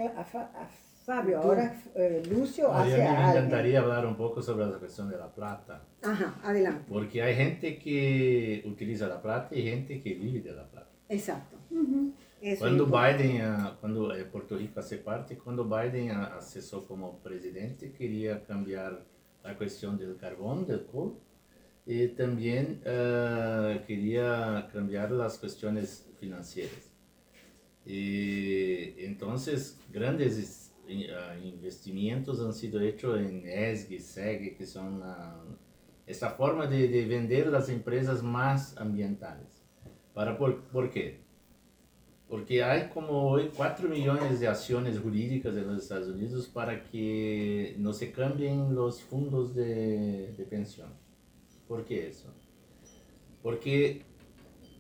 Fabio, ahora eh, Lucio hace me encantaría hablar un poco sobre la cuestión de la plata. Ajá, adelante. Porque hay gente que utiliza la plata y gente que vive de la plata. Exacto. Cuando Biden, ah, cuando eh, Puerto Rico hace parte, cuando Biden accesó como presidente, quería cambiar la cuestión del carbón, del coal, y también uh, quería cambiar las cuestiones financieras. Y entonces, grandes Ah, investimentos han sido hechos en ESG, SEG, que son esta forma de, de, vender las empresas más ambientales. Para, por, ¿Por qué? Porque hay como hoy 4 millones de acciones jurídicas en los Estados Unidos para que no se cambien los fondos de, de pensión. ¿Por qué eso? Porque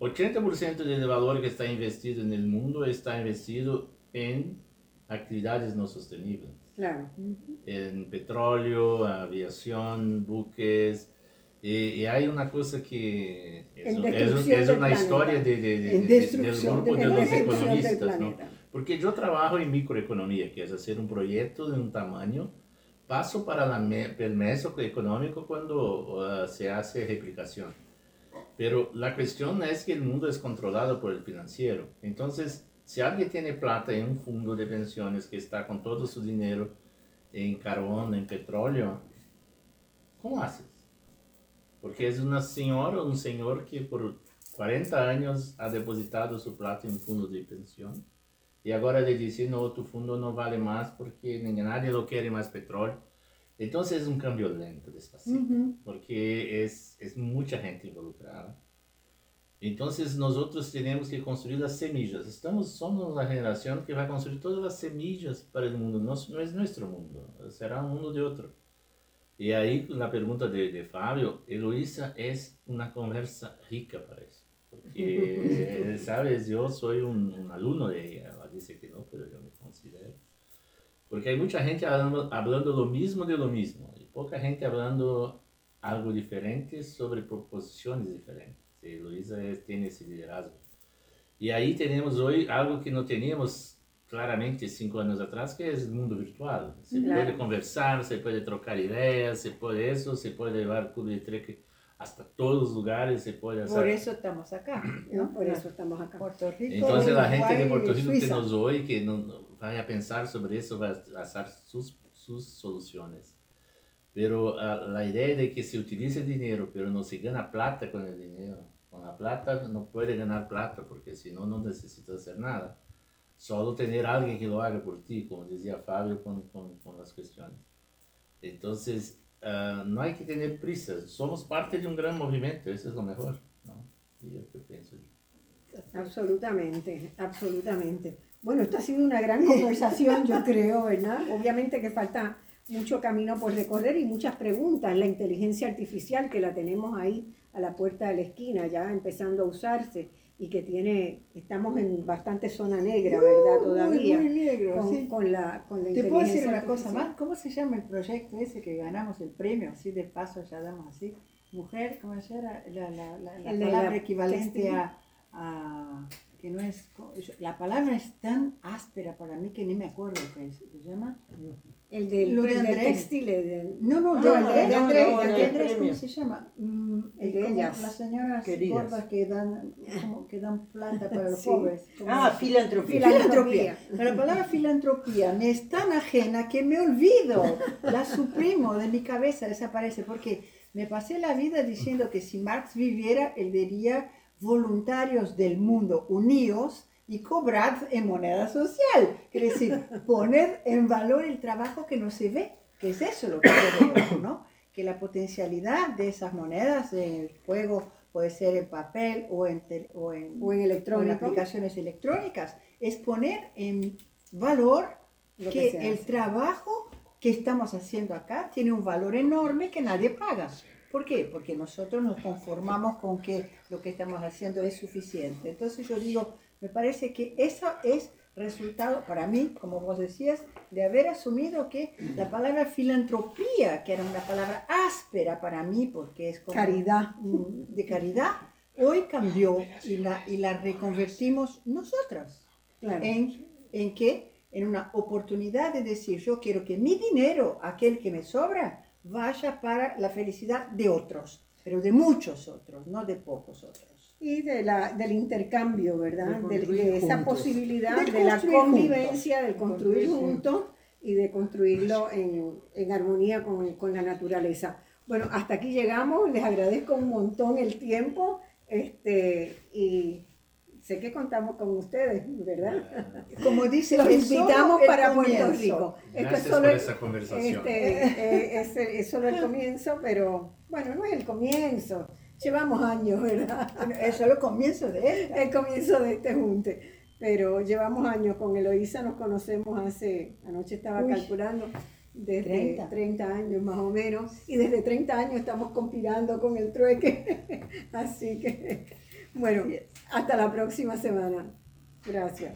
80% del valor que está investido en el mundo está investido en actividades no sostenibles. Claro. En petróleo, aviación, buques. Y, y hay una cosa que es, es- es una planeta. historia de, de- de- del grupo de los economistas. ¿no? Porque yo trabajo en microeconomía, que es hacer un proyecto de un tamaño, paso para la me- el meso económico cuando uh, se hace replicación. Pero la cuestión es que el mundo es controlado por el financiero. Entonces, si alguien tiene plata en un fondo de pensiones que está con todo su dinero en carbón, en petróleo, ¿cómo haces? Porque es una señora o un señor que por 40 años ha depositado su plata en un fondo de pensión y ahora le dice, no, tu fondo no vale más porque ni- nadie lo quiere más petróleo. Entonces es un cambio lento, despacito, Ujú. porque es, es mucha gente involucrada. Entonces nosotros tenemos que construir las semillas. Estamos, somos la generación que va a construir todas las semillas para el mundo. No, no es nuestro mundo, será un mundo de otro. Y ahí la pregunta de, de Fabio, Eloísa es una conversa rica para eso. Porque, sabes, yo soy un, un alumno de ella. Ella dice que no, pero yo me considero. Porque hay mucha gente hablando, hablando lo mismo de lo mismo. Y poca gente hablando algo diferente sobre proposiciones diferentes. Y Eloísa es- tiene ese liderazgo. Y ahí tenemos hoy algo que no teníamos claramente cinco años atrás, que es el mundo virtual. Se Claro. puede conversar, se puede trocar ideas, se puede eso, se puede llevar club de treque hasta todos los lugares, se puede hacer. Por eso estamos acá. ¿no? Por eso estamos acá. Puerto Rico. Entonces la gente de Uruguay Puerto y Rico que Suiza. nos oye, que no, no vaya a pensar sobre eso, va a hacer sus, sus soluciones. Pero ah, la idea de que se utilice dinero, pero no se gana plata con el dinero. Con la plata no puede ganar plata, porque si no, no necesita hacer nada. Solo tener alguien que lo haga por ti, como decía Fabio con, con, con las cuestiones. Entonces, ah, no hay que tener prisa. Somos parte de un gran movimiento, eso es lo mejor. ¿no? Y yo que pienso. Absolutamente, absolutamente. Bueno, esto ha sido una gran conversación, yo creo, ¿verdad? Obviamente que falta mucho camino por recorrer y muchas preguntas. La inteligencia artificial que la tenemos ahí a la puerta de la esquina, ya empezando a usarse y que tiene, estamos en bastante zona negra, ¿verdad? Muy, Todavía. muy negro, con, sí. con la, con la Te puedo decir una cosa artificial. más. ¿Cómo se llama el proyecto ese que ganamos el premio? Así de paso ya damos así. Mujer, ¿cómo se llama? La, la, la, la palabra la equivalente a, a- que no es la palabra es tan áspera para mí que ni me acuerdo qué es. ¿Se llama? El del, Lo de el del Andrés. textil, el del- No, no, de- el de Andrés, no, el de del Andrés, ¿cómo premio. se llama? Mm, El de como ellas. Las señoras Queridas. gordas que dan, como que dan plata para los Sí. pobres. ¿Cómo Ah, filantropía. Filantropía. Pero la palabra filantropía me es tan ajena que me olvido, la suprimo de mi cabeza, desaparece, porque me pasé la vida diciendo que si Marx viviera, él diría voluntarios del mundo unidos y cobrad en moneda social. Es decir, poner en valor el trabajo que no se ve, que es eso lo que yo ¿no? Que la potencialidad de esas monedas, el juego puede ser en papel o en, o en o en con electrónico. aplicaciones electrónicas, es poner en valor Lo que, que el trabajo que estamos haciendo acá tiene un valor enorme que nadie paga. ¿Por qué? Porque nosotros nos conformamos con que lo que estamos haciendo es suficiente. Entonces yo digo, me parece que eso es resultado para mí, como vos decías, de haber asumido que la palabra filantropía, que era una palabra áspera para mí, porque es como Caridad. de caridad, hoy cambió y la, y la reconvertimos nosotras. Claro. ¿En, en qué? En una oportunidad de decir, yo quiero que mi dinero, aquel que me sobra, vaya para la felicidad de otros, pero de muchos otros, no de pocos otros. Y de la, del intercambio, ¿verdad? De De, esa juntos. posibilidad Del de la convivencia, del construir Construir juntos y de construirlo en, en armonía con, con la naturaleza. Bueno, hasta aquí llegamos, les agradezco un montón el tiempo este, y sé que contamos con ustedes, ¿verdad? Como dice, Los invitamos para Puerto comienzo. Rico. Esto es Gracias solo por esa conversación. este, eh, es, es solo el comienzo, pero bueno, no es el comienzo. Llevamos años, ¿verdad? Bueno, Es el comienzo de él. el comienzo de este junte. Pero llevamos años con Eloísa, nos conocemos hace, anoche estaba Uy, calculando, desde 30. 30. años más o menos, y desde 30 años estamos conspirando con el trueque. Así que, Bueno, hasta la próxima semana. Gracias.